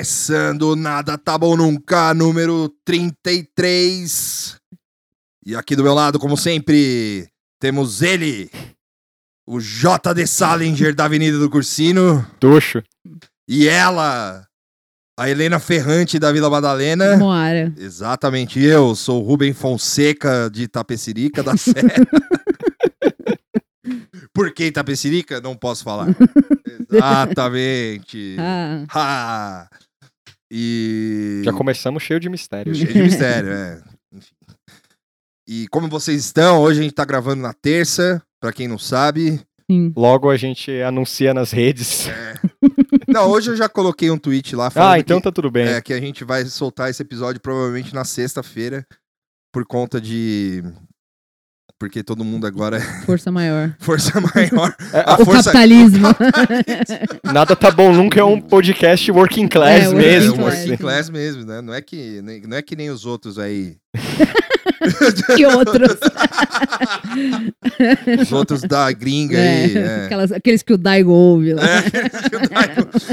Começando Nada Tá Bom Nunca, número 33. E aqui do meu lado, como sempre, temos ele, o JD Salinger da Avenida do Cursino. Tuxo. E ela, a Helena Ferrante da Vila Madalena. Moara. Exatamente, eu sou o Rubem Fonseca de Itapecerica da Serra. Por que Itapecerica? Não posso falar. Exatamente. Ah, Ha! E. Já começamos cheio de mistérios. Cheio de mistério, é. Enfim. E como vocês estão? Hoje a gente tá gravando na terça, pra quem não sabe. sim. Logo a gente anuncia nas redes. Não, hoje eu já coloquei um tweet lá falando Ah, então que, tá tudo bem. é, que a gente vai soltar esse episódio provavelmente na sexta-feira, por conta de. Porque todo mundo agora é Força maior. força maior. É, A o força capitalismo. Nada tá bom nunca é um podcast working class É, working É, mesmo. um class. assim. working class mesmo, né? Não é que, nem- não é que nem os outros aí. que outros. Os outros da gringa É, aí. é. aquelas- aqueles que o Daigo ouve lá. É,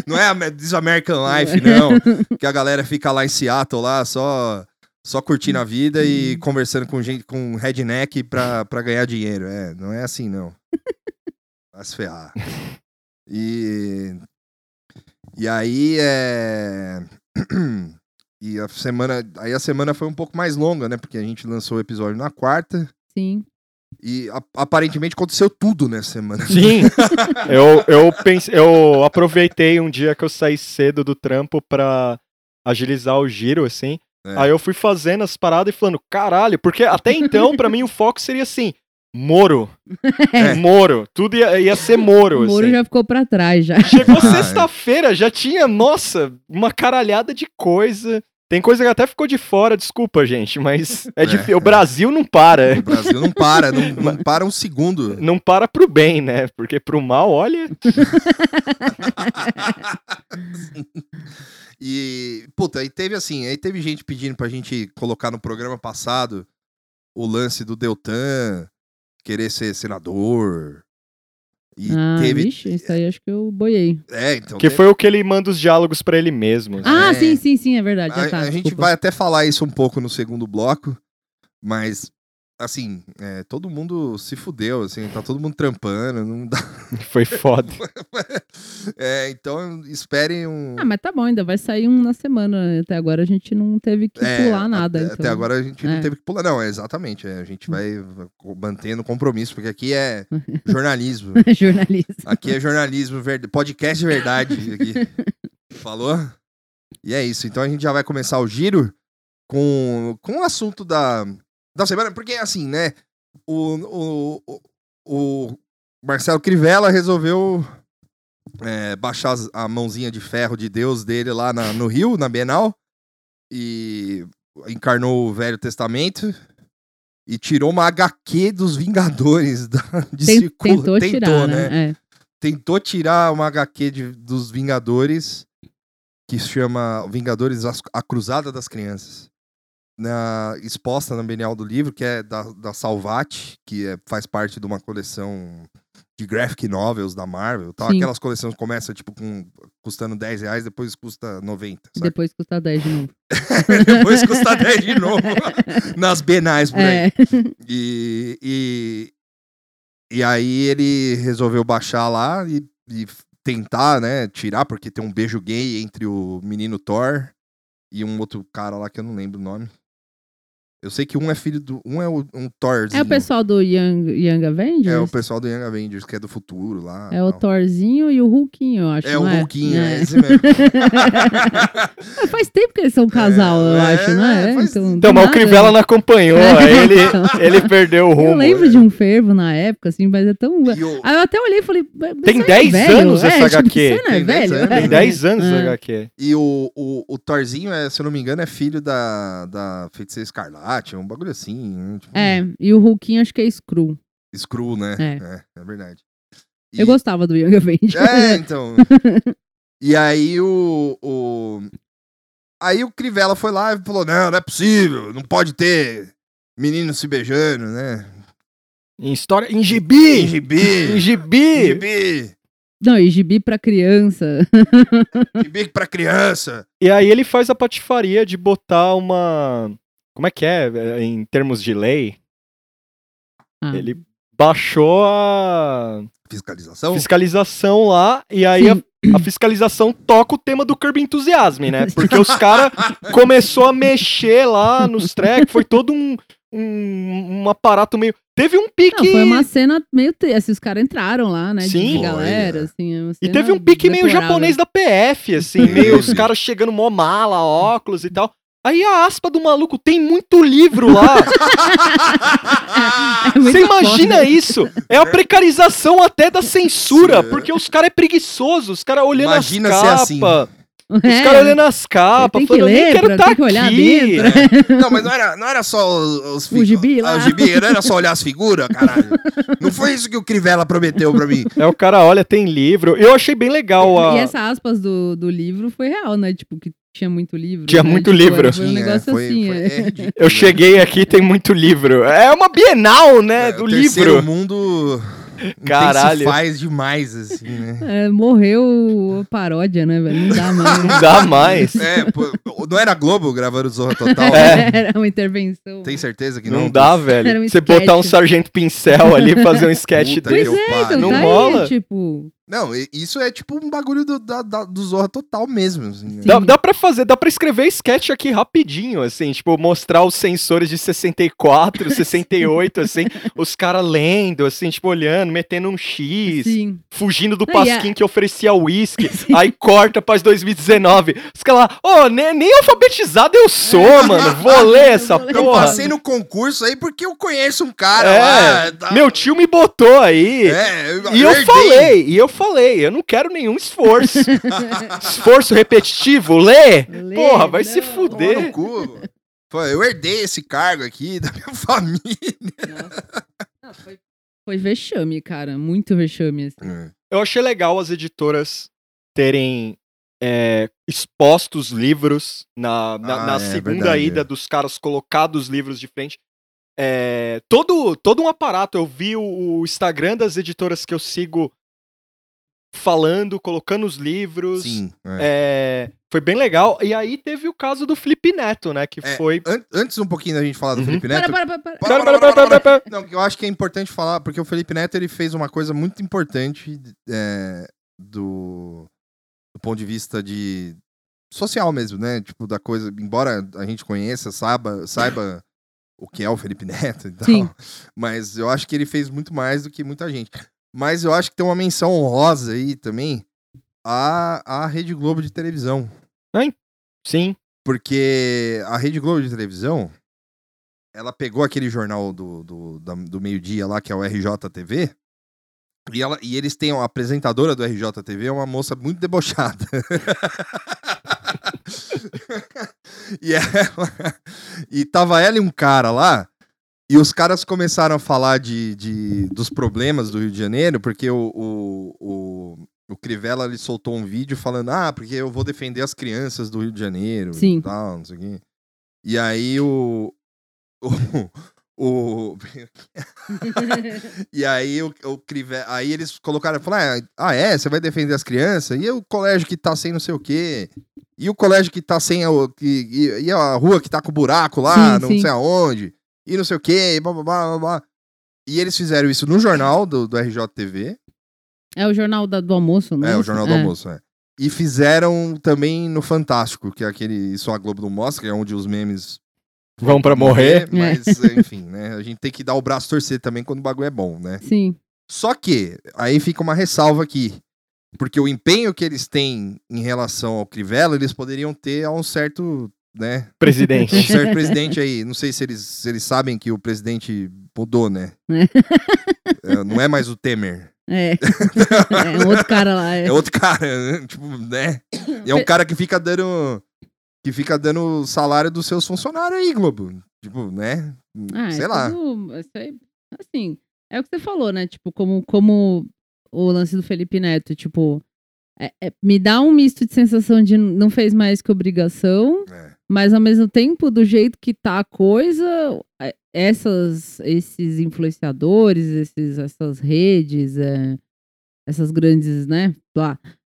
não é a This American Life, não. Que a galera fica lá em Seattle, lá, só, só curtindo a vida e conversando com gente com redneck pra, pra ganhar dinheiro. É, não é assim, não. Vai se ferrar. E. E aí é. E a semana. Aí a semana foi um pouco mais longa, né? Porque a gente lançou o episódio na quarta. Sim. E a- aparentemente aconteceu tudo nessa semana. Sim. Eu, eu, pense, eu aproveitei um dia que eu saí cedo do trampo pra agilizar o giro, assim. É. Aí eu fui fazendo as paradas e falando, caralho, porque até então, pra mim, o foco seria assim. Moro. É. Moro. Tudo ia, ia ser Moro. O Moro assim. já ficou pra trás já. Chegou Ah, é. sexta-feira, já tinha, nossa, uma caralhada de coisa. Tem coisa que até ficou de fora, desculpa, gente, mas é, É. difícil. O Brasil não para. O Brasil não para, não, não para um segundo. Não para pro bem, né? Porque pro mal, olha. E, puta, aí teve assim, aí teve gente pedindo pra gente colocar no programa passado o lance do Deltan querer ser senador. E ah, teve. vixe, isso aí acho que eu boiei. É, então. Que te- foi o que ele manda os diálogos pra ele mesmo. Ah, É. sim, sim, sim, é verdade. Já A, tá, a gente vai até falar isso um pouco no segundo bloco, mas. Assim, é, todo mundo se fudeu, assim, tá todo mundo trampando, não dá. Foi foda. É, então esperem um. Ah, mas tá bom, ainda vai sair um na semana. Até agora a gente não teve que É, pular nada. Até, então. até agora a gente não É. teve que pular. Não, é exatamente. é, a gente vai mantendo compromisso, porque aqui é jornalismo. Jornalista. Aqui é jornalismo, verd... podcast de verdade. Aqui. Falou? E é isso. Então a gente já vai começar o giro com, com o assunto da, da semana. Porque assim, né? O, o, o, Marcelo Crivella resolveu é, baixar a mãozinha de ferro de Deus dele lá na- no Rio, na Bienal. E encarnou o Velho Testamento. E tirou uma HQ dos Vingadores da, de Ten- circula- tentou tirar, né? É. tentou tirar uma HQ de- dos Vingadores que se chama Vingadores As- A Cruzada das Crianças. Na, exposta na Bienal do livro, que é da, da Salvat, que é- faz parte de uma coleção de graphic novels da Marvel. Tal. Sim. Aquelas coleções começam tipo, com, custando 10 reais, depois custa 90. sabe? Depois custa 10 de novo. depois custa 10 de novo nas Bienais por aí. É. E, e, e aí ele resolveu baixar lá e, e tentar, né, tirar, porque tem um beijo gay entre o menino Thor e um outro cara lá que eu não lembro o nome. Eu sei que um é filho do. Um é o- um Thorzinho. É o pessoal do Young, Young Avengers? É o pessoal do Young Avengers, que é do futuro lá. É o tal. Thorzinho e o Hulkinho, eu acho. É o não Hulkinho, é É. esse mesmo. Ah, Faz tempo que eles são um casal, eu É, acho, não é? é, faz- do Então, mas o. Crivella não acompanhou. É, aí ele, então. ele perdeu o rumo. Eu lembro de um fervo na época, assim, mas é tão. E o- Aí eu até olhei e falei. "Mas Tem você é 10 velho?" anos é, essa HQ. É Tem 10 velho? anos. Tem 10 anos É. essa HQ. E o, o, o Thorzinho, é, se eu não me engano, é filho da, da Feiticeira Escarlate, um bagulho assim. né? Tipo, É, e o Hulkinho acho que é Screw. Screw, né? É. É, é verdade. E- Eu gostava do Young Avengers. É, então. e aí o, o. Aí o Crivella foi lá e falou: não, não é possível, não pode ter menino se beijando, né? Em história. Em gibi! Em gibi! Em gibi! Em gibi! Não, e gibi pra criança. Gibi pra criança. E aí ele faz a patifaria de botar uma. Como é que é? é, Em termos de lei? Ah, Ele baixou a Fiscalização? fiscalização lá, e aí a, a fiscalização toca o tema do Curb Enthusiasm, né? Porque os caras começou a mexer lá nos tracks, foi todo um, um, um aparato meio. Teve um pique. Não, foi uma cena meio. Assim, os caras entraram lá, né? Sim. De galera, assim. é E teve um pique meio japonês da PF, assim, meio os caras chegando mó mala, óculos e tal. Aí a aspa do maluco tem muito livro lá. É Você imagina foda. isso? É a precarização até da censura, Sim. porque os caras é preguiçoso, os caras olhando Imagina as ser capas. assim. Os É, caras olhando as capas, falando, eu nem ler, quero estar olhar aqui. dentro. Não, mas não era, não era só os, os O gibi lá. O gibi, não era só olhar as figuras, caralho. Não foi isso que o Crivella prometeu pra mim. É o cara, olha, tem livro. Eu achei bem legal a. E essa aspas do, do livro foi real, né? Tipo, que tinha muito livro. Tinha né? muito Tipo, livro. Foi um negócio foi- assim. foi- é. é ridículo, Eu né? cheguei aqui, tem muito livro. É uma Bienal, né, É, do o livro. mundo Caralho. faz demais, assim, né? É, morreu a paródia, né, velho? Não dá mais. Não dá mais. É, pô, não era Globo gravando Zorra Total? É. Era uma intervenção. Tem certeza que não? Não dá, velho. um Você botar um sketch. sargento pincel ali e fazer um sketch Puta eu é, então Não tá rola. aí, tipo... Não, isso é tipo um bagulho do, da, da- do Zorra Total mesmo. assim, né? Dá, dá pra fazer, dá pra escrever sketch aqui rapidinho, assim, tipo, mostrar os sensores de 64, 68, assim, os caras lendo, assim, tipo, olhando, metendo um X, Sim. fugindo do Não, e a- pasquim que oferecia uísque, aí corta pra 2019. Os caras lá, ô, nem, nem alfabetizado eu sou, mano, vou ler essa ler. Eu porra. passei no concurso aí porque eu conheço um cara É, lá. tá- meu tio me botou aí. É, E eu herdei. falei, e eu falei, eu não quero nenhum esforço. esforço repetitivo, lê? Lê, Porra, vai se não. Tomar fuder. no cu. Pô, eu herdei esse cargo aqui da minha família. Nossa. Não, foi, foi vexame, cara. Muito vexame. Assim. Eu achei legal as editoras terem é, exposto os livros na, na, Ah, na é segunda verdade, ida é. dos caras colocado os livros de frente. É, todo, todo um aparato. Eu vi o, o Instagram das editoras que eu sigo falando, colocando os livros. Sim. é. É, foi bem legal. E aí teve o caso do Felipe Neto, né? Que É, foi. An- antes um pouquinho da gente falar do Uhum. Felipe Neto. para, para, para. Pera, pera, pera, pera, pera. Não, eu acho que é importante falar, porque o Felipe Neto ele fez uma coisa muito importante é, do, do ponto de vista de social mesmo, né? Tipo, da coisa, embora a gente conheça, saiba, saiba o que é o Felipe Neto e tal, Sim. mas eu acho que ele fez muito mais do que muita gente. Mas eu acho que tem uma menção honrosa aí também à, à Rede Globo de televisão. Sim. Porque a Rede Globo de televisão, ela pegou aquele jornal do, do, do meio-dia lá, que é o RJTV, e, ela, e eles têm a apresentadora do RJTV, é uma moça muito debochada. e, ela, e tava ela e um cara lá, e os caras começaram a falar de, de, dos problemas do Rio de Janeiro, porque o, o, o, o Crivella ele soltou um vídeo falando: Ah, porque eu vou defender as crianças do Rio de Janeiro Sim. e tal, não sei o quê. E aí o. O. o e aí o, o Crivella. Aí eles colocaram falaram: Ah, é? Você vai defender as crianças? E o colégio que tá sem não sei o quê? E o colégio que tá sem. O, que, e, e a rua que tá com buraco lá, Sim, não sim. sei aonde? E não sei o quê, e blá blá blá blá. blá. E eles fizeram isso no jornal do, do RJTV. É o jornal da- do almoço, não É, o Jornal do É. Almoço, é. E fizeram também no Fantástico, que é aquele Isso a Globo não mostra, que é onde os memes Vão pra morrer. Mas, enfim, né? A gente tem que dar o braço torcer também quando o bagulho é bom, né? Sim. Só que, aí fica uma ressalva aqui. Porque o empenho que eles têm em relação ao Crivella, eles poderiam ter a um certo, né? Um Presidente. certo presidente aí. Não sei se eles, se eles sabem que o presidente mudou, né? É, não é mais o Temer. É. é um outro cara lá. É. É outro cara, né? tipo, né? E é um cara que fica dando. Que fica dando o salário dos seus funcionários aí, Globo. Tipo, né? Ah, Sei é lá. tudo- assim, é o que você falou, né? Tipo, como, como o lance do Felipe Neto, tipo, é- é- me dá um misto de sensação de não fez mais que obrigação, É. mas ao mesmo tempo, do jeito que tá a coisa, é, essas, esses influenciadores, esses, essas redes, é, essas grandes, né,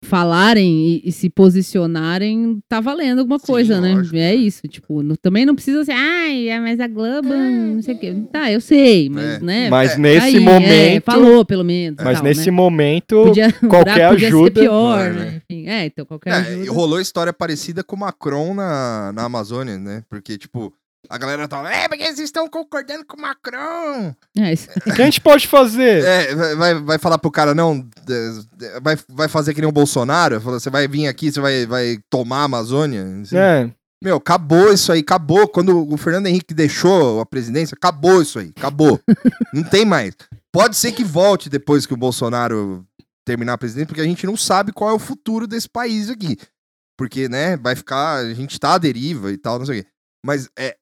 falarem e, e se posicionarem, tá valendo alguma Sim, coisa, né? lógico. É isso, tipo, no- também não precisa ser, ai, é, mas a Globo, não sei o quê. Tá, eu sei, mas, É. né? Mas É, nesse aí, é, momento. falou, pelo menos. mas tal, nesse né? momento. Podia, qualquer podia ajuda- ser pior, É, né? né? Enfim, é, então qualquer É, ajuda. rolou história parecida com o Macron na, na Amazônia, né? Porque, tipo, a galera tava, é, porque vocês estão concordando com o Macron. É, isso- O que a gente pode fazer? É, vai- vai, falar pro cara, não, vai, vai fazer que nem o Bolsonaro? Você vai vir aqui, você vai, vai tomar a Amazônia? Assim, É. Meu, acabou isso aí, acabou. Quando o Fernando Henrique deixou a presidência, acabou isso aí, acabou. não tem mais. Pode ser que volte depois que o Bolsonaro terminar a presidência, porque a gente não sabe qual é o futuro desse país aqui. Porque, né, vai ficar. A gente tá à deriva e tal, não sei o quê. Mas é-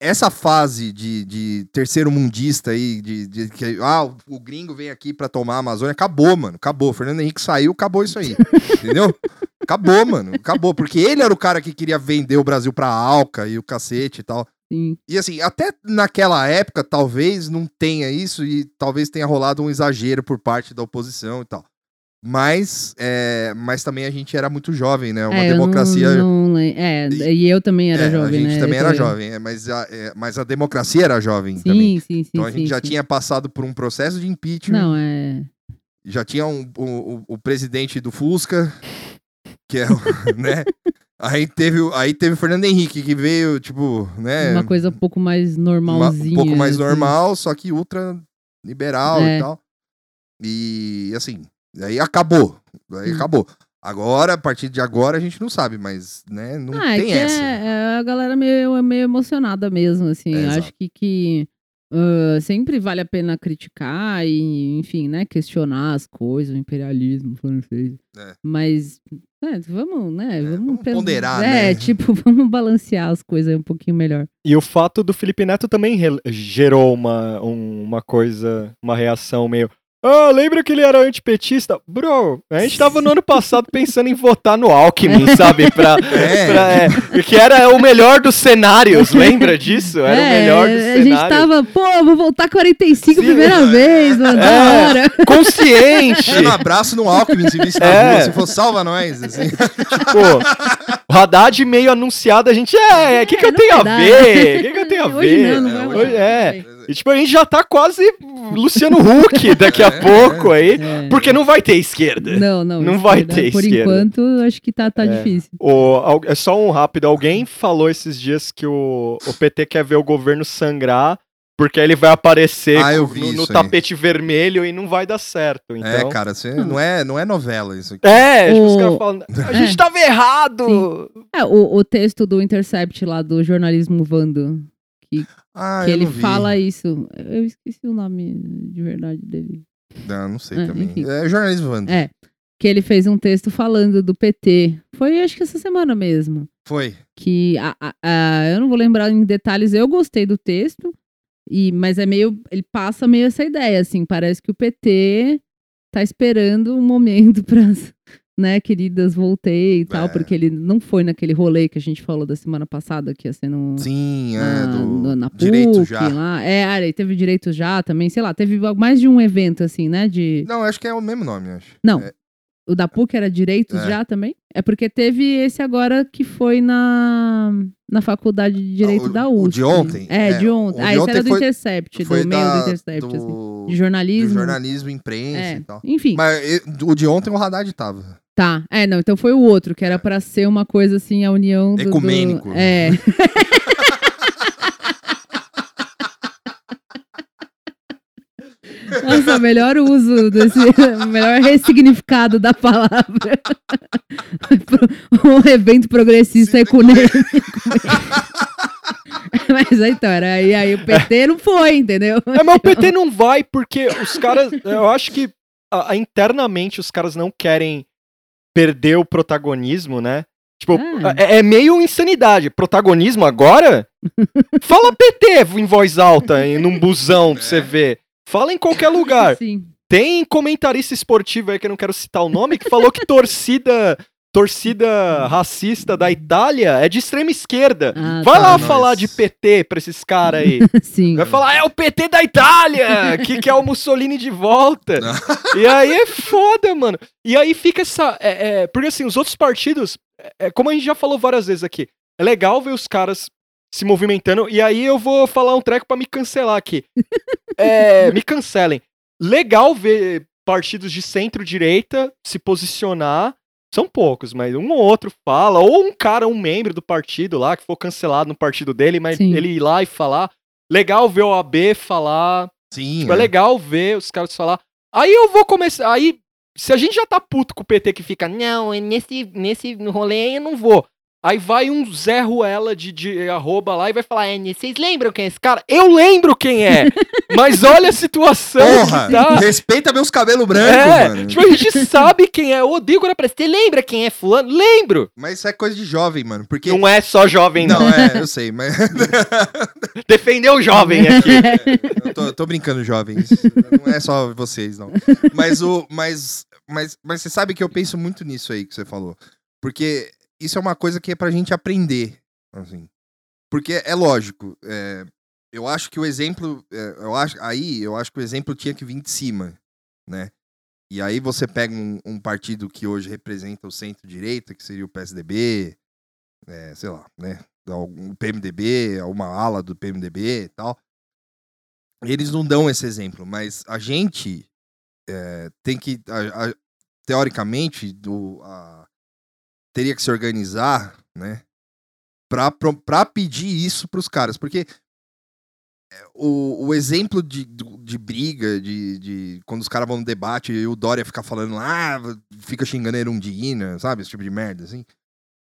essa fase de, de terceiro mundista aí, de, de que ah, o, gringo vem aqui pra tomar a Amazônia, acabou, mano. Acabou. O Fernando Henrique saiu, acabou isso aí. entendeu? Acabou, mano. Acabou. Porque ele era o cara que queria vender o Brasil pra Alca e o cacete e tal. sim. E assim, até naquela época, talvez não tenha isso e talvez tenha rolado um exagero por parte da oposição e tal. Mas, é, mas também a gente era muito jovem, né? Uma É, não- democracia. não lem- é, e eu também era É, jovem, a gente né? também Eu era jovem, é, mas, a, é, mas a democracia era jovem também. Sim, sim, sim. Então a gente sim, já sim. tinha passado por um processo de impeachment. Não, é. Já tinha um, o, o- o presidente do Fusca, que é o, né? Aí teve, o- aí teve o Fernando Henrique, que veio, tipo, né? Uma coisa um pouco mais uma- normalzinha. um pouco mais assim. normal, só que ultra liberal É. e tal. E assim, aí acabou. Aí Hum. acabou. Agora, a partir de agora, a gente não sabe, mas, né, não Ah, é tem que essa. É, é a galera meio, meio emocionada mesmo, assim. É, exato. acho que, que ah, sempre vale a pena criticar e, enfim, né, questionar as coisas, o imperialismo francês. É. Mas, é, vamos, né, É, vamos, vamos ponderar, É, né? tipo, vamos balancear as coisas um pouquinho melhor. E o fato do Felipe Neto também gerou uma, um- uma coisa, uma reação meio. Ah, lembra que ele era antipetista? Bro, a gente tava no ano passado pensando em votar no Alckmin, sabe? Pra, É. pra- é, que era o melhor dos cenários, lembra disso? Era o É, melhor dos A gente cenários. tava, pô, vou voltar 45 Sim. primeira vez, mano, da É. hora. Consciente! Dando um abraço no Alckmin, se visse na É. rua, se for salva nós. Assim. Tipo, o Haddad meio anunciado, a gente, é, o que, que eu não tenho a ver? O que, que eu tenho a Hoje ver? não, não É, hoje- é. E tipo, a gente já tá quase Luciano Huck daqui a É, pouco aí, É. porque não vai ter esquerda. Não, não. Não vai esquerda, ter Por esquerda. enquanto, acho que tá, tá É. difícil. O, é só um rápido, alguém falou esses dias que o, o PT quer ver o governo sangrar, porque aí ele vai aparecer Ah, eu com- vi no, no tapete vermelho e não vai dar certo. Então... É, cara, você, não, é, não é novela isso aqui. É, tipo, os O- caras falam, a É. gente tava errado! É, o, o texto do Intercept lá do jornalismo Vando, Ah, que ele fala isso. Eu esqueci o nome de verdade dele. Não, não sei É, também. enfim. É jornalismo Wanda. É. Que ele fez um texto falando do PT. Foi, acho que essa semana mesmo. Foi. Que a, a- a- eu não vou lembrar em detalhes, eu gostei do texto. E, mas é meio. Ele passa meio essa ideia, assim. Parece que o PT tá esperando um momento para né, queridas, voltei e tal, É. porque ele não foi naquele rolê que a gente falou da semana passada, que ia ser no, Sim, é, na, do no- na direito PUC, já. lá. É, aí teve direito já também, sei lá, teve mais de um evento, assim, né, de... Não, acho que é o mesmo nome, acho. Não, É. o da PUC era direitos É. já também? É porque teve esse agora que foi na, na faculdade de Direito Ah, o- da o USP. de ontem? É, É, de o ontem. de Ah, esse era do foi- Intercept, Foi do meio da- do Intercept, assim. do, De do jornalismo. jornalismo, imprensa É, e tal. enfim. Mas o de ontem o Haddad tava. Tá. É, não, então foi o outro, que era pra ser uma coisa assim, a união do... do- Ecumênico. É. Nossa, melhor uso desse, melhor ressignificado da palavra. um evento progressista ecumênico. Mas então, era aí, aí o PT não foi, entendeu? É, mas o PT não vai porque os caras. Eu acho que a- a- internamente os caras não querem perder o protagonismo, né? Tipo, Ah. é, é meio insanidade. Protagonismo agora? Fala PT em voz alta, em, num busão pra você ver. Fala em qualquer lugar. Sim. Tem comentarista esportivo aí que eu não quero citar o nome que falou que torcida torcida racista da Itália é de extrema esquerda. Ah, Vai tá. lá Nossa. falar de PT pra esses caras aí. Sim. Vai falar, é o PT da Itália, que quer o Mussolini de volta. e aí é foda, mano. E aí fica essa. é, é, porque assim, os outros partidos, é, como a gente já falou várias vezes aqui, é legal ver os caras se movimentando. E aí eu vou falar um treco pra me cancelar aqui. É, me cancelem. Legal ver partidos de centro-direita se posicionar. São poucos, mas um ou outro fala, ou um cara, um membro do partido lá, que for cancelado no partido dele, mas Sim. ele ir lá e falar. Legal ver o AB falar. Sim. Tipo, é legal ver os caras falar. Aí eu vou começar. Aí, se a gente já tá puto com o PT que fica, não, é nesse, nesse rolê aí eu não vou. Aí vai um Zé Ruela de, de arroba lá e vai falar, é, vocês lembram quem é esse cara? Eu lembro quem é! mas olha a situação Porra, tá. respeita meus cabelos brancos, É, mano. tipo, a gente sabe quem é. Eu odeio quando aparece. Você lembra quem é fulano? Lembro! Mas isso é coisa de jovem, mano. Porque. Não é só jovem, não. Não, é, eu sei, mas. Defendeu o jovem aqui. eu tô, eu tô brincando, jovens. Não é só vocês, não. Mas o. Mas, mas, mas você sabe que eu penso muito nisso aí que você falou. Porque isso é uma coisa que é pra gente aprender. Assim. Porque é lógico. é, eu acho que o exemplo. é, eu acho, aí eu acho que o exemplo tinha que vir de cima, né? E aí você pega um, um partido que hoje representa o centro-direita, que seria o PSDB, é, sei lá, né? O PMDB, uma ala do PMDB e tal. Eles não dão esse exemplo, mas a gente é, tem que, a- a- teoricamente, do, a- teria que se organizar, né? Pra, pro- pra pedir isso pros caras, porque é, o, o exemplo de, de briga, de, de quando os caras vão no debate e o Dória fica falando lá, fica xingando a Erundina, sabe? Esse tipo de merda, assim.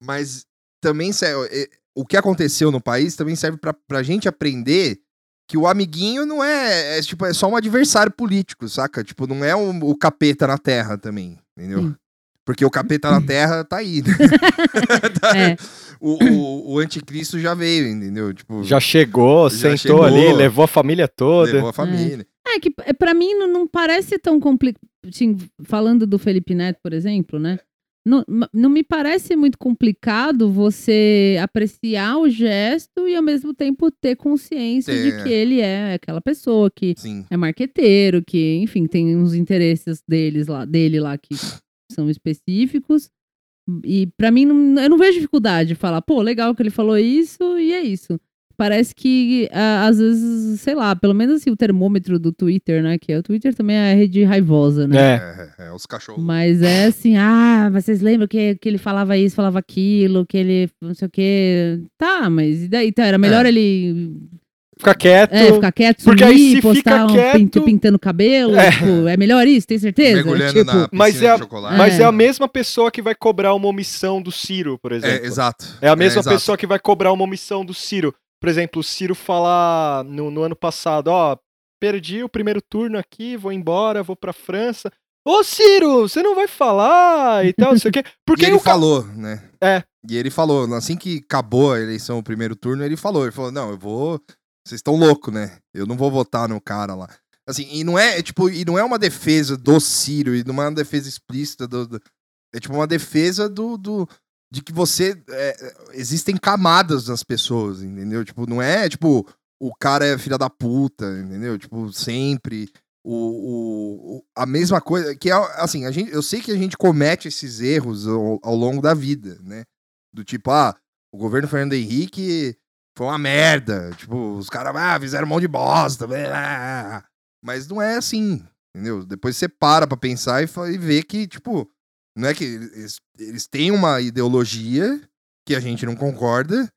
Mas também é, o que aconteceu no país também serve pra, pra gente aprender que o amiguinho não é, é, tipo, é só um adversário político, saca? Tipo, não é o, o capeta na terra também, entendeu? Sim. Porque o capeta na terra tá aí, né? Tá- É. o, o, o anticristo já veio, entendeu? Tipo, Já chegou, Já sentou chegou. ali, levou a família toda. levou a família. É que é, pra mim não, não parece tão complicado. falando do Felipe Neto, por exemplo, né? Não, não me parece muito complicado você apreciar o gesto e ao mesmo tempo ter consciência É. de que ele é aquela pessoa que Sim. é marqueteiro, que, enfim, tem uns interesses deles lá, dele lá que são específicos. E pra mim, não- eu não vejo dificuldade de falar, pô, legal que ele falou isso e é isso. Parece que, às vezes, sei lá, pelo menos assim, o termômetro do Twitter, né? Que é, o Twitter também é a rede raivosa, né? É. É, é, é, os cachorros. Mas é assim, ah, vocês lembram que, que ele falava isso, falava aquilo, que ele não sei o quê. Tá, mas e daí? Então, era melhor É. ele Fica quieto. é, ficar quieto, Porque aí se postar fica um quieto- pint- pintando o cabelo. É. Tipo, é melhor isso, tem certeza? Mergulhando tipo, na piscina Mas é a-. Mas é É. a mesma pessoa que vai cobrar uma omissão do Ciro, por exemplo. É, exato. É a mesma exato. pessoa que vai cobrar uma omissão do Ciro. Por exemplo, o Ciro falar no, no ano passado, ó, perdi o primeiro turno aqui, vou embora, vou pra França. Ô, Ciro, você não vai falar e tal, não sei o quê. Porque e ele ca- falou, né? É. E ele falou, assim que acabou a eleição, o primeiro turno, ele falou, ele falou, não, eu vou. Vocês estão loucos, né? Eu não vou votar no cara lá. Assim, e não é, tipo, e não é uma defesa do Ciro, e não é uma defesa explícita do. do- é tipo uma defesa do. do de que você. é, existem camadas nas pessoas, entendeu? Tipo, não é tipo, o cara é filha da puta, entendeu? Tipo, sempre. O, o- a mesma coisa. Que é assim, a gente, eu sei que a gente comete esses erros ao, ao longo da vida, né? Do tipo, ah, o governo Fernando Henrique foi uma merda. Tipo, os caras ah, fizeram monte de bosta. blá. Mas não é assim, entendeu? Depois você para pra pensar e, e vê que, tipo, não é que eles, eles têm uma ideologia que a gente não concorda,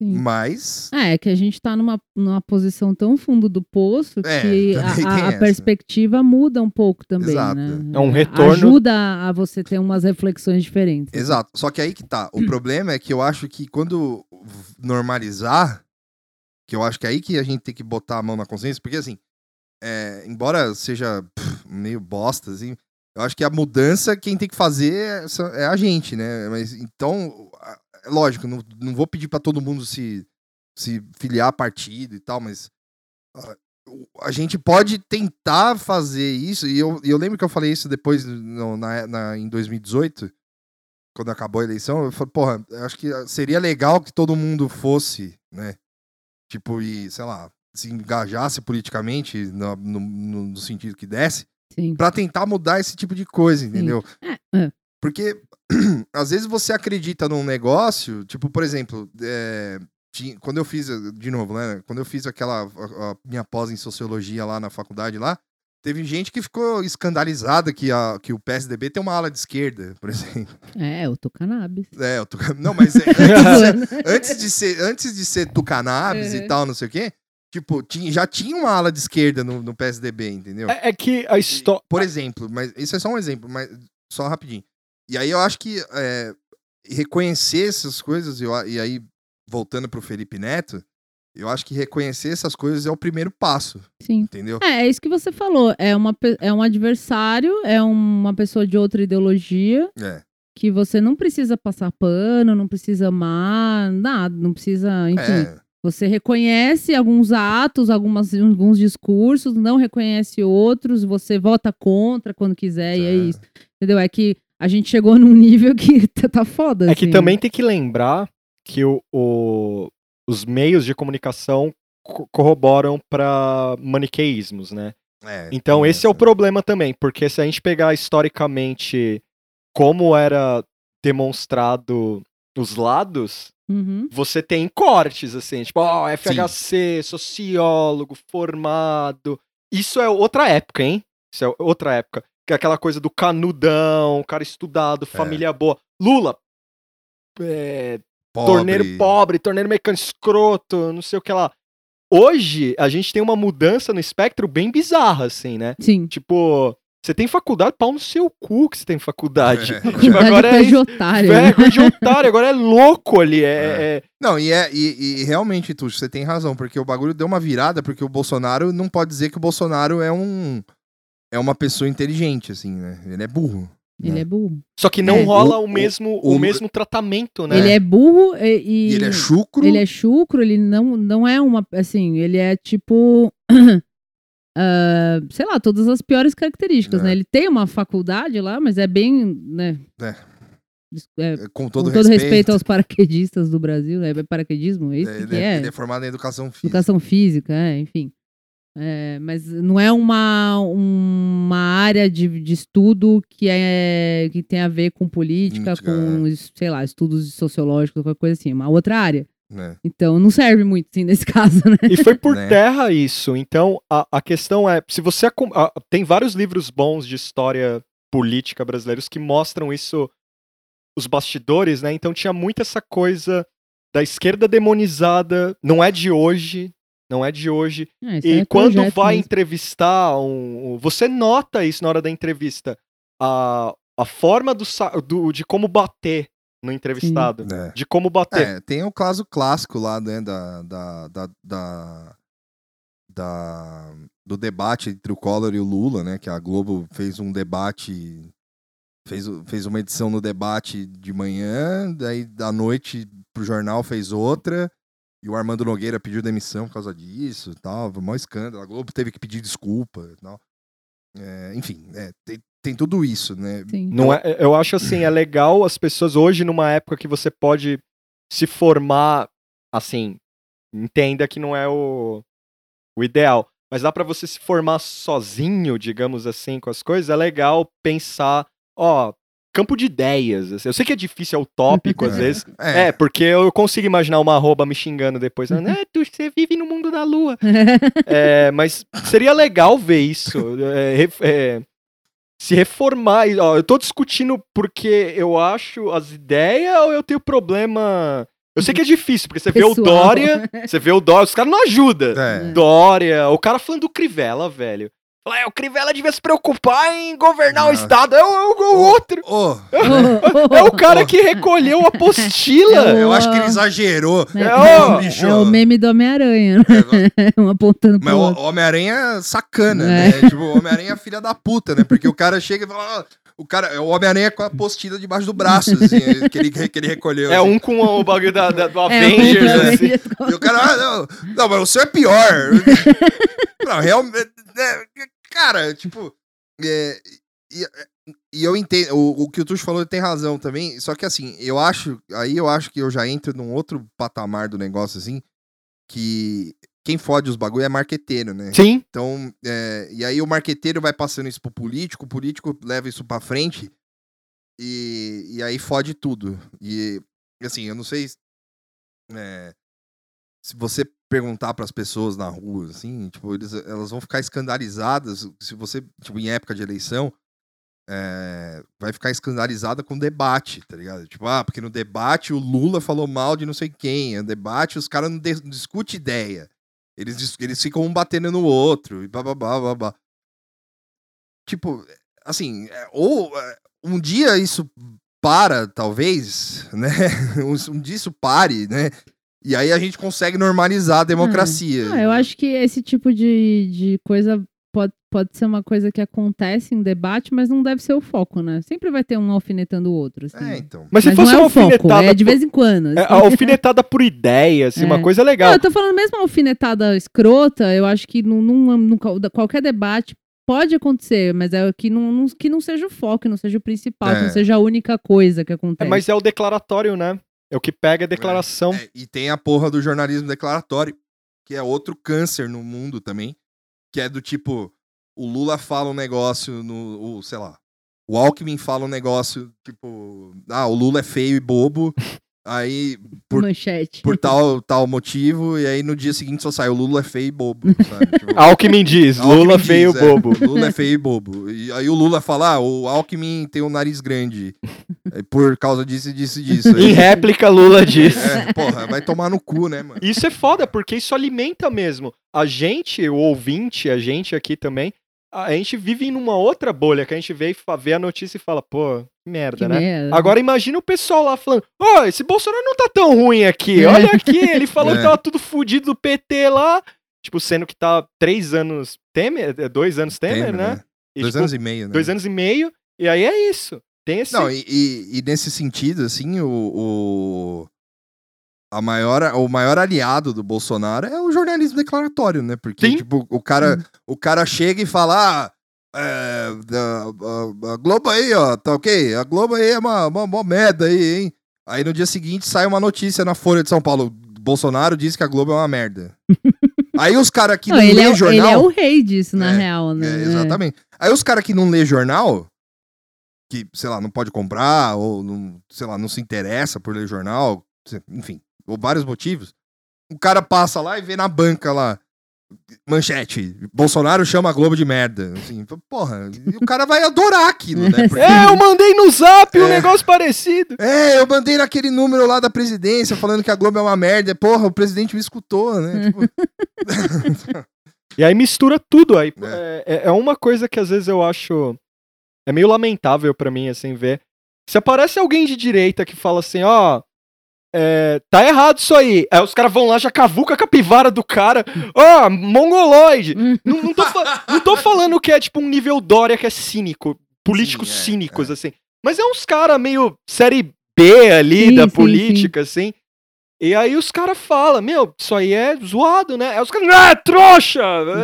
Sim. mas. É, é que a gente tá numa, numa posição tão fundo do poço É, que a, a- perspectiva muda um pouco também, Exato. né? É um retorno- Ajuda a você ter umas reflexões diferentes. Exato. Só que aí que tá. O problema é que eu acho que quando normalizar, que eu acho que é aí que a gente tem que botar a mão na consciência, porque assim, é, embora seja pff, meio bosta, assim, eu acho que a mudança quem tem que fazer é é a gente, né? Mas então, a- lógico, não, não vou pedir pra todo mundo se, se filiar a partido e tal, mas ah, o- a gente pode tentar fazer isso, e eu, eu lembro que eu falei isso depois no- na, na- em 2018, quando acabou a eleição, eu falei, porra, eu acho que seria legal que todo mundo fosse, né? Tipo, e, sei lá, se engajasse politicamente no, no, no sentido que desse, pra tentar mudar esse tipo de coisa, entendeu? É, é. Porque às vezes você acredita num negócio, tipo, por exemplo, é, tinha- quando eu fiz, de novo, né? Quando eu fiz aquela a- a minha pós em sociologia lá na faculdade lá, teve gente que ficou escandalizada que, a, que o PSDB tem uma ala de esquerda, por exemplo. É, eu tô cannabis. É, eu tô, não, mas é, antes, antes de ser, antes de ser tucanabis e Uhum. tal, não sei o quê, tipo, tinha, já tinha uma ala de esquerda no, no PSDB, entendeu? É, é que a história. Por exemplo, mas isso é só um exemplo, mas só rapidinho. E aí eu acho que é, reconhecer essas coisas, eu e aí voltando pro Felipe Neto, eu acho que reconhecer essas coisas é o primeiro passo, Sim. entendeu? É, é isso que você falou. É, uma, é um adversário, é uma pessoa de outra ideologia É. que você não precisa passar pano, não precisa amar, nada, não precisa, enfim. É, Você reconhece alguns atos, algumas, alguns discursos, não reconhece outros, você vota contra quando quiser, e é É. isso. Entendeu? É que a gente chegou num nível que tá, tá foda. É que assim. também tem que lembrar que o, o- os meios de comunicação co- corroboram para maniqueísmos, né? é, Então esse é o problema também, porque se a gente pegar historicamente como era demonstrado os lados, Uhum. você tem cortes, assim, tipo, ó, FHC, sociólogo, formado. Isso é outra época, hein? Isso é outra época. Que é aquela coisa do canudão, cara estudado, família boa. Lula, é, Pobre. torneiro pobre, torneiro mecânico escroto, não sei o que lá. Hoje, a gente tem uma mudança no espectro bem bizarra, assim, né? Sim. Tipo, você tem faculdade, pau no seu cu que você tem faculdade. É. Tipo, agora é coisa de otário. É, coisa de otário, agora é louco ali. É, é- Não, e, é, e, e realmente, Tuxo, você tem razão, porque o bagulho deu uma virada, porque o Bolsonaro não pode dizer que o Bolsonaro é um. É uma pessoa inteligente, assim, né? Ele é burro. Ele é burro. Só que não É, rola o- o, mesmo, o- o, mesmo tratamento, né? Ele é burro e. e- E ele é chucro. Ele é chucro, ele não, não é uma. Assim, ele é tipo. ah, sei lá, todas as piores características, É. né? Ele tem uma faculdade lá, mas é bem. Né, É. Des- é, Com todo, com todo respeito. aos paraquedistas do Brasil, né? É paraquedismo? É isso ele, que é, é? ele é formado em educação física. Educação física, é, enfim. É, mas não é uma, uma área de, de estudo que, é, que tem a ver com política, com, es- sei lá, estudos sociológicos, qualquer coisa assim. Uma outra área. né? Então não serve muito, sim, nesse caso, né? E foi por Né? terra isso. Então, a, a questão é, se você a- tem vários livros bons de história política brasileiros que mostram isso, os bastidores, né? Então tinha muito essa coisa da esquerda demonizada, não é de hoje, não é de hoje. Isso E é quando projeto vai mesmo. entrevistar um, um- você nota isso na hora da entrevista, a, a forma do, do- de como bater no entrevistado, É. de como bater. É, tem o caso clássico lá, né, da, da, da, da, da- do debate entre o Collor e o Lula, né, que a Globo fez um debate, fez, fez uma edição no debate de manhã, daí da noite pro jornal fez outra, e o Armando Nogueira pediu demissão por causa disso e tal, foi um maior escândalo, a Globo teve que pedir desculpa e tal. É, enfim, é, tem, tem tudo isso, né, Sim. Não é, eu acho assim, é legal as pessoas hoje, numa época que você pode se formar, assim, entenda que não é o, o ideal, mas dá pra você se formar sozinho, digamos assim, com as coisas, é legal pensar, ó, campo de ideias. assim. Eu sei que é difícil, é utópico às vezes. É, porque eu consigo imaginar uma arroba me xingando depois. né? tu, você vive no mundo da lua. É, mas seria legal ver isso. é, é, se reformar. Ó, eu tô discutindo porque eu acho as ideias ou eu tenho problema. Eu sei que é difícil, porque você vê o Pessoal. Dória, você vê o Dória, os caras não ajudam. É. Dória, o cara falando do Crivella, velho. É, o Crivella devia se preocupar em governar o Não. Estado. É o, é o- o outro. Ô, É o cara que recolheu a apostila. eu acho que ele exagerou. É, É, bicho. é o meme do Homem-Aranha, né? um apontando Mas pro o. Homem-Aranha sacana, É. né? Tipo, o Homem-Aranha é filha da puta, né? Porque o cara chega e fala. "Ah, o cara, é o Homem-Aranha com a apostila debaixo do braço, assim, que ele, que ele recolheu. É assim. um com o bagulho da, da- do É, Avengers, o assim. Avengers. E o cara, ah, não, não, mas o seu é pior. não, realmente. Cara, tipo. é, e- E eu entendo, o, o que o Tuxo falou tem razão também, só que assim, eu acho, aí eu acho que eu já entro num outro patamar do negócio, assim, que quem fode os bagulho é marqueteiro, né? Sim. Então, é, e aí o marqueteiro vai passando isso pro político, o político leva isso pra frente e, e aí fode tudo. E, assim, eu não sei é, se você perguntar pras pessoas na rua, assim, tipo, eles, elas vão ficar escandalizadas se você, tipo, em época de eleição, é, vai ficar escandalizada com debate, tá ligado? Tipo, ah, porque no debate o Lula falou mal de não sei quem, no debate os caras não, de- não discutem ideia. Eles, eles ficam um batendo no outro e blá blá. Tipo, assim, é, ou é, um dia isso para, talvez, né? Um dia isso pare, né? E aí a gente consegue normalizar a democracia. Ah, eu acho que esse tipo de, de coisa pode, pode ser uma coisa que acontece em debate, mas não deve ser o foco, né? Sempre vai ter um alfinetando o outro. Assim. É, então. Mas se Mas fosse não é uma o foco, alfinetada. é de vez em quando. é, assim. a alfinetada por ideia, assim, É. uma coisa Não, legal. eu tô falando mesmo a alfinetada escrota, eu acho que num, num- num- qualquer debate pode acontecer, mas é que não, não- que não seja o foco, que não seja o principal, que É. não seja a única coisa que É, acontece. mas é o declaratório, né? É o que pega a declaração. É, e tem a porra do jornalismo declaratório, que é outro câncer no mundo também, que é do tipo, o Lula fala um negócio no, o, sei lá, o Alckmin fala um negócio, tipo, ah, o Lula é feio e bobo, aí por, Manchete. por tal, tal motivo, e aí no dia seguinte só sai, o Lula é feio e bobo, sabe? Tipo, Alckmin diz, Alckmin Lula diz, veio é, bobo. Lula é feio e bobo. E aí o Lula fala, ah, o Alckmin tem um nariz grande, é, por causa disso, disso e disso. Em Aí, réplica, Lula diz. é, porra, vai tomar no cu, né, mano? Isso é foda, porque isso alimenta mesmo. A gente, o ouvinte, a gente aqui também, a gente vive numa outra bolha, que a gente vê, e vê a notícia e fala, pô, merda, Que né? merda. Agora imagina o pessoal lá falando, ó, esse Bolsonaro não tá tão ruim aqui, É. olha aqui, ele falou que É. tava tudo fudido do PT lá, tipo, sendo que tá três anos Temer, é, dois anos Temer, Temer, né? né? E, Dois tipo, anos e meio, né? dois anos e meio, e aí é isso. Tem esse... Não, e, e- e nesse sentido, assim, o, o, a maior, o maior aliado do Bolsonaro é o jornalismo declaratório, né? Porque, Sim. tipo, o cara, o cara chega e fala, ah, é, a, a- a Globo aí, ó, tá ok? A Globo aí é uma, uma, uma merda aí, hein? Aí no dia seguinte sai uma notícia na Folha de São Paulo, Bolsonaro disse que a Globo é uma merda. aí os caras que não, Não, lê é, jornal... ele é o rei disso, na É, real, né? É, exatamente. Aí os caras que não lê jornal, que, sei lá, não pode comprar, ou não, sei lá, não se interessa por ler jornal, enfim, ou vários motivos, o cara passa lá e vê na banca lá, manchete, Bolsonaro chama a Globo de merda. Assim, porra, o cara vai adorar aquilo, né? Porque- É, eu mandei no zap um É. negócio parecido. É, eu mandei naquele número lá da presidência falando que a Globo é uma merda. Porra, o presidente me escutou, né? Tipo, E aí mistura tudo. Aí É. é. é uma coisa que às vezes eu acho. É meio lamentável pra mim, assim, ver. Se aparece alguém de direita que fala assim, ó. É, tá errado isso aí. Aí os caras vão lá, já cavuca a capivara do cara. Ó, mongoloide. não, não, tô não tô falando que é tipo um nível Dória que é cínico. Políticos Sim, é, cínicos, assim. Mas é uns caras meio série B ali Sim, da sim, política, assim. E aí os caras falam, meu, isso aí é zoado, né? Aí os caras, ah, trouxa!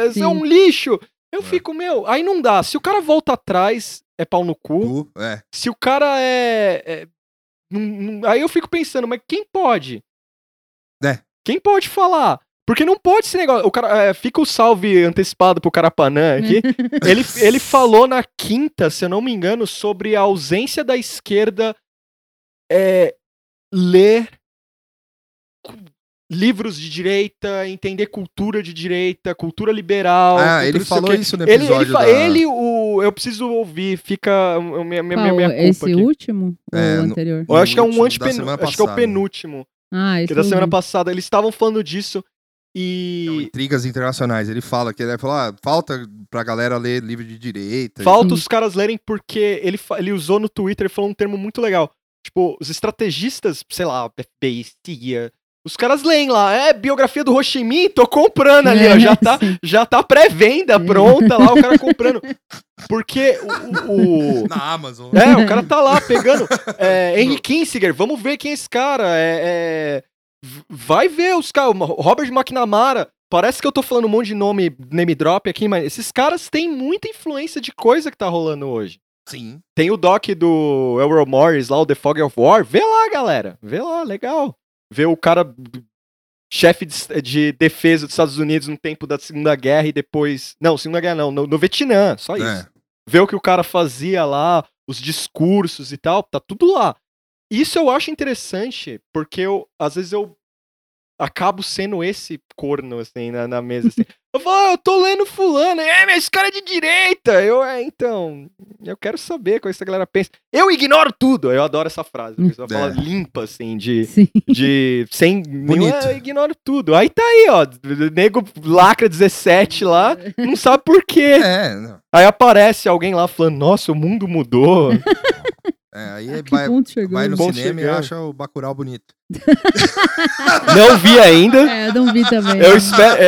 Isso é um lixo. Eu É. fico, meu, aí não dá. Se o cara volta atrás, é pau no cu. tu, é. Se o cara é. é- aí eu fico pensando, mas quem pode? É. Quem pode falar? Porque não pode esse negócio. O cara, é, fica o salve antecipado pro Carapanã aqui. ele, ele falou na quinta, se eu não me engano, sobre a ausência da esquerda é, ler livros de direita, entender cultura de direita, cultura liberal. Ah, ele falou isso no Ele, ele, episódio fa- da... ele, o. Eu preciso ouvir, fica. Minha, minha, Qual, minha culpa esse aqui. último É, ou o no- anterior? Eu acho que é um último, da antepen... semana Acho que é o penúltimo. Ah, Que esse é da semana passada. Eles estavam falando disso Não, e. intrigas internacionais. Ele fala que ele vai falar, ah, falta pra galera ler livro de direita. Falta Sim. os caras lerem porque ele, ele usou no Twitter, ele falou um termo muito legal. Tipo, os estrategistas, sei lá, FBI, CIA, os caras leem lá, é biografia do Ho Chi Minh, tô comprando ali, ó, já tá, Sim. já tá pré-venda pronta lá, o cara comprando. Porque o- o, o- Na Amazon. É, o cara tá lá pegando. É, Henry Kinsinger, vamos ver quem é esse cara. É, é, vai ver os caras. Robert McNamara. Parece que eu tô falando um monte de nome, name drop aqui, mas esses caras têm muita influência de coisa que tá rolando hoje. Sim. Tem o doc do Elroy Morris lá, o The Fog of War. Vê lá, galera. Vê lá, legal. Vê o cara chefe de, de defesa dos Estados Unidos no tempo da Segunda Guerra e depois... Não, Segunda Guerra não, no, no Vietnã, só isso. É. Vê o que o cara fazia lá, os discursos e tal, tá tudo lá. Isso eu acho interessante, porque eu, às vezes eu acabo sendo esse corno, assim, na, na mesa, assim. Eu falo, ah, eu tô lendo fulano, é, mas esse cara é de direita. Eu, é, então, eu quero saber como essa galera pensa. Eu ignoro tudo. Eu adoro essa frase. A pessoa fala É. limpa, assim, de, Sim. de sem Bonito. "Ah, eu ignoro tudo. Aí tá aí, ó, nego lacra 17 lá, não sabe por quê. É, não. Aí aparece alguém lá falando, nossa, o mundo mudou. É, aí Que vai, ponto chegou? vai no Bom cinema e chegando. acha o Bacurau bonito. não vi ainda. É, eu não vi também. Eu espero. é,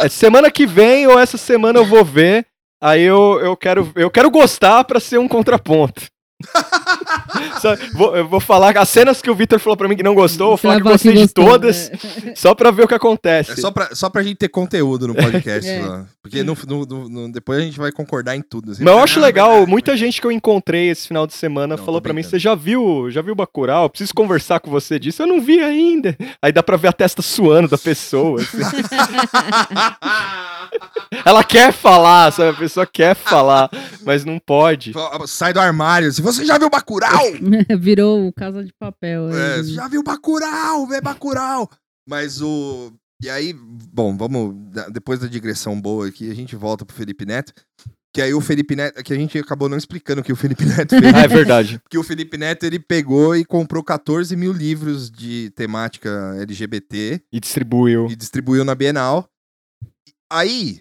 é, é, semana que vem ou essa semana eu vou ver. Aí eu, eu, quero, eu quero gostar pra ser um contraponto. Só- vou, eu vou falar as cenas que o Victor falou pra mim que não gostou, vou falar que gostei de todas, é. só pra ver o que acontece. É só pra, só pra gente ter conteúdo no podcast. É. lá. Porque no, no- no- no- depois a gente vai concordar em tudo. assim. Mas eu acho Ah, legal, verdade. muita gente que eu encontrei esse final de semana Não, falou pra mim, você já viu, já viu Bacurau? Eu Preciso conversar com você disso. Eu não vi ainda. Aí dá pra ver a testa suando da pessoa. assim. Ela quer falar, sabe? A pessoa quer falar, mas não pode. Sai do armário. Se você já viu Bacurau! Virou Casa de Papel. É, é. você já viu Bacurau, vê Bacurau. Mas o... E aí, bom, vamos... Depois da digressão boa aqui, a gente volta pro Felipe Neto. Que aí o Felipe Neto... Que a gente acabou não explicando o que o Felipe Neto fez. Ah, é verdade. Porque o Felipe Neto, ele pegou e comprou 14 mil livros de temática LGBT E distribuiu. e distribuiu na Bienal. Aí,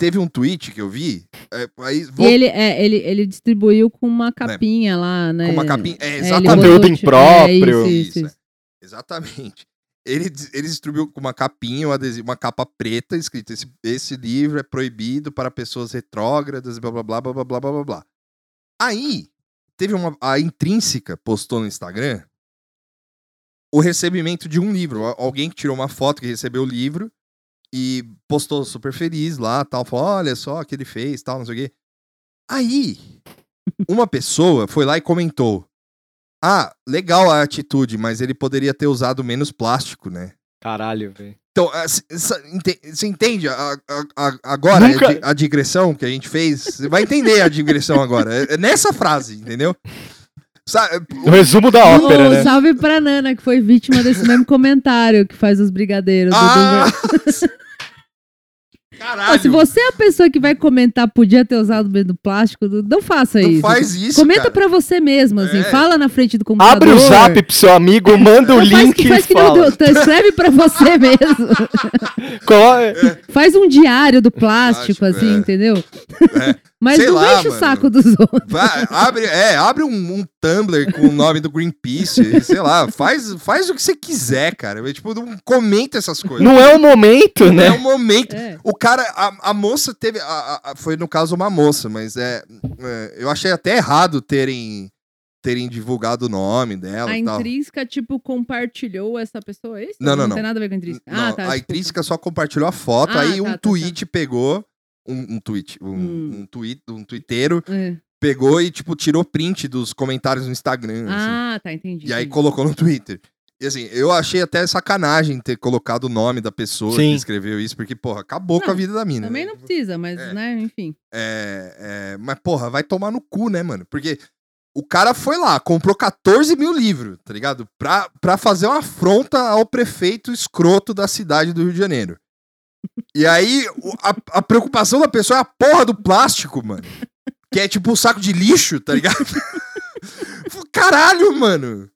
teve um tweet que eu vi. é, aí, E vou, ele, é, ele, ele distribuiu com uma capinha lá, né? com uma capinha. É, É, exatamente. Conteúdo tipo, impróprio. É, isso, isso, Isso, isso. Exatamente. Ele, ele distribuiu com uma capinha, um adesivo, uma capa preta, escrito: esse, esse livro é proibido para pessoas retrógradas, blá blá blá blá blá blá blá blá. blá. Aí, teve uma. A Intrínseca postou no Instagram o recebimento de um livro. Al- Alguém que tirou uma foto que recebeu o livro e postou super feliz lá, tal. Falou: olha só o que ele fez, tal, não sei o quê. Aí, uma pessoa foi lá e comentou: ah, legal a atitude, mas ele poderia ter usado menos plástico, né? Caralho, velho. Então, você entende a- a- a- agora Nunca- a, di- a digressão que a gente fez? Você vai entender a digressão agora. É- é nessa frase, entendeu? Sabe, O resumo da ópera, Ô, né? Salve pra Nana, que foi vítima desse mesmo comentário que faz os brigadeiros. do- do- Ó, caralho, se você é a pessoa que vai comentar, podia ter usado meio do plástico, não- não faça não isso. faz isso, Comenta cara. pra você mesmo, assim. É. Fala na frente do computador. Abre o zap pro seu amigo, manda o Não, faz link que, faz e que nem o fala. doutor, escreve pra você mesmo. Colo- Faz um diário do plástico, Plástico, assim, é. entendeu? É. Mas Sei não lá, enche o mano. saco dos outros. Vai, abre, é, abre um, um Tumblr com o nome do Greenpeace, sei lá, faz, faz o que você quiser, cara. Tipo, não comenta essas coisas. Não é o momento, Não né? é o momento. É. O cara, a, a moça teve. a- a- foi no caso uma moça, mas é, é, Eu achei até errado terem, terem divulgado o nome dela A intrínseca, tipo, compartilhou essa pessoa, é isso? Não, não, Não não. tem nada a ver com a intrínseca. Não, ah, tá. a intrínseca só compartilhou a foto, Ah, aí tá, um tá, tá. tweet pegou. Um, um tweet, um, Hum. um tweet, um twitteiro É. pegou e, tipo, tirou print dos comentários no Instagram. assim. Ah, tá, entendi. E aí entendi. colocou no Twitter. E assim, eu achei até sacanagem ter colocado o nome da pessoa Sim. que escreveu isso, porque, porra, acabou com a Não, vida da mina. Também né? não precisa, mas, É. né, enfim. É, é, mas, porra, vai tomar no cu, né, mano? Porque o cara foi lá, comprou 14 mil livros, tá ligado? Pra, pra fazer uma afronta ao prefeito escroto da cidade do Rio de Janeiro. E aí, a, a preocupação da pessoa é a porra do plástico, mano. Que é tipo um saco de lixo, tá ligado? Caralho, mano.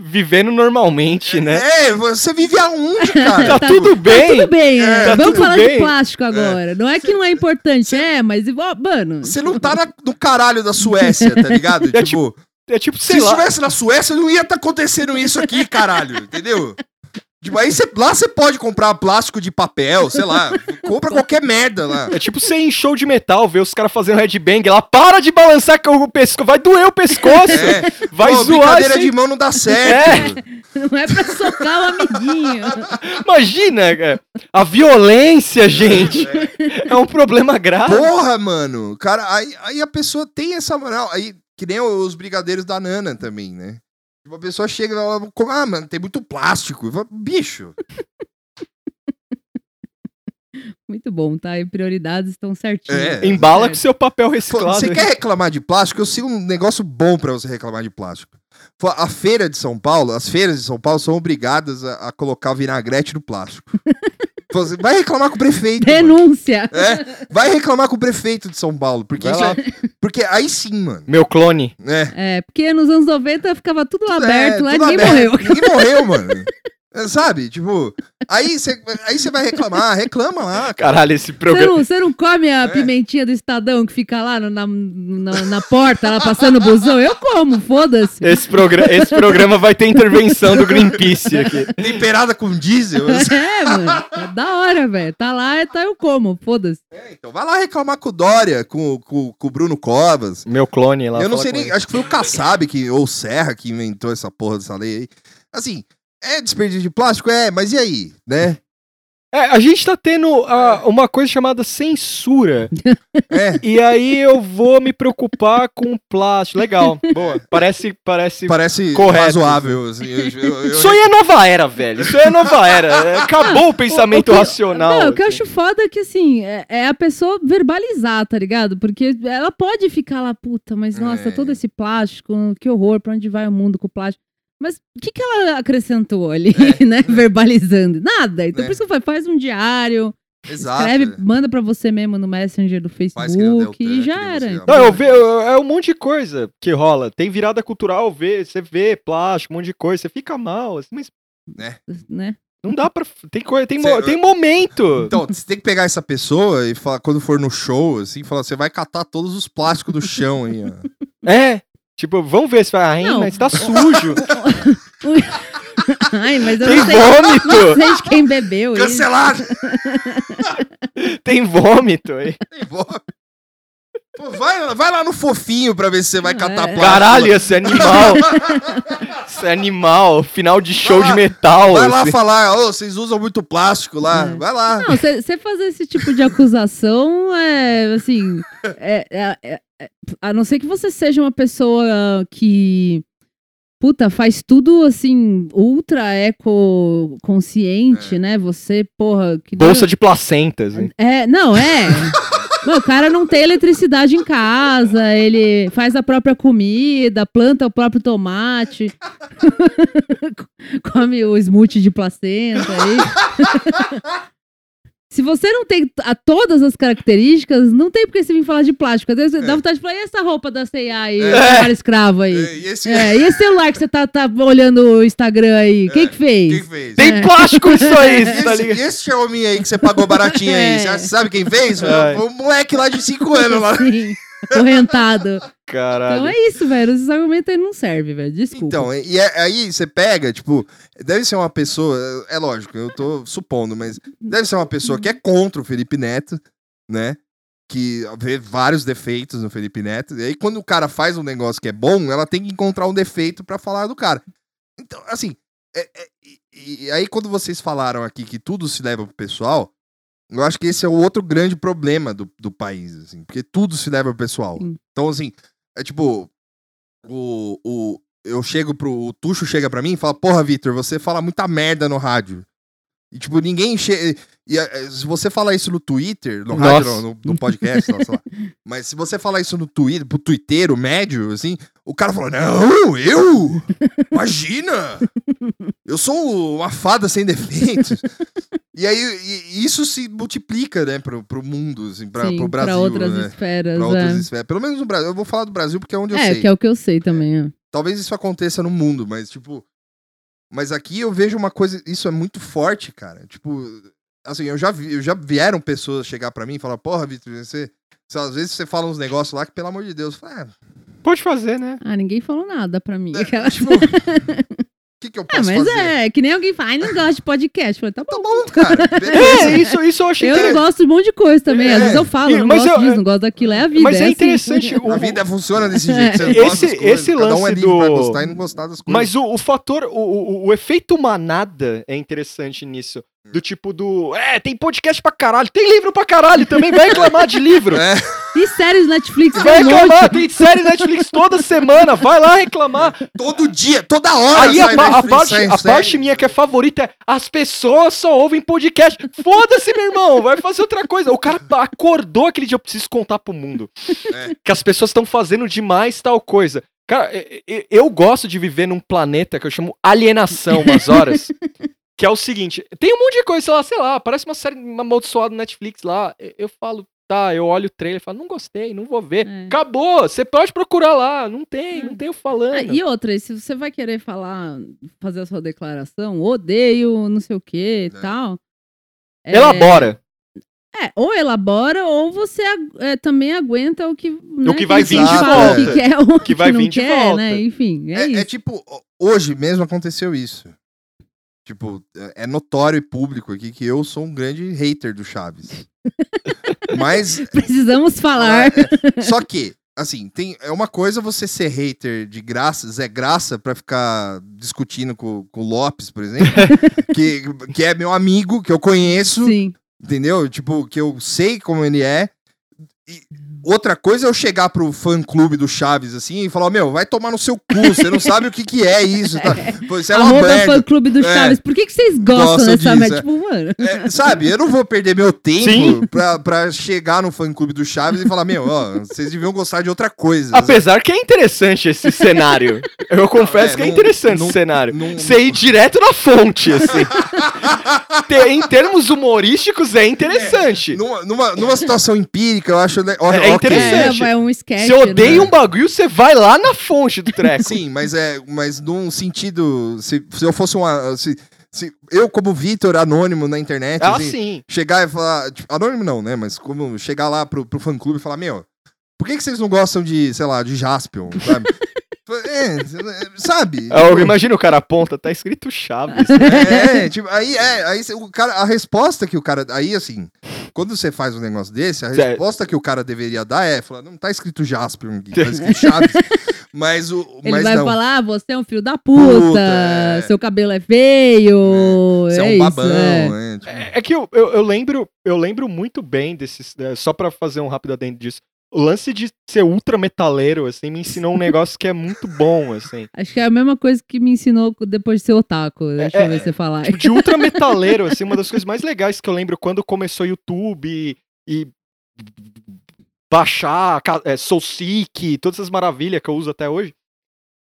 Vivendo normalmente, né? É, você vive aonde, cara? Tá tudo bem. Tudo bem, É, é. tá Vamos tudo falar bem. de plástico agora. Não é que não é importante, é, mas, ó, mano. Você não tá na- no caralho da Suécia, tá ligado? É tipo, É tipo, se lá. estivesse na Suécia, não ia estar acontecendo isso aqui, caralho, entendeu? Tipo, aí cê- lá você pode comprar plástico de papel, sei lá, compra qualquer merda lá. É tipo você ir em show de metal, ver os caras fazendo headbang lá, para de balançar com o pescoço, vai doer o pescoço, É, vai pô, zoar. brincadeira sem- de mão não dá certo. Não é pra socar o amiguinho. Imagina, cara, a violência, gente. É É um problema grave. Porra, mano. Cara, aí, aí a pessoa tem essa moral. Aí, que nem os brigadeiros da Nana também, né? Tipo, a pessoa chega e fala, "Como- ah, mano, tem muito plástico. Eu falo, Bicho, Muito bom, tá? E prioridades estão certinhas. É. Embala É. com seu papel reciclado. você quer reclamar de plástico? Eu sei um negócio bom pra você reclamar de plástico. A feira de São Paulo, as feiras de São Paulo são obrigadas a, a colocar vinagrete no plástico. Você vai reclamar com o prefeito. Denúncia! É, vai reclamar com o prefeito de São Paulo. Porque, isso é- porque aí sim, mano. Meu clone. É, É, porque nos anos 90 ficava tudo lá aberto, É, lá tudo ninguém aberto. morreu. Ninguém morreu, mano. Sabe? Tipo, aí você aí você vai reclamar, reclama lá. cara. Caralho, esse programa. não, você não come a É. pimentinha do Estadão que fica lá no- na, na, na porta, lá passando o busão? Eu como, foda-se. Esse, progra... esse programa vai ter intervenção do Greenpeace aqui. Temperada com diesel. assim. É, mano. É da hora, velho. Tá lá, tá eu como, foda-se. É, então vai lá reclamar com o Dória, com, com, com o Bruno Covas. Meu clone lá. Eu não sei nem, ele. acho que foi o Kassab que, ou o Serra que inventou essa porra dessa lei aí. Assim, é desperdício de plástico? É, mas e aí, né? É, a gente tá tendo ah, uma coisa chamada censura. É, E aí eu vou me preocupar com plástico. Legal. Boa. Parece. parece... parece Correto. razoável. Assim, eu- eu- eu- Isso aí é nova era, velho. Isso aí é nova era. É, Acabou o pensamento O que- racional. Não, o que eu acho foda é que, assim, é, é a pessoa verbalizar, tá ligado? Porque ela pode ficar lá, puta, mas nossa, É. todo esse plástico, que horror, pra onde vai o mundo com o plástico? Mas o que, que ela acrescentou ali, né? Verbalizando? Nada. Então É. por isso que eu falo, faz um diário, Exato. escreve, manda pra você mesmo no Messenger do Facebook e já era. Não, eu ve, eu- é um monte de coisa que rola. Tem virada cultural, vê, você vê plástico, um monte de coisa, você fica mal, assim, mas Né? não dá pra. Tem coisa, tem, Cê- tem momento. Então, você tem que pegar essa pessoa e falar, quando for no show, assim, falar, você vai catar todos os plásticos do chão aí, ó. É. Tipo, vamos ver se vai. Ai, Não. mas tá sujo. Ai, mas eu tem não sei, não vômito. sei de quem bebeu isso. Cancelado! Tem vômito aí. Tem voz. Pô, vai, vai lá no fofinho pra ver se você vai catar É. plástico. Caralho, esse animal. esse animal. Final de show de lá- metal. Vai lá assim. falar, ô, vocês usam muito plástico lá. É. Vai lá. Não, você fazer esse tipo de acusação é assim. é- é- é- a não ser que você seja uma pessoa que. Puta, faz tudo assim, ultra eco consciente, É. né? Você, porra. Bolsa de placentas. hein? É, não, é. O cara não tem eletricidade em casa, ele faz a própria comida, planta o próprio tomate, come o smoothie de placenta aí. Se você não tem a todas as características, não tem porque você vir falar de plástico. Às vezes dá vontade de falar, e essa roupa da C&A aí, É. trabalho escravo aí? É, E esse É, e esse celular que você tá, tá olhando o Instagram aí? Quem que fez? quem fez? Tem plástico nisso aí, E tá esse, ligado? e esse Xiaomi aí que você pagou baratinho aí? É. Você sabe quem fez? É. Foi o moleque lá de 5 anos lá. Sim, correntado. Caralho. Então é isso, velho. Esses argumentos aí não servem, velho. Desculpa. Então, e é- aí você pega, tipo, deve ser uma pessoa, é lógico, eu tô supondo, mas deve ser uma pessoa que é contra o Felipe Neto, né? Que vê vários defeitos no Felipe Neto. E aí, quando o cara faz um negócio que é bom, ela tem que encontrar um defeito pra falar do cara. Então, assim, é- é- e, e aí quando vocês falaram aqui que tudo se leva pro pessoal, eu acho que esse é o outro grande problema do, do país, assim, porque tudo se leva pessoal. Sim. Então, assim, é tipo, o, o, eu chego pro. O Tuxo chega pra mim e fala: Porra, Vitor, você fala muita merda no rádio. E, tipo, ninguém chega. E eh, se você falar isso no Twitter, no rádio, não, no, no podcast, sei lá, sei lá. Mas se você falar isso no Twitter, pro twitteiro médio, assim, o cara fala: Não, eu? Imagina! Eu sou uma fada sem defeitos. e aí, e- isso se multiplica, né, pro, pro mundo, assim, pra, Sim, pro Brasil. pra outras né? esferas. Pra é. outras esferas. Pelo menos no Brasil. Eu vou falar do Brasil porque é onde eu É, sei. que é o que eu sei também. é. Talvez isso aconteça no mundo, mas, tipo. Mas aqui eu vejo uma coisa. Isso é muito forte, cara. Tipo. Assim, eu já, vi, eu já vieram pessoas chegar pra mim e falar: Porra, Vitor, você. você- Às vezes você fala uns negócios lá que, pelo amor de Deus, eu falo, "É, Pode fazer, né? Ah, ninguém falou nada pra mim. é, Aquela- tipo, o que, que eu Ah, posso mas fazer? é, que nem alguém fala, ai, não gosto de podcast. Falei, tá bom. Tá bom, cara. É, Beleza. isso, isso eu achei Eu não gosto de um monte de coisa também. Às É. vezes eu falo, E- não mas gosto eu- disso, não gosto daquilo. É a vida. Mas é assim. interessante. o- A vida funciona desse jeito. Você não gosta Esse- coisas, esse Cada um é lance livre pra do- gostar e não gostar das coisas. Mas o, o fator, o, o, o efeito manada é interessante nisso. Do tipo do. É, tem podcast pra caralho, tem livro pra caralho também, vai reclamar de livro. É. E séries Netflix Vai um reclamar, monte. tem série Netflix toda semana, vai lá reclamar. Todo dia, toda hora. Aí a, sai pa- a Netflix, parte, sai a parte minha que é favorita é as pessoas só ouvem podcast. Foda-se, meu irmão, vai fazer outra coisa. O cara acordou aquele dia, eu preciso contar pro mundo. É. Que as pessoas estão fazendo demais tal coisa. Cara, eu gosto de viver num planeta que eu chamo alienação umas horas. Que é o seguinte, tem um monte de coisa, sei lá, sei lá, parece uma série amaldiçoada no Netflix lá. Eu- Eu falo, tá, eu olho o trailer e falo, não gostei, não vou ver. É. Acabou, você pode procurar lá, não tem, não tem o falando. Ah, e outra, se você vai querer falar, fazer a sua declaração, odeio, não sei o que e É. tal. é, Elabora. É, ou elabora, ou você é, também aguenta o que. né, que vai vir de volta. O que quer, o que, Que vai não vir de quer, volta. né? Enfim, é, É, isso. é tipo, ho- hoje mesmo aconteceu isso. Tipo, é é notório e público aqui que eu sou um grande hater do Chaves. Mas Precisamos falar. É, é, só que, assim, tem, é uma coisa você ser hater de graça, Zé Graça, pra ficar discutindo com, com o Lopes, por exemplo, que, que é meu amigo, que eu conheço, Sim. entendeu? Tipo, que eu sei como ele é. E outra coisa é eu chegar pro fã clube do Chaves assim e falar: Meu, vai tomar no seu cu, você não sabe o que, que é isso. Tá? Pô, Isso é uma Arroba merda. fã clube do É. Chaves. Por que, que vocês gostam dessa disso, merda? é. Tipo, mano. É, sabe, eu não vou perder meu tempo Sim. pra, pra chegar no fã clube do Chaves e falar: Meu, ó, vocês deviam gostar de outra coisa. Apesar que é interessante esse cenário. Eu confesso É, que é não- interessante não- esse cenário. não- Você ir direto na fonte, assim. Em termos humorísticos, é interessante. Numa, numa, numa situação empírica, eu acho. né, olha, É. interessante. É, é um sketch. Você odeia né? um bagulho, você vai lá na fonte do treco. Sim, mas é, mas num sentido, se, se eu fosse uma, se, se eu como Vitor anônimo na internet, Ah, assim, sim. chegar e falar, tipo, anônimo não, né, mas como chegar lá pro, pro fã clube e falar, meu, por que, que vocês não gostam de, sei lá, de Jaspion, sabe? é, sabe? Eu imagino o cara aponta, tá escrito Chaves. É, tipo, aí é, aí o cara, a resposta que o cara, aí assim, quando você faz um negócio desse, a Certo. resposta que o cara deveria dar é, falar, não tá escrito Jaspion aqui, tá escrito Chaves, mas o, Ele mas vai não. falar, ah, você é um filho da puta, Puta, é. seu cabelo é feio. Você é, é um isso, babão, é. né? Tipo, É que eu, eu, eu lembro, eu lembro muito bem desses. é, só pra fazer um rápido adendo disso. O lance de ser ultra metaleiro, assim, me ensinou um negócio que é muito bom, assim. Acho que é a mesma coisa que me ensinou depois de ser otaku. Deixa É, eu ver você falar. Tipo, de ultra metaleiro, assim, uma das coisas mais legais que eu lembro quando começou o YouTube e, e baixar é, Soulseek, todas essas maravilhas que eu uso até hoje.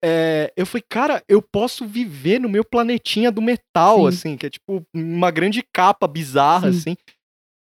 é, eu falei, cara, eu posso viver no meu planetinha do metal, Sim. assim, que é tipo uma grande capa bizarra, Sim. assim.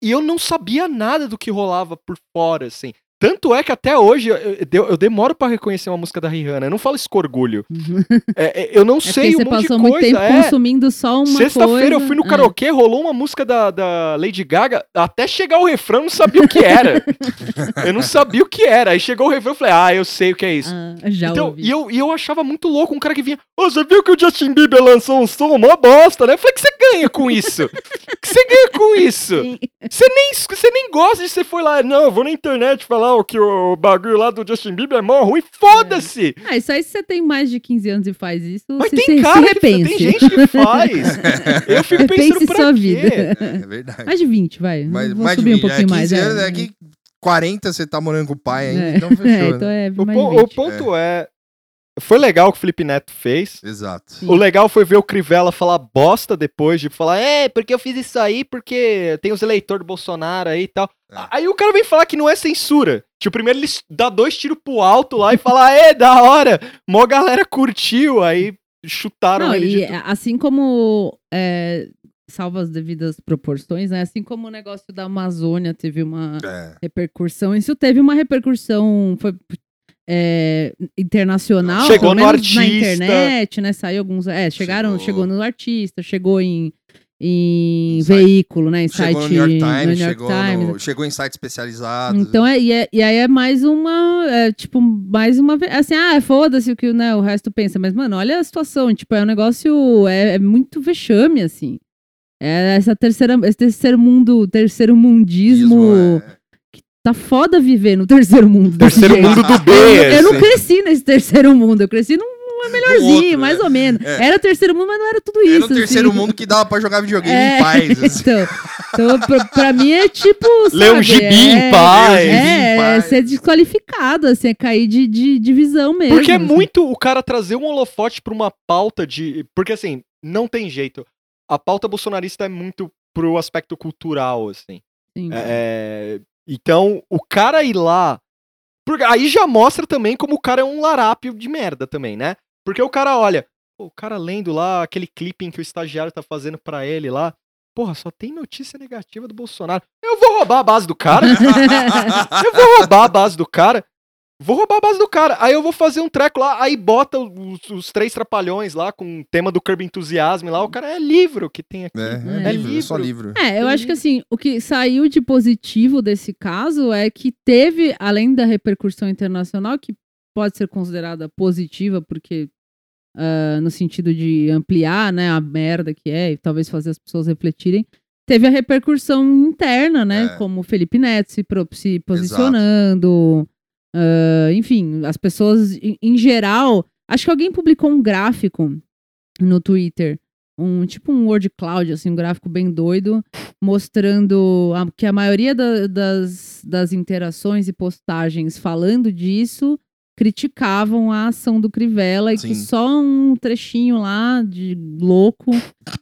E eu não sabia nada do que rolava por fora, assim. Tanto é que até hoje eu, eu- demoro pra reconhecer uma música da Rihanna. Eu não falo isso com orgulho. É, é, eu não É sei um você monte de passou coisa. muito tempo é. consumindo só uma Sexta-feira eu fui no É. karaokê, rolou uma música da, da Lady Gaga, até chegar o refrão eu não sabia o que era. eu não sabia o que era. Aí chegou o refrão eu falei, ah, eu sei o que é isso. Ah, já então, ouvi. e eu, e eu achava muito louco um cara que vinha, ô, você viu que o Justin Bieber lançou um som, uma bosta, né? Eu falei, o que você ganha com isso? O que você ganha com isso? Você nem, você nem gosta de você foi lá, não, eu vou na internet falar o que o bagulho lá do Justin Bieber é mó ruim, foda-se! Ah, isso aí se você tem mais de 15 anos e faz isso, Mas se, tem se, cara se que repense. tem gente que faz. Eu fico pensando Repense pra sua quê? vida. É verdade. Mais de 20, vai. Mais de subir um 20, pouquinho é, mais. 15 é. anos, é que 40 você tá morando com o pai ainda, É. então fechou. É, né? então é O, mais de po- 20. o ponto é. Foi legal o que o Felipe Neto fez. Exato. Sim. O legal foi ver o Crivella falar bosta depois de falar, é, porque eu fiz isso aí porque tem os eleitores do Bolsonaro aí e tal. É. Aí o cara vem falar que não é censura. Tipo, primeiro ele dá dois tiros pro alto lá e fala, é, da hora. Mó galera curtiu, aí chutaram Não, ele e de tudo. assim como é, salva as devidas proporções, né? Assim como o negócio da Amazônia teve uma É. repercussão, isso teve uma repercussão foi, é, internacional, Chegou no menos na artista. internet, né? Saiu alguns, é, chegaram, Chegou. chegou no artista, chegou em, em site- veículo, né? Em Chegou site no New York Times, New York chegou, Times. no- chegou em sites especializados. Então, é, e, é- e aí é mais uma, é, tipo, mais uma vez, assim, ah, foda-se o que né, o resto pensa, mas, mano, olha a situação, tipo, é um negócio, é, é muito vexame, assim. É essa terceira, esse terceiro mundo, terceiro mundismo, é. Tá foda viver no terceiro mundo. Terceiro jeito. mundo do B, Eu, eu não assim. cresci nesse terceiro mundo, eu cresci num melhorzinho, outro, mais né? ou menos. É. Era terceiro mundo, mas não era tudo isso. Era o terceiro assim. mundo que dava pra jogar videogame É, em paz. assim. Então, então pra, pra mim é tipo. Ler um sabe, gibi é, em paz. Ler um gibi em É, é paz. ser desqualificado, assim, é cair de, de, de visão mesmo. Porque é assim. muito o cara trazer um holofote pra uma pauta de. Porque assim, não tem jeito. A pauta bolsonarista é muito pro aspecto cultural, assim. Sim. É, é, então, o cara ir lá. Aí já mostra também como o cara é um larápio de merda também, né? Porque o cara olha, pô, o cara lendo lá aquele clipping que o estagiário tá fazendo pra ele lá. Porra, só tem notícia negativa do Bolsonaro. Eu vou roubar a base do cara. eu vou roubar a base do cara. Vou roubar a base do cara. Aí eu vou fazer um treco lá, aí bota os, os três trapalhões lá com o tema do Curb Enthusiasm lá. O cara é livro que tem aqui. É, É é livro, é só livro. livro. É, eu acho que assim, o que saiu de positivo desse caso é que teve, além da repercussão internacional, que pode ser considerada positiva, porque ah, no sentido de ampliar né, a merda que é, e talvez fazer as pessoas refletirem, teve a repercussão interna, né? É. Como o Felipe Neto se, se posicionando. Ah, enfim, as pessoas em, em geral. Acho que alguém publicou um gráfico no Twitter um tipo um word cloud, assim, um gráfico bem doido, mostrando a- que a maioria da- das, das interações e postagens falando disso criticavam a ação do Crivella e que Sim. só um trechinho lá de louco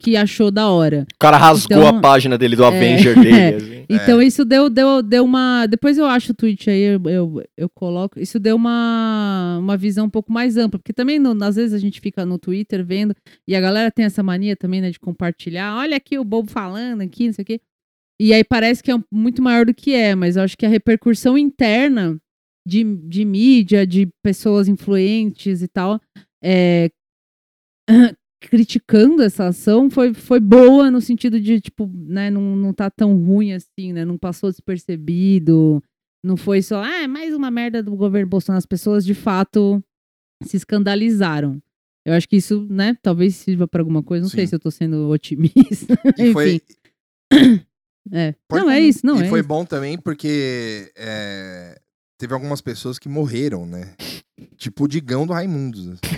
que achou da hora. O cara rasgou Então, a página dele do é, Avenger dele. assim. Então isso deu, deu, deu uma. Depois eu acho o tweet aí, eu, eu, eu coloco. Isso deu uma, uma visão um pouco mais ampla. Porque também, no- às vezes, a gente fica no Twitter vendo, e a galera tem essa mania também, né, de compartilhar. Olha aqui o bobo falando aqui, não sei o quê. E aí parece que é muito maior do que é, mas eu acho que a repercussão interna de, de mídia, de pessoas influentes e tal, é, criticando essa ação foi, foi boa no sentido de, tipo, né, não, não tá tão ruim assim, né? Não passou despercebido. Não foi só, ah, é mais uma merda do governo Bolsonaro. As pessoas, de fato, se escandalizaram. Eu acho que isso, né, talvez sirva pra alguma coisa. Não sei Sim. se eu tô sendo otimista. E foi. É. Pode não, é isso, não e é foi isso. bom também porque é, teve algumas pessoas que morreram, né? Tipo o Digão do Raimundos. assim.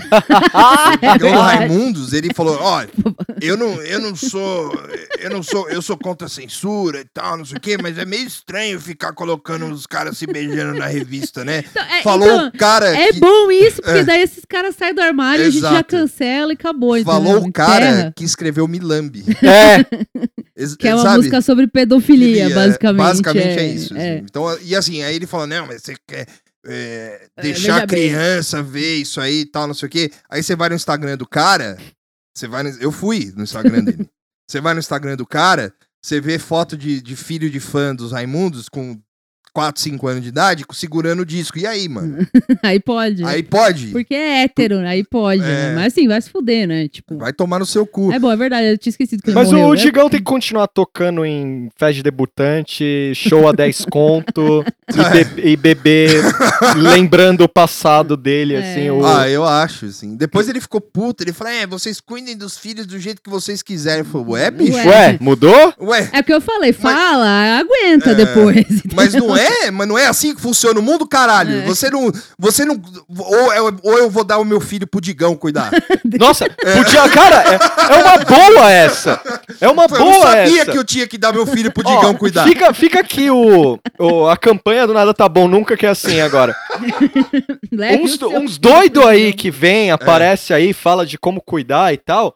O Digão do verdade. Raimundos, ele falou: olha, eu não, eu não sou. Eu não sou. Eu sou contra a censura e tal, não sei o quê, mas é meio estranho ficar colocando os caras se beijando na revista, né? Então, é, Falou então, o cara é que. bom isso, porque É. daí esses caras saem do armário e a gente já cancela e acabou. Falou o cara Enterra. que escreveu Milambi. É, Que é uma sabe? música sobre pedofilia, Filia, basicamente. Basicamente é, é, isso. é. assim. Então, e assim, aí ele falou: não, mas você quer é, É, deixar a bem. criança ver isso aí e tal, não sei o quê. Aí você vai no Instagram do cara, você vai no- eu fui no Instagram dele. Você vai no Instagram do cara, você vê foto de, de filho de fã dos Raimundos com 4, 5 anos de idade, segurando o disco. E aí, mano? Aí pode. Aí pode? Porque é hétero, né? aí pode. É. né? Mas assim, vai se fuder, né? Tipo. Vai tomar no seu cu. É bom, é verdade, eu tinha esquecido que ele mas morreu. o né? Digão tem que continuar tocando em festa de debutante, show a 10 conto e, be- e beber, lembrando o passado dele, É. assim. O... Ah, eu acho, assim. Depois ele ficou puto, ele falou: é, vocês cuidem dos filhos do jeito que vocês quiserem. Eu falei, ué, bicho? Ué. Ué, mudou? Ué, É o que eu falei, fala, aguenta É, depois. Mas não é, mas não é assim que funciona o mundo, caralho. É. Você não, você não, ou, eu- ou eu vou dar o meu filho pro Digão cuidar. Nossa, podia. Cara, é, é uma boa essa. É uma eu não boa sabia essa. que eu tinha que dar meu filho pro Ó, Digão cuidar. Fica, fica aqui o, o- a campanha do Nada Tá Bom Nunca, que é assim agora. Uns uns aí que vem, aparece aí, fala de como cuidar e tal.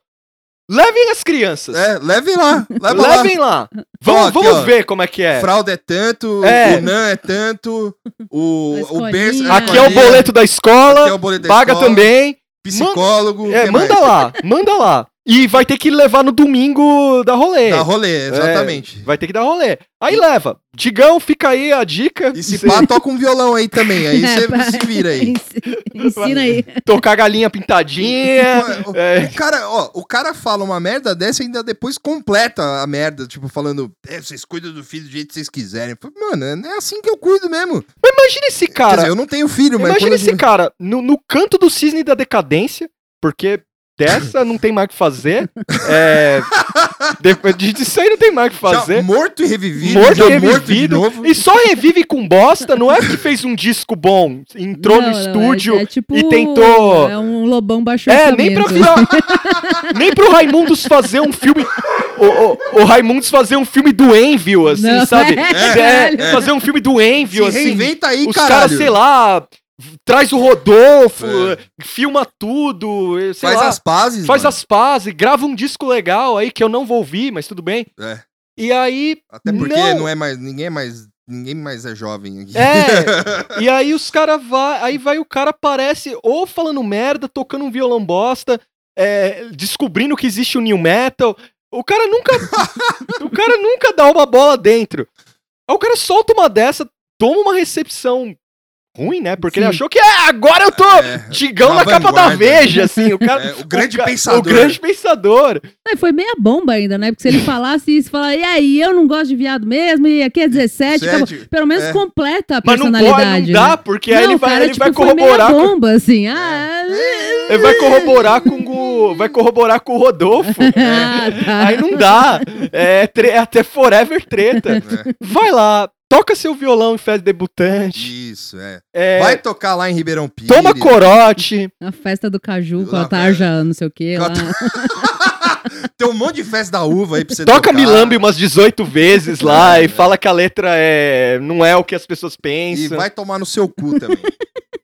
Levem as crianças. É, leve lá, leva lá. Levem lá. Vamos, vamos ó. ver como é que é. Fralda é tanto, É. o NAN é tanto, o, o berço Aqui é o boleto da escola. aqui é o boleto da paga escola, também. psicólogo. É, que manda mais? lá, manda lá. E vai ter que levar no domingo da rolê. Dá rolê, exatamente. Vai ter que dar rolê. Aí leva. Digão, fica aí a dica. E se pá, toca um violão aí também. Aí É, você pra- se vira aí. Ens- Ensina aí. Tocar a galinha pintadinha. O, É. o cara, ó, o cara fala uma merda dessa e ainda depois completa a merda, tipo, falando, é, vocês cuidam do filho do jeito que vocês quiserem. Mano, é assim que eu cuido mesmo. Mas imagina esse Quer cara. dizer, eu não tenho filho, mas imagina quando esse eu- cara no, no canto do cisne da decadência, porque dessa não tem mais o que fazer. É, depois disso aí não tem mais o que Já fazer. morto e revivido. Morto já e morto de revivido. novo. E só revive com bosta, não é porque fez um disco bom, entrou Não, no não, é- estúdio é tipo- e tentou. É um lobão baixo É, nem pra nem pro Raimundos fazer um filme. O, o, o Raimundos fazer um filme do Envio, assim, Não, sabe? é, É, fazer um filme do Envio, Se assim. reinventa aí, Os caralho. caras, sei lá, traz o Rodolfo, É. filma tudo, sei Faz lá, as pazes, faz mano. as pazes, grava um disco legal aí que eu não vou ouvir, mas tudo bem. É. E aí. Até porque Não. não. é mais... Ninguém é mais... Ninguém mais é jovem aqui. É, e aí os caras vai, aí vai o cara aparece ou falando merda, tocando um violão bosta, é, descobrindo que existe o new metal. O cara nunca, o cara nunca dá uma bola dentro. Aí o cara solta uma dessa, toma uma recepção ruim, né? Porque ele Sim. achou que ah, agora eu tô É, digão na capa da vanguarda. Veja, assim, o cara, É, o grande ca- pensador. o grande pensador. É, foi meia bomba ainda, né? Porque se ele falasse isso, falar, e aí, eu não gosto de viado mesmo, e aqui é 17, Sete, acabou. pelo menos é. completa a Mas não pode, personalidade. não dá, né? porque aí Não, ele vai, cara, ele tipo, vai foi meia corroborar com, bomba, assim. Ah, ele vai corroborar com o vai corroborar com o Rodolfo. ah, tá. Aí não dá. É, tre- é até forever treta. É. Vai lá, toca seu violão em festa debutante. Isso, é. é, Vai tocar lá em Ribeirão Pires. toma corote. A festa do caju com a tarja, não sei o a Lá. Tem um monte de festa da uva aí pra você Toca tocar. Milambe umas 18 vezes lá É, e é. fala que a letra é não é o que as pessoas E pensam. vai tomar no seu cu também.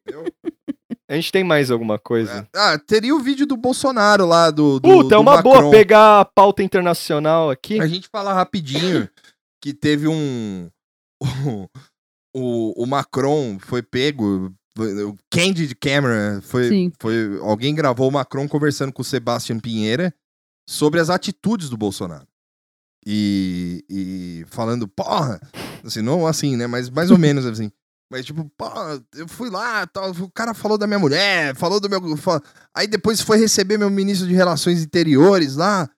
A gente tem mais alguma coisa. ah, teria o vídeo do Bolsonaro lá, do, do Puta, é do uma Macron. boa pegar a pauta internacional aqui. A gente fala rapidinho que teve um... O, o Macron foi pego... O Candid Camera foi, Sim. foi... Alguém gravou o Macron conversando com o Sebastião Pinheira sobre as atitudes do Bolsonaro. E, e falando, porra, assim, não assim, né? Mas mais ou menos assim. Mas tipo, porra, eu fui lá, tal, o cara falou da minha mulher, falou do meu. fa- Aí depois foi receber meu ministro de Relações Interiores lá.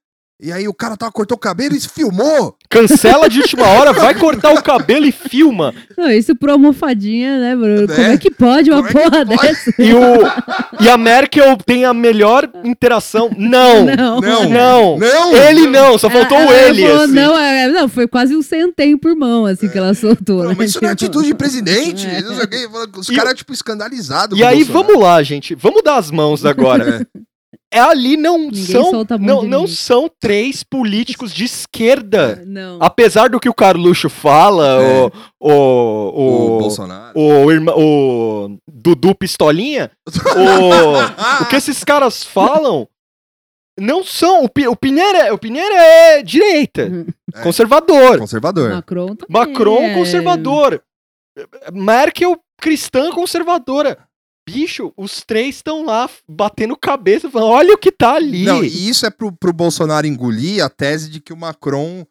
E aí o cara tava, cortou o cabelo e se filmou. Cancela de última hora, vai cortar o cabelo e filma. Não, isso pro almofadinha, né, Bruno? Como É? é que pode uma Como é porra pode? dessa? E, o, e a Merkel tem a melhor interação. Não. Não. Não. Não. Não! Ele não, só faltou Ela- o ela ele. falou, assim. não, é, não, foi quase um centém por mão, assim, que ela soltou. Não, né? mas isso não é Tipo, atitude de presidente. É. não sei o quê. Os caras, tipo, escandalizados. E aí, Bolsonaro. vamos lá, gente. Vamos dar as mãos agora. É, ali não Ninguém são não, não são três políticos de esquerda. Não. Apesar do que o Carluxo fala, É. o, o, O, o, Bolsonaro. o, o Dudu Pistolinha, o, o que esses caras falam não são. O, Pi- o, Pinheira, o Pinheira é direita, Uhum. É. conservador. Conservador. Macron também. Macron, é. conservador. Merkel, cristã, conservadora. Bicho, os três estão lá batendo cabeça, falando: olha o que tá ali. Não, e isso é pro, pro Bolsonaro engolir a tese de que o Macron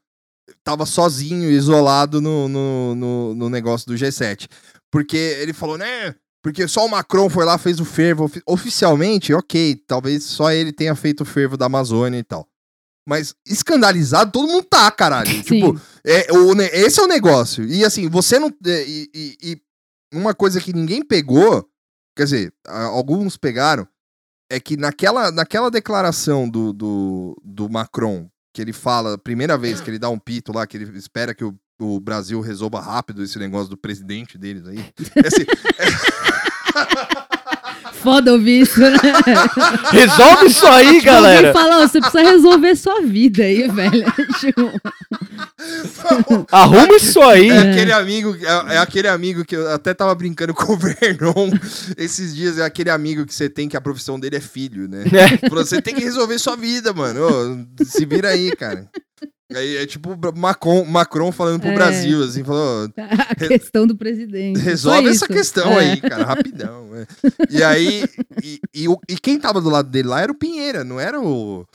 tava sozinho, isolado no, no, no, no negócio do G7. Porque ele falou, né? Porque só o Macron foi lá, fez o fervo. ofi- Oficialmente, ok, talvez só ele tenha feito o fervo da Amazônia e tal. Mas escandalizado, todo mundo tá, caralho. Sim. Tipo, é, o, esse é o negócio. E assim, você não. é, E, e- e uma coisa que ninguém pegou, quer dizer, alguns pegaram, é que naquela, naquela declaração do, do, do Macron, que ele fala, a primeira vez que ele dá um pito lá, que ele espera que o, o Brasil resolva rápido esse negócio do presidente deles aí. Esse- Foda ouvir isso, né? Resolve isso aí, Alguém galera. fala, ó, você precisa resolver sua vida aí, velho. Tipo, Arruma isso aí. É aquele amigo, é, é aquele amigo que eu até tava brincando com o Vernon esses dias, é aquele amigo que você tem que a profissão dele é filho, né? É. Falou, Você tem que resolver sua vida, mano. Ô, se vira aí, cara. Aí é tipo Macron, Macron falando pro É. Brasil, assim, falou, a questão do presidente. resolve essa questão É. aí, cara, rapidão. é. E aí, e, e e quem tava do lado dele lá era o Pinheira, não era o.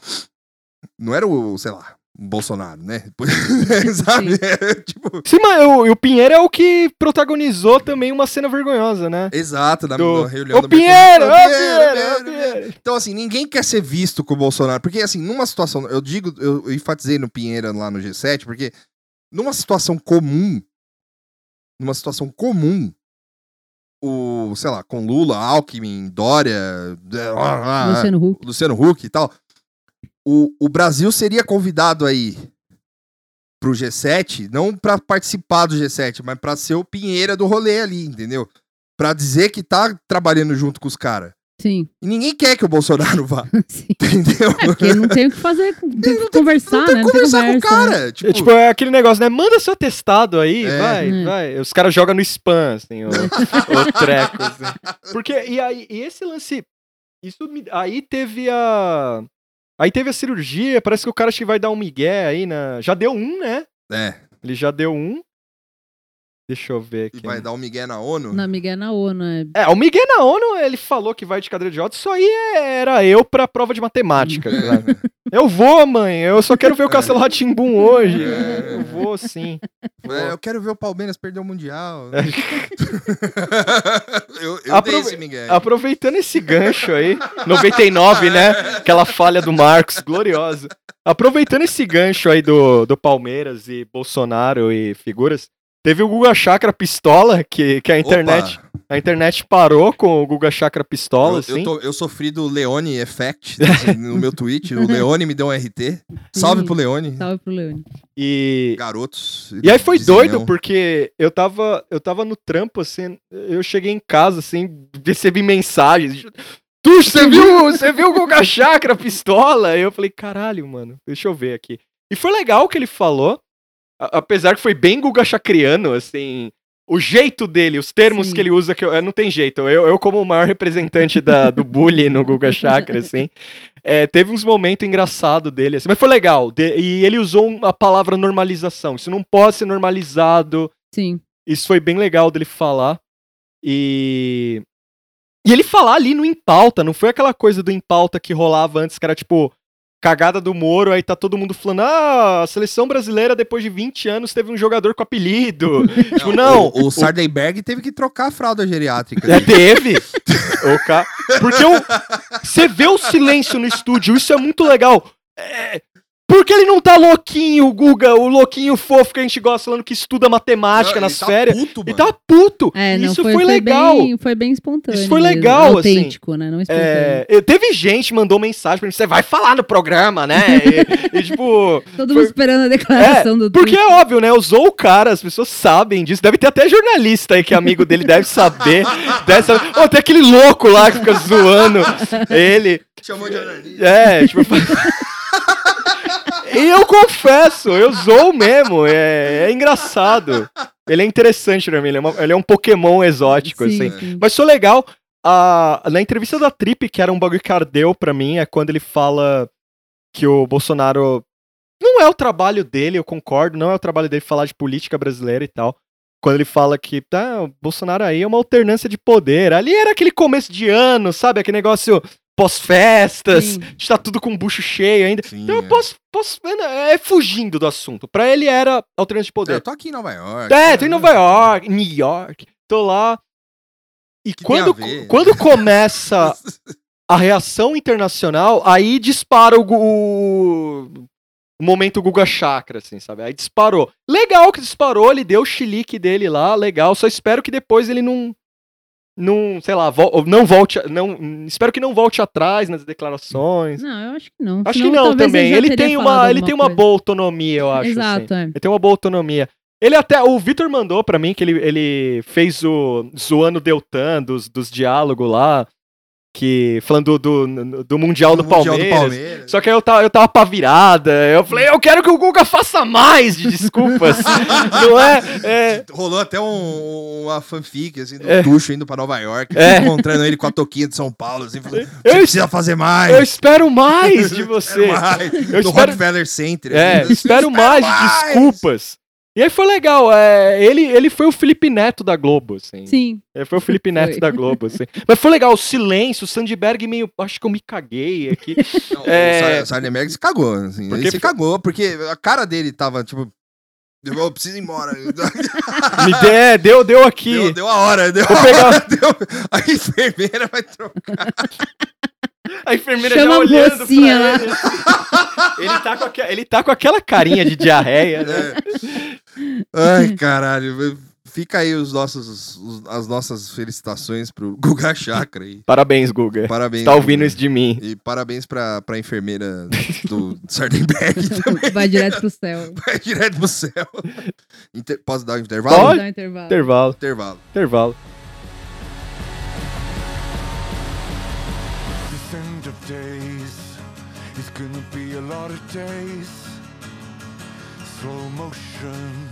Não era o, sei lá, Bolsonaro, né? Sabe? Era, tipo, Sim, mas o, o Pinheiro é o que protagonizou também uma cena vergonhosa, né? exato, na, Do- na reunião Ô da Pinheiro, ô Mercosul. Pinheiro, Pinheiro, Pinheiro. Então, assim, ninguém quer ser visto com o Bolsonaro. Porque, assim, numa situação. Eu digo, eu enfatizei no Pinheira lá no G7, porque numa situação comum. Numa situação comum. o, sei lá, com Lula, Alckmin, Dória, Luciano Huck. Luciano Huck e tal, o, o Brasil seria convidado aí pro G7, não pra participar do G7, mas pra ser o Pinheira do rolê ali, entendeu? Pra dizer que tá trabalhando junto com os caras. Sim, E ninguém quer que o Bolsonaro vá, sim. entendeu? É, porque não tem o que fazer, tem que conversar, não tem né? que Não tem conversar com o conversa. cara. Tipo, É, tipo, é aquele negócio, né? Manda seu atestado aí, É. vai, É. vai. Os caras jogam no spam, assim, o, o treco, assim. Porque, e aí, e esse lance, isso me- aí teve a... Aí teve a cirurgia, parece que o cara acho que vai dar um migué aí na... Já deu um, né? É, Ele já deu um. Deixa eu ver e aqui. vai dar um migué na ONU. Na amiga é na ONU, é. É, o Miguel na ONU, ele falou que vai de cadeira de rodas, isso aí era eu pra prova de matemática. Eu vou, mãe, eu só quero ver o Castelo Ratimbum hoje. É. Eu vou, sim. É, eu quero ver o Palmeiras perder o Mundial. É. eu eu Aprove- dei esse migué. Aproveitando esse gancho aí, 99, né? Aquela falha do Marcos, gloriosa. Aproveitando esse gancho aí do, do Palmeiras e Bolsonaro e figuras, teve o Guga Chakra Pistola, que, que a internet, Opa, a internet parou com o Guga Chakra Pistola, eu, assim. eu, tô- eu sofri do Leone Effect assim, no meu tweet. O Leone me deu um RT. Salve pro Leone. Salve pro Leone. E, Garotos. E aí foi doido, porque eu tava, eu tava no trampo, assim, eu cheguei em casa, assim, recebi mensagens. Tu, você viu, você viu o Guga Chakra pistola? Aí eu falei, caralho, mano, deixa eu ver aqui. E foi legal o que ele falou, apesar que foi bem Guga Chacriano, assim, o jeito dele, os termos Sim. que ele usa, que eu, não tem jeito. Eu, eu como o maior representante da, do bullying no Guga Chakra, assim, é, teve uns momentos engraçados dele, assim, mas foi legal. De- e ele usou a palavra normalização. Isso não pode ser normalizado. Sim. Isso foi bem legal dele falar. E. E ele falar ali no Impauta, não foi aquela coisa do Impauta que rolava antes, que era tipo. Cagada do Moro, aí tá todo mundo falando: ah, a seleção brasileira, depois de 20 anos, teve um jogador com apelido. tipo, não. O, o Sardenberg teve que trocar a fralda geriátrica. É, teve. O ca- Porque o... você vê o silêncio no estúdio, isso é muito legal. É... Por que ele não tá louquinho, o Guga, o louquinho fofo que a gente gosta falando que estuda matemática Não, nas ele tá férias? puto, Ele mano. tá puto. É, não, isso foi, foi, legal. Bem, foi bem espontâneo. Isso foi mesmo. legal, assim. Autêntico, né? Não espontâneo. É, eu- teve gente que mandou mensagem pra mim, você vai falar no programa, né? E, e, tipo, Todo foi- mundo esperando a declaração do porque Tuti. é óbvio, né? Usou o cara, as pessoas sabem disso. Deve ter até jornalista aí que é amigo dele deve saber. Deve saber. Ô, tem aquele louco lá que fica zoando ele. Chamou de jornalista. É, tipo. E eu confesso, eu zoo mesmo. É, é engraçado. Ele é interessante pra mim. Ele é, uma- ele é um Pokémon exótico, Sim, assim. sim. Mas foi legal. a- na entrevista da Trip, que era um bagulho que ardeu pra mim, é quando ele fala que o Bolsonaro. Não é o trabalho dele, eu concordo, não é o trabalho dele falar de política brasileira e tal. Quando ele fala que tá, o Bolsonaro aí é uma alternância de poder. Ali era aquele começo de ano, sabe? Aquele negócio pós-festas, está tudo com o bucho cheio ainda. Sim, Então eu é. posso, posso. É fugindo do assunto. Pra ele era alternância de É, poder. Eu tô aqui em Nova York. É, tô em Nova York, New York, tô lá. E Que quando, quando começa a reação internacional, aí dispara o, o, o momento Guga Chakra, assim, sabe? Aí disparou. Legal que disparou, ele deu o chilique dele lá, legal. Só espero que depois ele não. Não, sei lá, não volte. Não, espero que não volte atrás nas declarações. Não, eu acho que não. Acho Senão, que não também. Ele teria tem uma, ele tem uma boa autonomia, eu acho. assim. Exato, é. Ele tem uma boa autonomia. Ele até. O Vitor mandou pra mim que ele, ele fez o zoando Deltan dos, dos diálogos lá. Que. Falando do, do, do Mundial, do, Mundial Palmeiras. Palmeiras. Só que aí eu tava, eu tava pra virada. Eu falei, eu quero que o Guga faça mais de desculpas. não é? é Rolou até um- uma fanfic, assim, do É. Tuxo indo pra Nova York, É. encontrando ele com a toquinha de São Paulo, assim, falando, Eu precisa fazer mais. eu espero mais de você. Mais. Eu no espero- Rockefeller Center. É, assim, espero mais de desculpas. E aí foi legal. É, ele, ele foi o Felipe Neto da Globo, assim. Sim. Ele foi o Felipe Neto Foi. da Globo, assim. Mas foi legal, o silêncio, o Sandberg meio. Acho que eu me caguei aqui. Não, É. O Sardenberg se cagou, assim. Porque ele se cagou, porque a cara dele tava, tipo... Eu preciso ir embora. Me deu, deu, deu aqui. Deu, deu a hora, deu Vou a pegar- hora. Deu... A enfermeira vai trocar. A enfermeira Chama já a olhando mocinha pra ele. assim. Ele tá, com aque- ele tá com aquela carinha de diarreia, né? É. Ai, caralho. fica aí os nossos, os- as nossas felicitações pro Guga Chakra aí. Parabéns, Guga. Parabéns. Tá ouvindo Guga. isso de mim. E parabéns pra, pra enfermeira do Sardenberg também. Vai direto pro céu. Vai direto pro céu. Inter- Posso dar um intervalo? Pode. Dá um intervalo. Intervalo, Intervalo. intervalo. Of days. Slow motion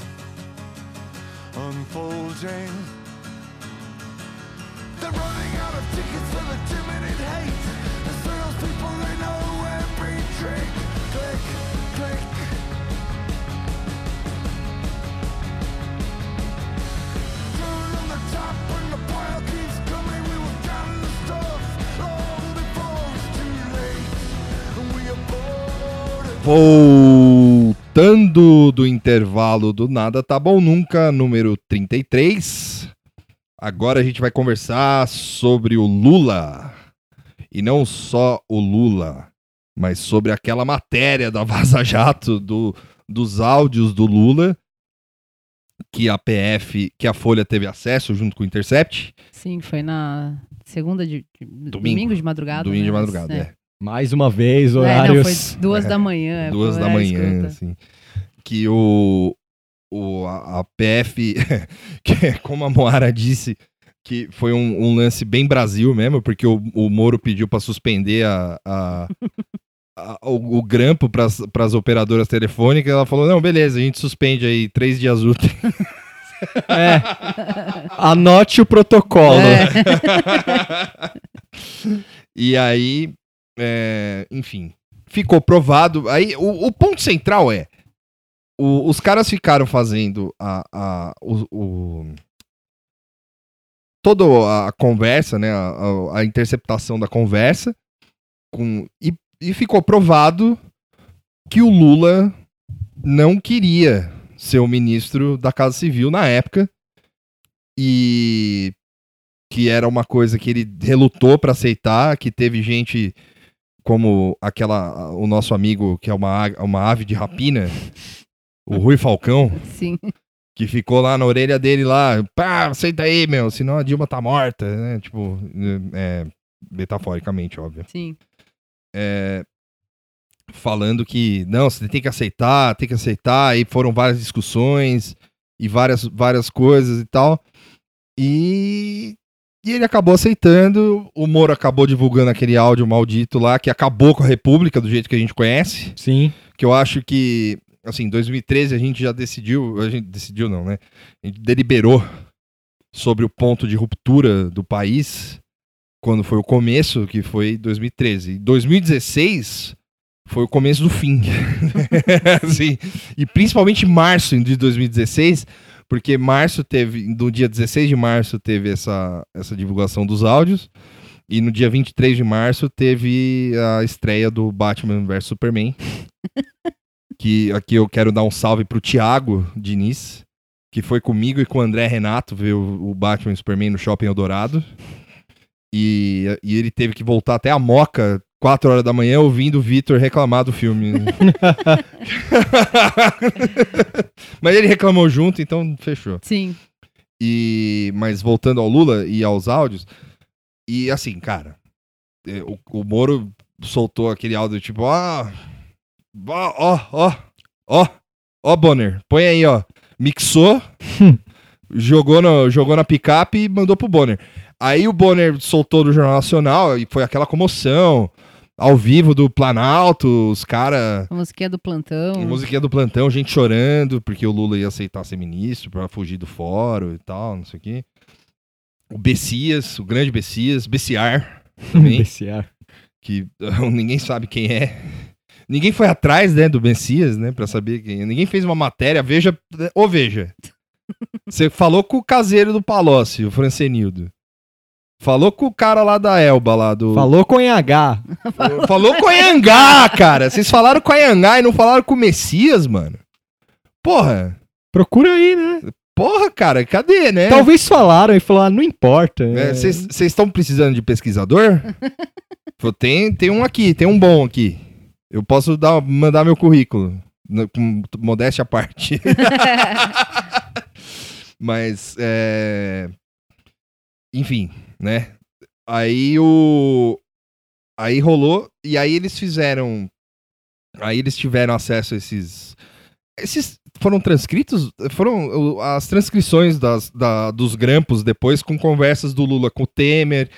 unfolding. They're running out of tickets for the two minute hate. The salespeople, they know every trick. Click, click. Turn on the top Voltando do intervalo do Nada Tá Bom Nunca, número 33. Agora a gente vai conversar sobre o Lula. E não só o Lula, mas sobre aquela matéria da Vaza Jato do, dos áudios do Lula que a PF, que a Folha teve acesso junto com o Intercept. Sim, foi na segunda de. de- Domingo. domingo de madrugada. Domingo de né? madrugada, é. Mais uma vez, É, não, horários. foi duas da manhã. é, duas da manhã, assim. Que o, o a, a PF, que é como a Moara disse, que foi um, um lance bem Brasil mesmo, porque o, o Moro pediu para suspender a, a- a- o, o grampo para as operadoras telefônicas. Ela falou: não, beleza, a gente suspende aí três dias úteis. É. Anote o protocolo. É. e aí, é, enfim, ficou provado. Aí o, o ponto central é: o- os caras ficaram fazendo a, a, o, o- toda a conversa, né, a, a- interceptação da conversa, com, e, e ficou provado que o Lula não queria ser o ministro da Casa Civil na época e que era uma coisa que ele relutou para aceitar, que teve gente como aquela o nosso amigo que é uma, uma ave de rapina, o Rui Falcão, Sim. que ficou lá na orelha dele lá, pá, aceita aí, meu, senão a Dilma tá morta, né? Tipo, é, metaforicamente, óbvio. Sim. É, falando que não, você tem que aceitar, tem que aceitar, e foram várias discussões e várias, várias coisas e tal. E, e ele acabou aceitando, o Moro acabou divulgando aquele áudio maldito lá que acabou com a República do jeito que a gente conhece, Sim. que eu acho que assim, 2013 a gente já decidiu, a gente decidiu não, né? A gente deliberou sobre o ponto de ruptura do país quando foi o começo, que foi 2013. E 2016 foi o começo do fim. Assim, e principalmente março de 2016, porque março teve, no dia 16 de março teve essa, essa divulgação dos áudios, e no dia 23 de março teve a estreia do Batman vs Superman. que aqui eu quero dar um salve pro Thiago Diniz, que foi comigo e com o André Renato ver o, o Batman e Superman no Shopping Eldorado. E, e ele teve que voltar até a Moca, 4 horas da manhã, ouvindo o Vitor reclamar do filme. Mas ele reclamou junto, então fechou. Sim. E, mas voltando ao Lula e aos áudios, e assim, cara, é, o, o Moro soltou aquele áudio tipo, ó, ó, ó, ó, ó, Bonner, põe aí, ó, mixou, jogou, no, jogou na picape e mandou pro Bonner. Aí o Bonner soltou no Jornal Nacional e foi aquela comoção, ao vivo do Planalto, os caras A musiquinha do plantão. Musiquinha do plantão, gente chorando, porque o Lula ia aceitar ser ministro pra fugir do fórum e tal, não sei o quê. O Bessias, o grande Bessias, Bessiar, também, BCA. que ninguém sabe quem é. Ninguém foi atrás, né, do Bessias, né, pra saber quem é. Ninguém fez uma matéria, veja, ou veja. Você falou com o caseiro do Palocci, o Francenildo. Falou com o cara lá da Elba, lá do... Falou com H. Falou com a Yangá, cara. Vocês falaram com a Yangá e não falaram com o Messias, mano. Porra. Procura aí, né? Porra, cara, cadê, né? Talvez falaram e falaram, não importa. É, é. Vocês estão precisando de pesquisador? Tem, tem um aqui, tem um bom aqui. Eu posso dar, mandar meu currículo. Com modéstia à parte. Mas, é... enfim, né? Aí o. Aí rolou, e aí eles fizeram. Aí eles tiveram acesso a esses. Esses foram transcritos? Foram as transcrições das, da- dos grampos depois com conversas do Lula com o Temer,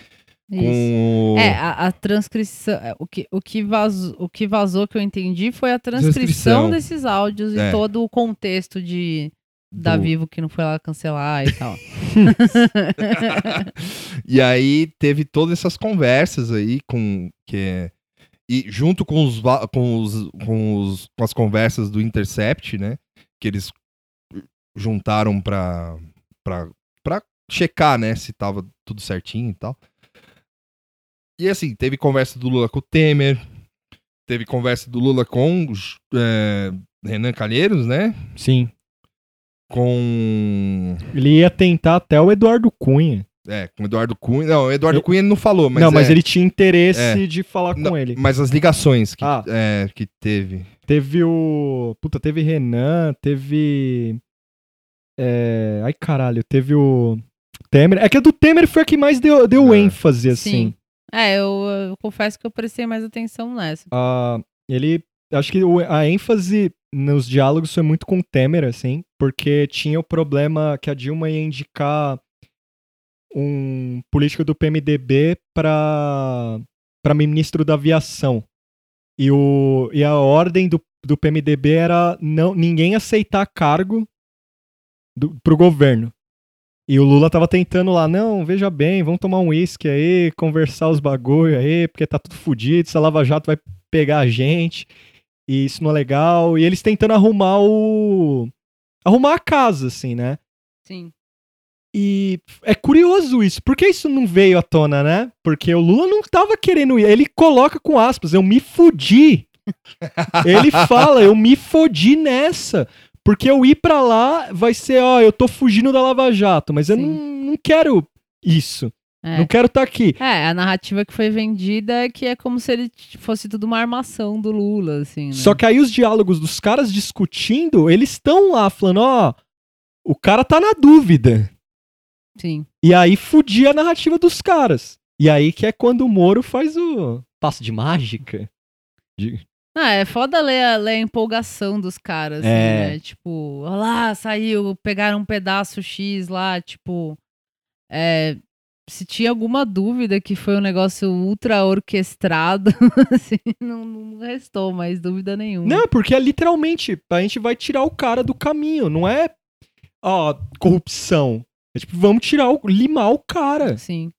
Isso. com. É, a, a transcrição. é, O que, o, que vazou, o que vazou que eu entendi foi a transcrição, Transcrição. desses áudios e É. todo o contexto de da do- Vivo que não foi lá cancelar e tal. e aí teve todas essas conversas aí com que e junto com os, com os com os com as conversas do Intercept, né, que eles juntaram pra para para checar, né, se tava tudo certinho e tal. E assim, teve conversa do Lula com o Temer, teve conversa do Lula com é, Renan Calheiros, né? Sim. Com Ele ia tentar até o Eduardo Cunha. é, com o Eduardo Cunha. Não, o Eduardo Eu- Cunha ele não falou, mas não, mas é- ele tinha interesse É. de falar com Não, ele. Mas as ligações que, Ah. é, que teve. Teve o. Puta, teve Renan, teve. É... Ai, caralho, teve o. Temer. É que a do Temer foi a que mais deu, deu É. ênfase, assim. Sim. É, eu, eu confesso que eu prestei mais atenção nessa. Ah, ele. Acho que a ênfase nos diálogos foi muito com o Temer, assim, porque tinha o problema que a Dilma ia indicar um político do PMDB para para ministro da aviação. E, o, e a ordem do, do PMDB era não ninguém aceitar cargo do, pro governo. E o Lula tava tentando lá, não, veja bem, vamos tomar um uísque aí, conversar os bagulho aí, porque tá tudo fudido, essa Lava Jato vai pegar a gente, e isso não é legal. E eles tentando arrumar o. arrumar a casa, assim, né? Sim. E é curioso isso. Por que isso não veio à tona, né? Porque o Lula não tava querendo ir. Ele coloca com aspas, eu me fudi. Ele fala, eu me fodi nessa. Porque eu ir pra lá vai ser, ó, eu tô fugindo da Lava Jato, mas eu Sim. não, não quero isso. É. Não quero estar aqui. É, a narrativa que foi vendida é que é como se ele fosse tudo uma armação do Lula, assim, né? Só que aí os diálogos dos caras discutindo, eles estão lá falando, ó, o cara tá na dúvida. Sim. E aí fudia a narrativa dos caras. E aí que é quando o Moro faz o passo de mágica. De- Ah, é foda ler a, ler a empolgação dos caras, assim, É. né? Tipo, olha lá, saiu, pegaram um pedaço X lá, tipo. É, se tinha alguma dúvida que foi um negócio ultra orquestrado, assim, não, não restou mais dúvida nenhuma. Não, porque é literalmente, a gente vai tirar o cara do caminho, não é, ó, corrupção. É tipo, vamos tirar o, limar o cara Sim.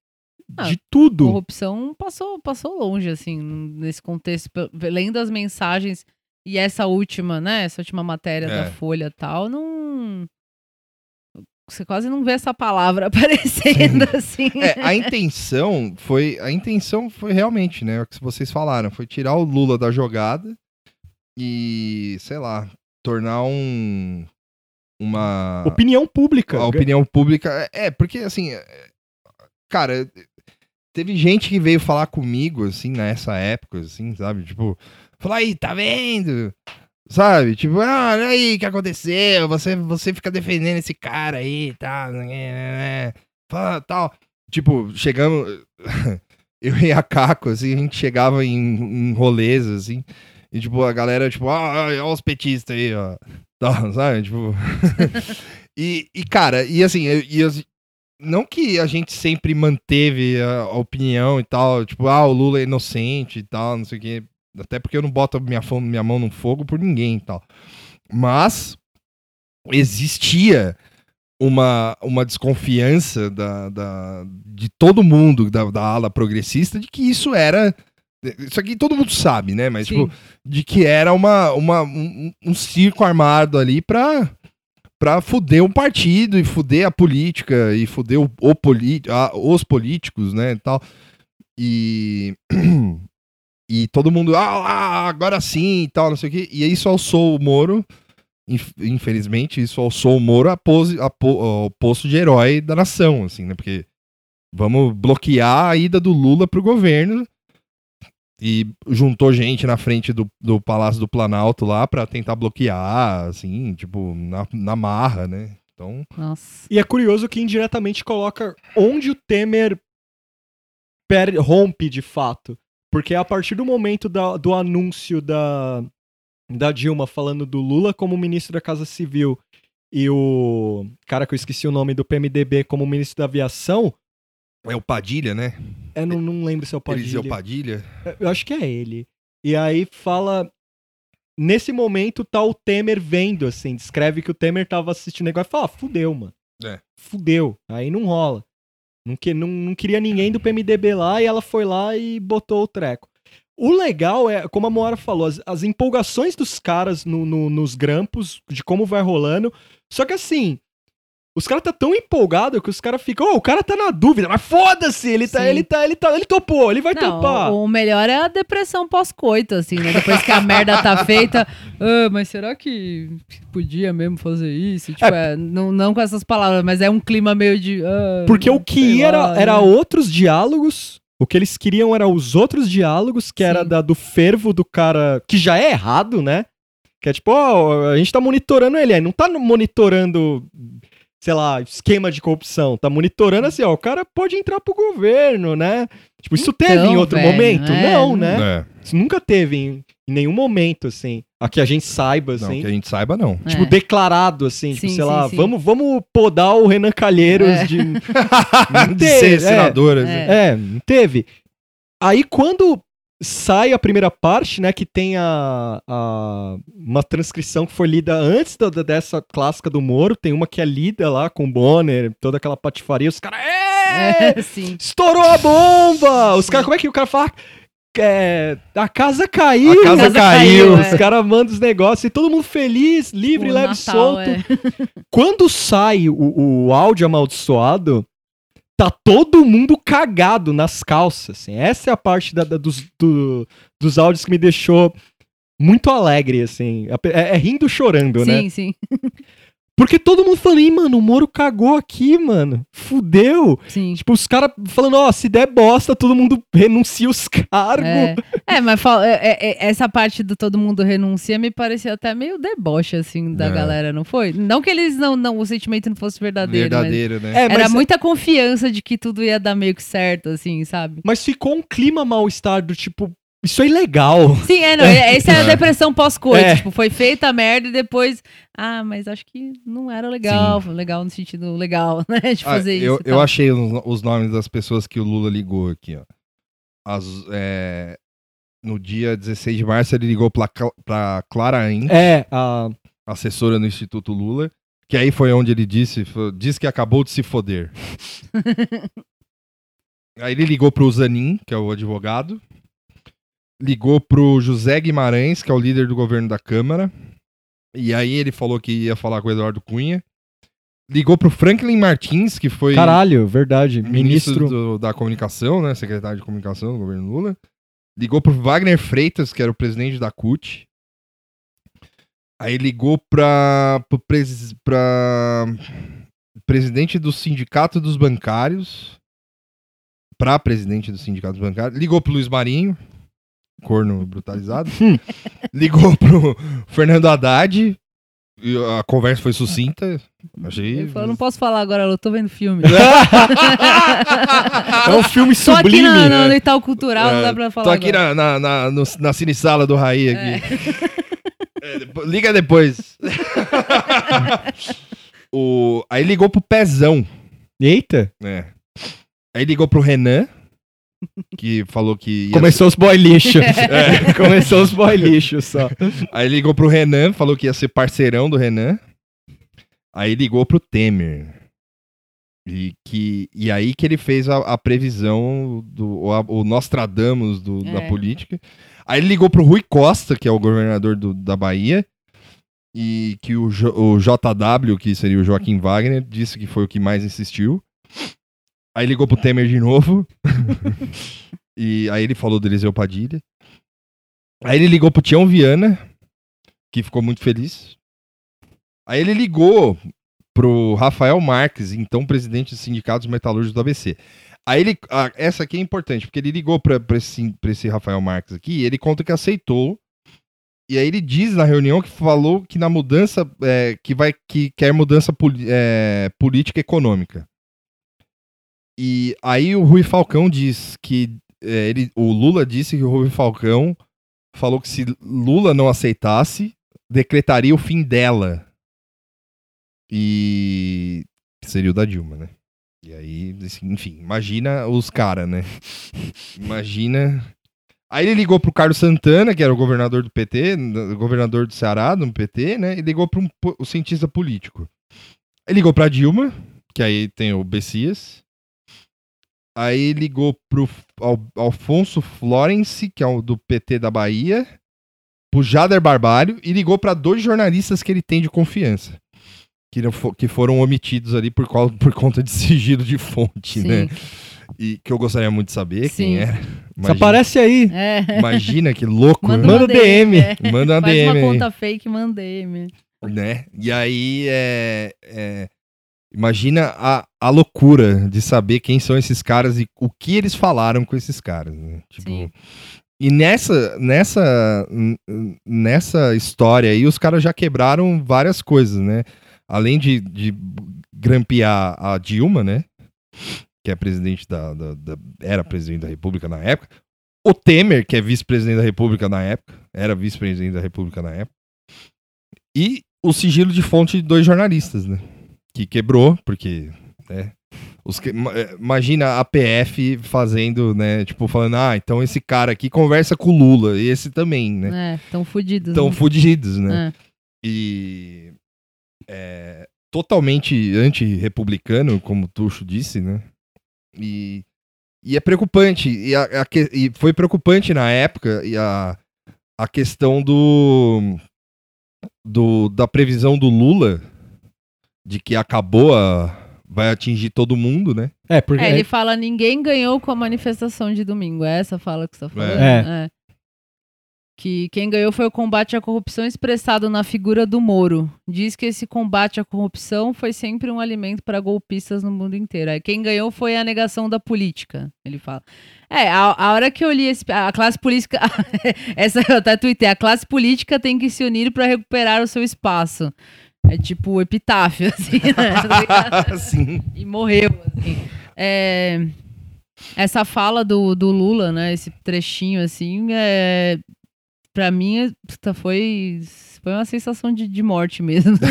Ah, de tudo. Corrupção passou, passou longe, assim, nesse contexto. Lendo as mensagens e essa última, né? Essa última matéria É. da Folha e tal, não. Você quase não vê essa palavra aparecendo assim. É, a intenção foi. A intenção foi realmente, né? O que vocês falaram. Foi tirar o Lula da jogada e, sei lá, tornar um. Uma. Opinião pública. a opinião pública. É, porque assim. é, Cara, teve gente que veio falar comigo, assim, nessa época, assim, sabe? Tipo, falar aí, tá vendo? Sabe? Tipo, ah, olha aí o que aconteceu. Você, você fica defendendo esse cara aí, tá? tal. Tipo, chegamos. Eu e a Caco, assim, a gente chegava em, em rolês, assim. E, tipo, a galera, tipo, ah, olha os petistas aí, ó. Tal, sabe? Tipo. e, e, cara, e assim, eu- e eu- não que a gente sempre manteve a, a opinião e tal, tipo, ah, o Lula é inocente e tal, não sei o quê. Até porque eu não boto minha, minha mão no fogo por ninguém e tal. Mas existia uma, uma desconfiança da, da- de todo mundo da, da ala progressista de que isso era. Isso aqui todo mundo sabe, né? Mas, Sim. tipo, de que era uma, uma, um, um circo armado ali pra, pra fuder um partido e fuder a política e fuder o, o a- os políticos, né? E tal. E. E todo mundo, ah, lá, agora sim e tal, não sei o quê. E isso alçou o Moro, inf- infelizmente, isso alçou o Moro a pose, a po- ao posto de herói da nação, assim, né? Porque vamos bloquear a ida do Lula pro governo. E juntou gente na frente do, do Palácio do Planalto lá pra tentar bloquear, assim, tipo, na, na marra, né? Então, Nossa. E é curioso que indiretamente coloca onde o Temer per- rompe de fato. Porque é a partir do momento da- do anúncio da, da Dilma falando do Lula como ministro da Casa Civil e o cara que eu esqueci o nome do PMDB como ministro da Aviação, é o Padilha, né? eu não, não lembro se é o Eliseu Padilha. Padilha. Eu acho que é ele. E aí fala. Nesse momento tá o Temer vendo, assim, descreve que o Temer tava assistindo o negócio e fala: ah, fudeu, mano. É. Fudeu. Aí não rola. Não, que, não, não queria ninguém do PMDB lá e ela foi lá e botou o treco. O legal é, como a Moara falou, as, as empolgações dos caras no- no- nos grampos, de como vai rolando. Só que assim, os caras tá tão empolgado que os caras ficam, ô, o cara tá na dúvida, mas foda-se, ele tá, Sim. ele tá, ele tá, ele topou, ele vai Não, topar. o, o melhor é a depressão pós-coito, assim, né? Depois que a merda tá feita. "Ah, mas será que podia mesmo fazer isso? Tipo, é, não, não com essas palavras, mas é um clima meio de. "Ah, Porque o que ia era, lá, era né?" outros diálogos. O que eles queriam era os outros diálogos, que era Sim. da, do fervo do cara. Que já é errado, né? Que é tipo, ó, a gente tá monitorando ele. Aí não tá monitorando, sei lá, esquema de corrupção. Tá monitorando assim, ó, o cara pode entrar pro governo, né? Tipo, isso teve em Então, outro velho, momento? é, não, não- né? É. Isso nunca teve em, em nenhum momento, assim. A que a gente saiba, Não, assim. que a gente saiba, não. É. Tipo, declarado, assim, tipo, Sim, sei sim, lá, sim. Vamos, vamos podar o Renan Calheiros É. de. de teve, ser é. senadora. assim. É. É, não teve. Aí quando sai a primeira parte, né, que tem a, a- uma transcrição que foi lida antes da, dessa clássica do Moro, tem uma que é lida lá com o Bonner, toda aquela patifaria, os caras, é, É, sim. estourou a bomba! Os caras, como é que o cara fala? É, a casa caiu! A casa casa caiu. caiu, Os é. caras mandam os negócios e todo mundo feliz, livre, O leve, Natal, solto. é. Quando sai o, o áudio amaldiçoado, tá todo mundo cagado nas calças. assim. Essa é a parte da- da- dos, do- dos áudios que me deixou muito alegre, assim. É, é rindo chorando, né? Sim, sim, Porque todo mundo falando, Ih, mano, o Moro cagou aqui, mano. Fudeu. sim. Tipo, os caras falando, ó, se der bosta, todo mundo renuncia os cargos. É. É, mas é- é- é- essa parte do todo mundo renuncia me parecia até meio deboche, assim, da É. galera, não foi? Não que eles não, não, o sentimento não fosse verdadeiro, Verdadeiro, né? É, mas era mas, muita confiança de que tudo ia dar meio que certo, assim, sabe? mas ficou um clima mal-estar do tipo, isso é ilegal. Sim, é, não, é- essa é a É. depressão pós-coito, É. tipo, foi feita a merda e depois, ah, mas acho que não era legal, legal no sentido legal, né, de Ah, fazer eu, isso eu tal. achei os, os nomes das pessoas que o Lula ligou aqui, ó. As, é, no dia 16 de março, ele ligou pra, pra Clara Int, É, a, assessora no Instituto Lula, que aí foi onde ele disse, disse que acabou de se foder. aí ele ligou pro Zanin, que é o advogado, ligou pro José Guimarães, que é o líder do governo da Câmara, e aí ele falou que ia falar com o Eduardo Cunha, ligou pro Franklin Martins, que foi caralho, verdade. ministro, Ministro. do- da comunicação, né, secretário de comunicação do governo Lula, ligou pro Wagner Freitas, que era o presidente da CUT, aí ligou pra, pro pres, pra presidente do sindicato dos bancários, pra presidente do sindicato dos bancários, ligou pro Luiz Marinho, corno brutalizado, ligou pro Fernando Haddad, e a conversa foi sucinta, achei... Ele falou, não posso falar agora, eu tô vendo filme. É um filme Tô aqui sublime. no, no, no Itaú Cultural, não É, dá pra falar Tô aqui agora. na, na, na, na cine sala do Raí aqui. É, liga depois. o, aí ligou pro Pezão, Eita, né? Aí ligou pro Renan, que falou que. ia- começou os boy lixo. É, começou os boy lixo só. Aí ligou pro Renan, falou que ia ser parceirão do Renan. Aí ligou pro Temer. E, que, e aí que ele fez a, a previsão do o, a- o Nostradamus do- da É. política. Aí ele ligou pro Rui Costa, que é o governador do- da Bahia, e que o, o JW, que seria o Joaquim Wagner, disse que foi o que mais insistiu. Aí ligou pro Temer de novo. e aí ele falou do Eliseu Padilha. Aí ele ligou pro Tião Viana, que ficou muito feliz. Aí ele ligou pro Rafael Marques, então presidente dos sindicatos metalúrgicos do ABC. Aí ele. ah, essa aqui é importante, porque ele ligou pra, esse, pra esse Rafael Marques aqui e ele conta que aceitou e aí ele diz na reunião que falou que na mudança, é, que vai que quer mudança é, política econômica. E aí o Rui Falcão diz que é, ele, o Lula disse que o Rui Falcão falou que se Lula não aceitasse, decretaria o fim dela. E seria o da Dilma, né? E aí, assim, enfim, imagina os caras, né? Imagina. Aí ele ligou pro Carlos Santana, que era o governador do PT, governador do Ceará, do PT, né? E ligou pro um, cientista político. Ele ligou pra Dilma, que aí tem o Bessias. Aí ligou pro Al- Alfonso Florence, que é o do PT da Bahia, pro Jader Barbalho, e ligou pra dois jornalistas que ele tem de confiança. Que, não fo- que foram omitidos ali por, qual- por conta de sigilo de fonte, Sim. né? E que eu gostaria muito de saber Sim. quem é. Se Imagina, aparece aí. É. imagina que louco, Manda, né? Manda uma DM. é. Manda uma Faz DM uma aí. conta fake, manda DM. né? E aí é, é- imagina a, a loucura de saber quem são esses caras e o que eles falaram com esses caras, né? Tipo, Sim. e nessa nessa nessa história aí os caras já quebraram várias coisas, né? Além de, de grampear a Dilma, né? Que é presidente da, da- da- era presidente da República na época. O Temer, que é vice-presidente da República na época, era vice-presidente da República na época. E o sigilo de fonte de dois jornalistas, né? Que quebrou, porque, né? Os que- eh, imagina a PF fazendo, né? Tipo, falando, ah, então esse cara aqui conversa com o Lula, e esse também, né? É, tão fudidos. Estão né? fudidos, né? É. E é, totalmente anti-republicano, como o Tuxo disse, né? E, e é preocupante. E, a- a e foi preocupante na época e a, a questão do, do da previsão do Lula de que acabou a. vai atingir todo mundo, né? É, porque. É, ele fala, ninguém ganhou com a manifestação de domingo. É essa a fala que você tá falando? É. É. Que quem ganhou foi o combate à corrupção expressado na figura do Moro. Diz que esse combate à corrupção foi sempre um alimento para golpistas no mundo inteiro. Aí quem ganhou foi a negação da política, ele fala. É, a, a hora que eu li esse, a classe política, essa eu até tuitei, a classe política tem que se unir para recuperar o seu espaço. É tipo epitáfio, assim, né? Tá? Sim. e morreu. assim. É, essa fala do, do Lula, né? Esse trechinho assim, é, para mim é- foi foi uma sensação de, de morte mesmo.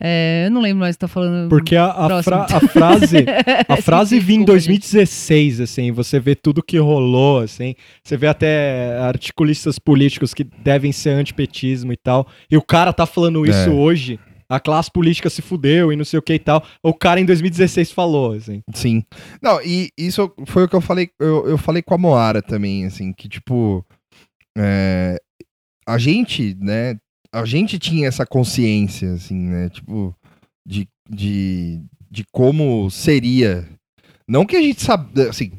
É, eu não lembro mais o que tá falando. Porque a, a, Próximo. fra- a frase. A frase vinha em Desculpa, gente. 2016, assim, você vê tudo que rolou, assim, você vê até articulistas políticos que devem ser antipetismo e tal, e o cara tá falando isso É. hoje, a classe política se fudeu e não sei o que e tal, o cara em 2016 falou, assim. Sim. Não, e isso foi o que eu falei. Eu, eu falei com a Moara também, assim, que tipo. é, a gente, né? A gente tinha essa consciência, assim, né? Tipo, de, de, de como seria. Não que a gente sabia. Assim,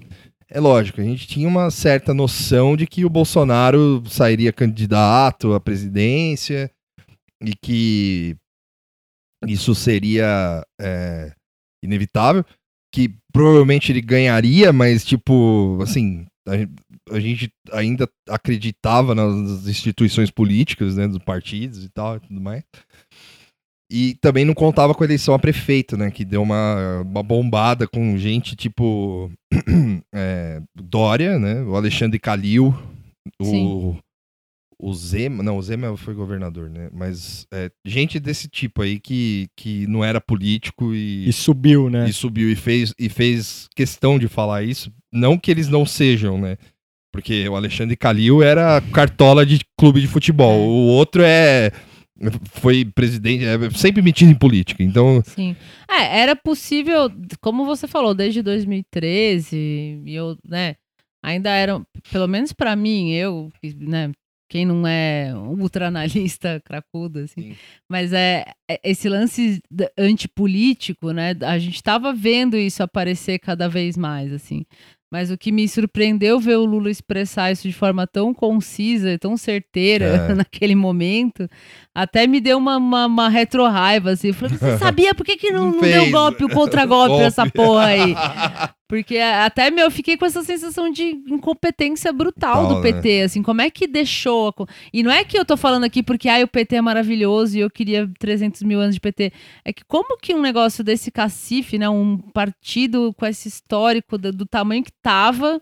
é lógico, a gente tinha uma certa noção de que o Bolsonaro sairia candidato à presidência e que isso seria é, inevitável que provavelmente ele ganharia, mas tipo, assim, a, gen- a gente ainda acreditava nas instituições políticas, né, dos partidos e tal, e tudo mais. E também não contava com a eleição a prefeito, né, que deu uma, uma bombada com gente tipo é, Dória, né, o Alexandre Calil, o Sim. o Zema, não, o Zema foi governador, né, mas é, gente desse tipo aí que, que não era político E subiu, né? e subiu e fez, e fez questão de falar isso. Não que eles não sejam, né? Porque o Alexandre Calil era cartola de clube de futebol. É. O outro é. Foi presidente, é sempre metido em política. Então, Sim. É, era possível, como você falou, desde 2013, e eu, né, ainda eram, pelo menos pra mim, eu, né, quem não é ultraanalista cracudo, assim, Sim. mas é, é- esse lance antipolítico, né, a gente tava vendo isso aparecer cada vez mais, assim. Mas o que me surpreendeu ver o Lula expressar isso de forma tão concisa e tão certeira É. naquele momento, até me deu uma, uma, uma retro-raiva, assim. Eu falei, você sabia por que, que não, Não não deu golpe, o contra-golpe Golpe. essa porra aí? Porque até, meu, eu fiquei com essa sensação de incompetência brutal do PT, assim, como é que deixou... a E não é que eu tô falando aqui porque, ai, o PT é maravilhoso e eu queria 300 mil anos de PT. É que como que um negócio desse cacife, né, um partido com esse histórico do, do tamanho que tava,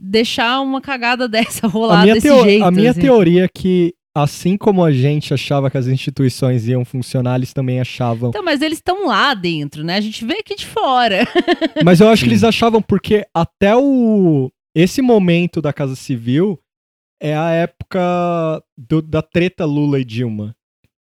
deixar uma cagada dessa rolar A minha, desse teo- jeito, a minha assim. teoria é que, assim como a gente achava que as instituições iam funcionar, eles também achavam. Então, mas eles estão lá dentro, né? A gente vê aqui de fora. Mas eu acho que Sim. eles achavam porque até o esse momento da Casa Civil é a época do- da treta Lula e Dilma.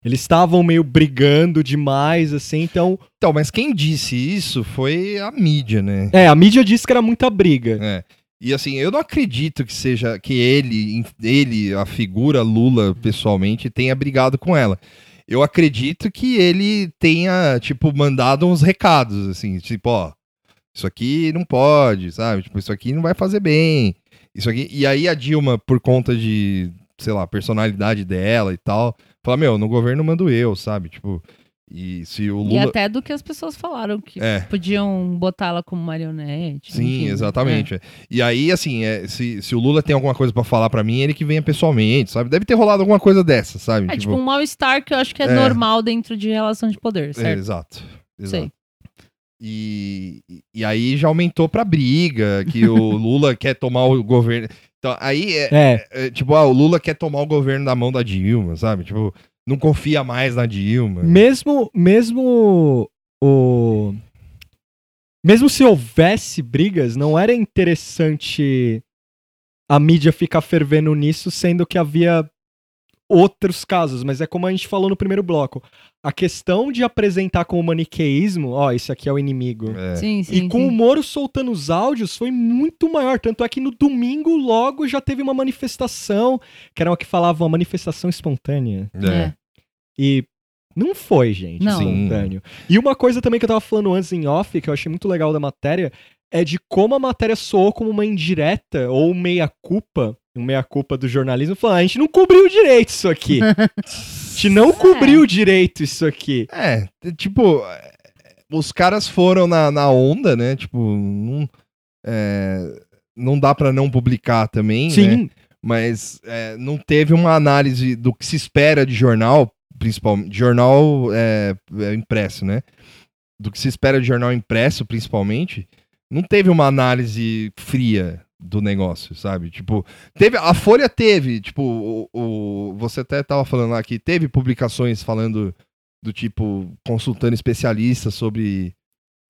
Eles estavam meio brigando demais, assim, então. Então, mas quem disse isso foi a mídia, né? É, a mídia disse que era muita briga. É. E assim, eu não acredito que seja que ele, ele, a figura Lula, pessoalmente, tenha brigado com ela. Eu acredito que ele tenha, tipo, mandado uns recados, assim, tipo, ó, isso aqui não pode, sabe? Tipo, isso aqui não vai fazer bem. Isso aqui. E aí a Dilma, por conta de, sei lá, personalidade dela e tal, fala, meu, no governo mando eu, sabe? Tipo, e se o E Lula. até do que as pessoas falaram, que É. podiam botá-la como marionete. Sim, enfim, exatamente. é. E aí, assim, é, se, se o Lula tem alguma coisa pra falar pra mim, ele que venha pessoalmente, sabe? Deve ter rolado alguma coisa dessa, sabe? É, tipo um mal-estar que eu acho que é, É. normal dentro de relação de poder, é, certo? exato. Sei. exato. E, e aí já aumentou pra briga, que o Lula quer tomar o governo. Então, aí é, É, é, tipo, ah, o Lula quer tomar o governo da mão da Dilma, sabe? Tipo, não confia mais na Dilma. mesmo, mesmo o. Mesmo se houvesse brigas, não era interessante a mídia ficar fervendo nisso, sendo que havia outros casos, mas é como a gente falou no primeiro bloco. A questão de apresentar com o maniqueísmo, ó, esse aqui é o inimigo. É. Sim, sim. E com o sim. Moro soltando os áudios foi muito maior. Tanto é que no domingo logo já teve uma manifestação, que era uma que falava uma manifestação espontânea. É. E não foi, gente, Não. espontâneo. E uma coisa também que eu tava falando antes em off, que eu achei muito legal da matéria, é de como a matéria soou como uma indireta ou meia-culpa, um meia-culpa do jornalismo, falando, "Ah, a gente não cobriu direito isso aqui. a gente não cobriu direito isso aqui. É, tipo, é, os caras foram na, na onda, né? Tipo, não, é, não dá pra não publicar também, né? Sim, Mas é, não teve uma análise do que se espera de jornal, principalmente, jornal é, é, impresso, né? Do que se espera de jornal impresso, principalmente, não teve uma análise fria do negócio, sabe? Tipo, teve, a Folha teve, tipo, o, o- você até tava falando lá que teve publicações falando do tipo, consultando especialistas sobre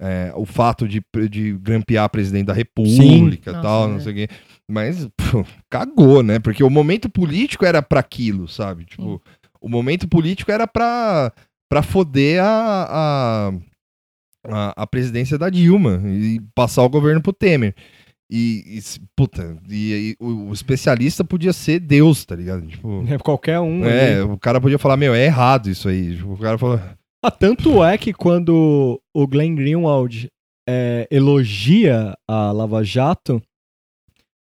é, o fato de, de grampear presidente da república e Nossa, tal, é. não sei o quê. Mas, pô, cagou, né? Porque o momento político era pra aquilo, sabe? Tipo, o momento político era pra, pra foder a, a, a, presidência da Dilma e passar o governo pro Temer. E, e puta, e, e o, o especialista podia ser Deus, tá ligado? Tipo, é qualquer um. é, ali. o cara podia falar, meu, é errado isso aí. Tipo, o cara falou, Ah, tanto é que quando o Glenn Greenwald é, elogia a Lava Jato,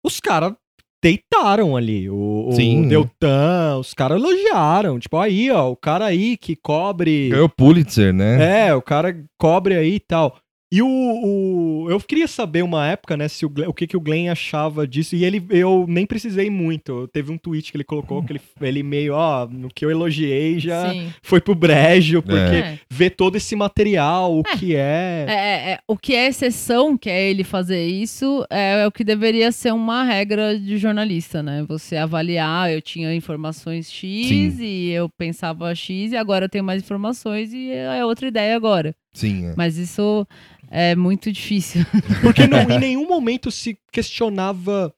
os caras deitaram ali. O, o Sim. Deltan, os caras elogiaram. Tipo, aí, ó, o cara aí que cobre. ganhou Pulitzer, né? É, o cara cobre aí e tal. E o, o- Eu queria saber uma época, né, se o, o que, que o Glenn achava disso. E ele eu nem precisei muito. Teve um tweet que ele colocou que ele, ele meio, ó, no que eu elogiei já Sim. foi pro brejo, porque É. ver todo esse material, o que é. É, é, é, o que é exceção, que é ele fazer isso, é, é o que deveria ser uma regra de jornalista, né? Você avaliar, eu tinha informações X Sim. e eu pensava X e agora eu tenho mais informações e é outra ideia agora. Sim, é. Mas isso é muito difícil. Porque não, em nenhum momento se questionava.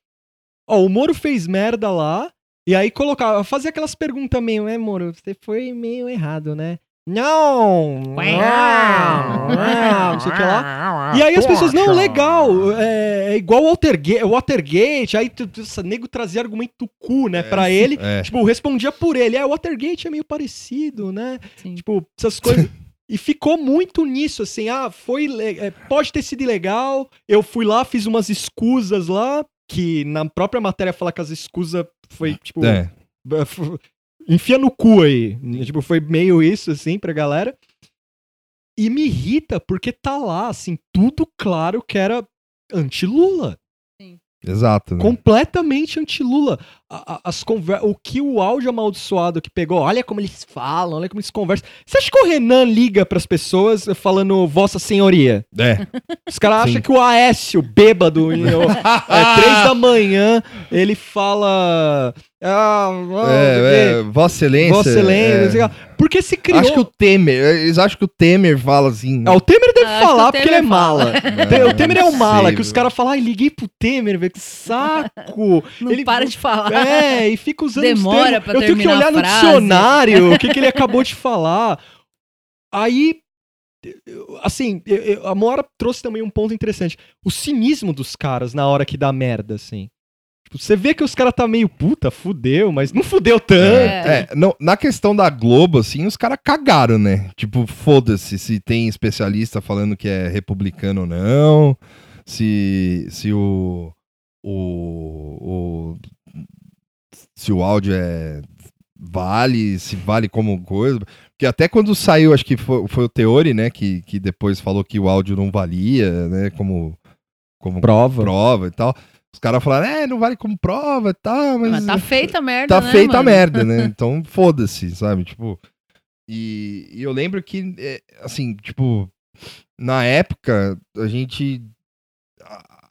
Ó, o Moro fez merda lá, e aí colocava, fazia aquelas perguntas meio, é, Moro, você foi meio errado, né? Não! Não! não, sei o que lá. E aí as pessoas, não, legal, é, é igual o Watergate, Watergate, aí esse nego trazia argumento do cu, né, pra ele. É. Tipo, respondia por ele, é, o Watergate é meio parecido, né? Sim. Tipo, essas coisas. E ficou muito nisso, assim, ah, foi. é, pode ter sido ilegal. Eu fui lá, fiz umas escusas lá, que na própria matéria fala que as escusas foi, tipo. É. Enfia no cu aí. Tipo, foi meio isso, assim, pra galera. E me irrita porque tá lá, assim, tudo claro que era anti-Lula. Exato. Né? Completamente anti-Lula. As conver... O que o áudio amaldiçoado que pegou, olha como eles falam, olha como eles conversam. Você acha que o Renan liga pras pessoas falando Vossa Senhoria? É. Os caras acham que o Aécio, bêbado, em- o- é, três da manhã, ele fala. Ah, ah, o É, é, Vossa Excelência. Vossa Excelência, é. o. Porque se criou. Acho que o Temer, eles acham que o Temer fala assim. Ah, o Temer deve que falar o porque ele é mala. O Temer é um mala, sei, que os caras falam, ai, liguei pro Temer, velho, que saco. Não Ele- para de falar. É, e fica usando os Demora termos. pra Eu tenho que olhar a no dicionário o que, que ele acabou de falar. Aí, assim, eu- eu- a Moara trouxe também um ponto interessante. O cinismo dos caras na hora que dá merda, assim. Tipo, você vê que os caras tá meio puta, fudeu, mas não fudeu tanto. É. É, não, na questão da Globo, assim, os caras cagaram, né? Tipo, foda-se se tem especialista falando que é republicano ou não, se, se o, o, o- se o áudio é vale, se vale como coisa. Porque até quando saiu, acho que foi, foi o Teori, né, que, que depois falou que o áudio não valia, né, como, como Prova. prova e tal. Os caras falaram, é, não vale como prova e tal, mas... Mas tá feita a merda, tá né, feita a mano? merda, né? Então, foda-se, sabe? Tipo. E, e eu lembro que, é, assim, tipo, na época, a gente. a-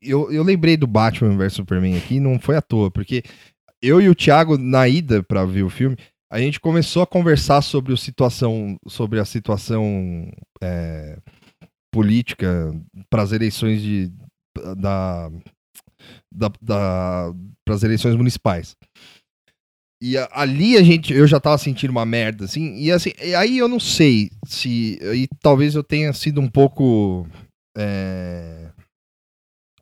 Eu, eu lembrei do Batman vs Superman aqui, não foi à toa, porque eu e o Thiago, na ida pra ver o filme, a gente começou a conversar sobre a situação, sobre a situação é, política para as eleições de, da, da, da para as eleições municipais. E a- ali a gente, eu já tava sentindo uma merda, assim, e assim, e aí eu não sei se, aí talvez eu tenha sido um pouco, é,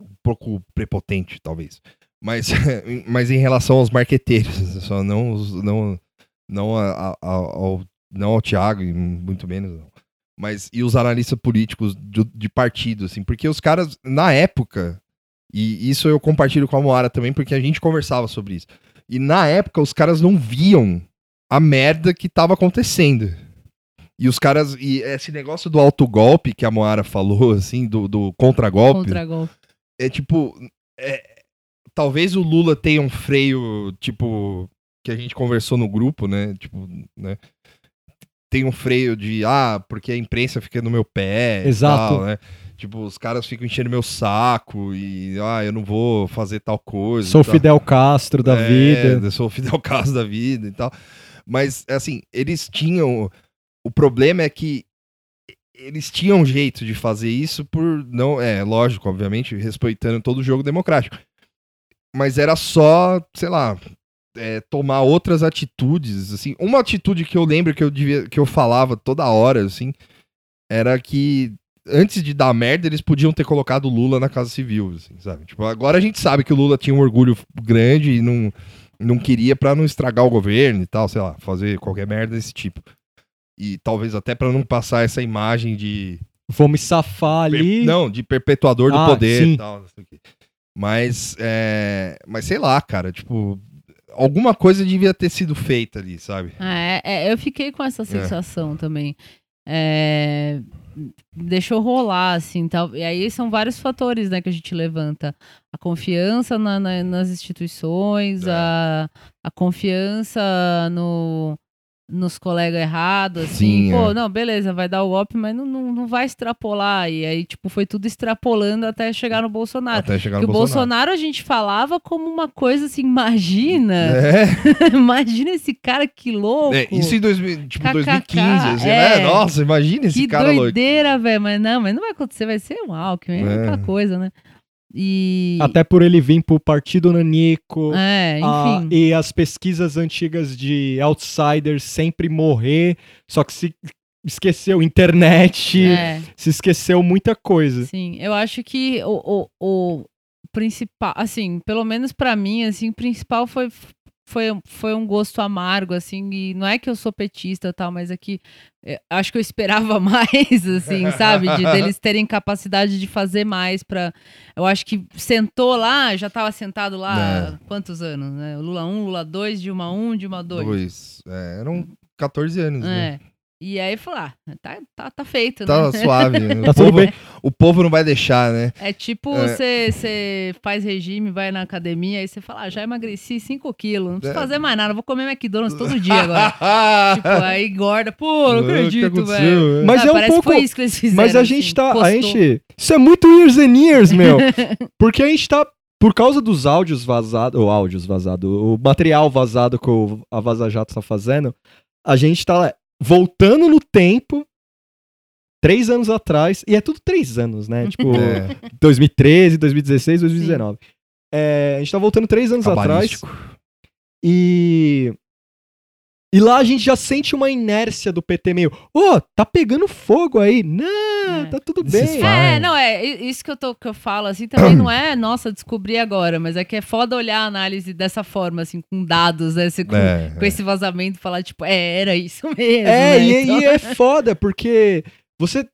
um pouco prepotente, talvez, mas, mas em relação aos marqueteiros, só não, não, não, a- a- ao, não ao Thiago, muito menos, não. mas e os analistas políticos do- de partido, assim, porque os caras, na época, e isso eu compartilho com a Moara também, porque a gente conversava sobre isso. E na época os caras não viam a merda que tava acontecendo. E os caras. E esse negócio do autogolpe que a Moara falou, assim, do, do contragolpe, Contra-golpe. é tipo. é- talvez o Lula tenha um freio, tipo. Que a gente conversou no grupo, né? Tipo, né? Tem um freio de, ah, porque a imprensa fica no meu pé. Exato. tal, né? Tipo, os caras ficam enchendo meu saco e, ah, eu não vou fazer tal coisa. Sou. Fidel Castro da É, vida. Sou o Fidel Castro da vida e tal. Mas, assim, eles tinham. O problema é que eles tinham um jeito de fazer isso por. não É, lógico, obviamente, respeitando todo o jogo democrático. Mas era só, sei lá. é, tomar outras atitudes, assim, uma atitude que eu lembro que eu devia, que eu falava toda hora, assim, era que antes de dar merda, eles podiam ter colocado o Lula na Casa Civil, assim, sabe? Tipo, agora a gente sabe que o Lula tinha um orgulho grande e não, não queria pra não estragar o governo e tal, sei lá, fazer qualquer merda desse tipo. E talvez até pra não passar essa imagem de Vou me safar per- ali. não, de perpetuador do Ah, poder sim. e tal, não sei o quê. Mas é, mas sei lá, cara, tipo, alguma coisa devia ter sido feita ali, sabe? É, é, eu fiquei com essa sensação também. É, deixou rolar, assim, tal. E aí são vários fatores, né, que a gente levanta. A confiança na- na- nas instituições, É. a, a confiança no, nos colegas errados, assim. Sim, Pô, é. não, beleza, vai dar o golpe, mas não, não, não vai extrapolar. E aí, tipo, foi tudo extrapolando até chegar no Bolsonaro. Até chegar Que no o Bolsonaro a gente falava como uma coisa assim, imagina, É, imagina esse cara que louco. é, isso em 2000, tipo, KKK, 2015, assim, é. né? Nossa, imagina esse que cara louco. doideira, velho. Mas não, mas não vai acontecer, vai ser um Alckmin, é É. outra coisa, né? E. Até por ele vir pro Partido Nanico. É, enfim. e as pesquisas antigas de outsiders sempre morrer. Só que se esqueceu internet, é, se esqueceu muita coisa. sim. Eu acho que o, o, o principal, assim, pelo menos pra mim, assim, o principal foi. Foi, foi um gosto amargo, assim, e não é que eu sou petista e tal, mas é que é, acho que eu esperava mais, assim, sabe? De deles terem capacidade de fazer mais pra. Eu acho que sentou lá, já tava sentado lá É. quantos anos, né? Lula 1, Lula 2, Dilma 1, Dilma 2. Dois. É, eram 14 anos, né? É. E aí falou, ah, tá, tá, tá feito, Tá né? suave. Tá o, tudo povo, bem. o povo não vai deixar, né? É tipo, É. você faz regime, vai na academia, aí você fala, ah, já emagreci 5 quilos, não preciso É. fazer mais nada, vou comer McDonald's todo dia agora. tipo, aí engorda, pô, não que acredito, velho. é? Mas Ah, é um pouco. que foi isso que eles fizeram. Mas a gente assim, tá. A postou. gente. Isso é muito years and years, meu. Porque a gente tá. Por causa dos áudios vazados. Ou áudios vazados. O material vazado que o- a Vaza Jato tá fazendo. A gente tá voltando no tempo. Três anos atrás. E é tudo três anos, né? Tipo, É, 2013, 2016, 2019. É, a gente tá voltando três anos atrás. E. E lá a gente já sente uma inércia do PT meio, ô, tá pegando fogo aí. Não, É. tá tudo bem. É, não, é, isso que eu, tô, que eu falo, assim, também não é, nossa, descobri agora, mas é que é foda olhar a análise dessa forma, assim, com dados, né, assim, com, É, com esse vazamento, falar, tipo, é, era isso mesmo, É, né? e, Então- e é foda, porque você.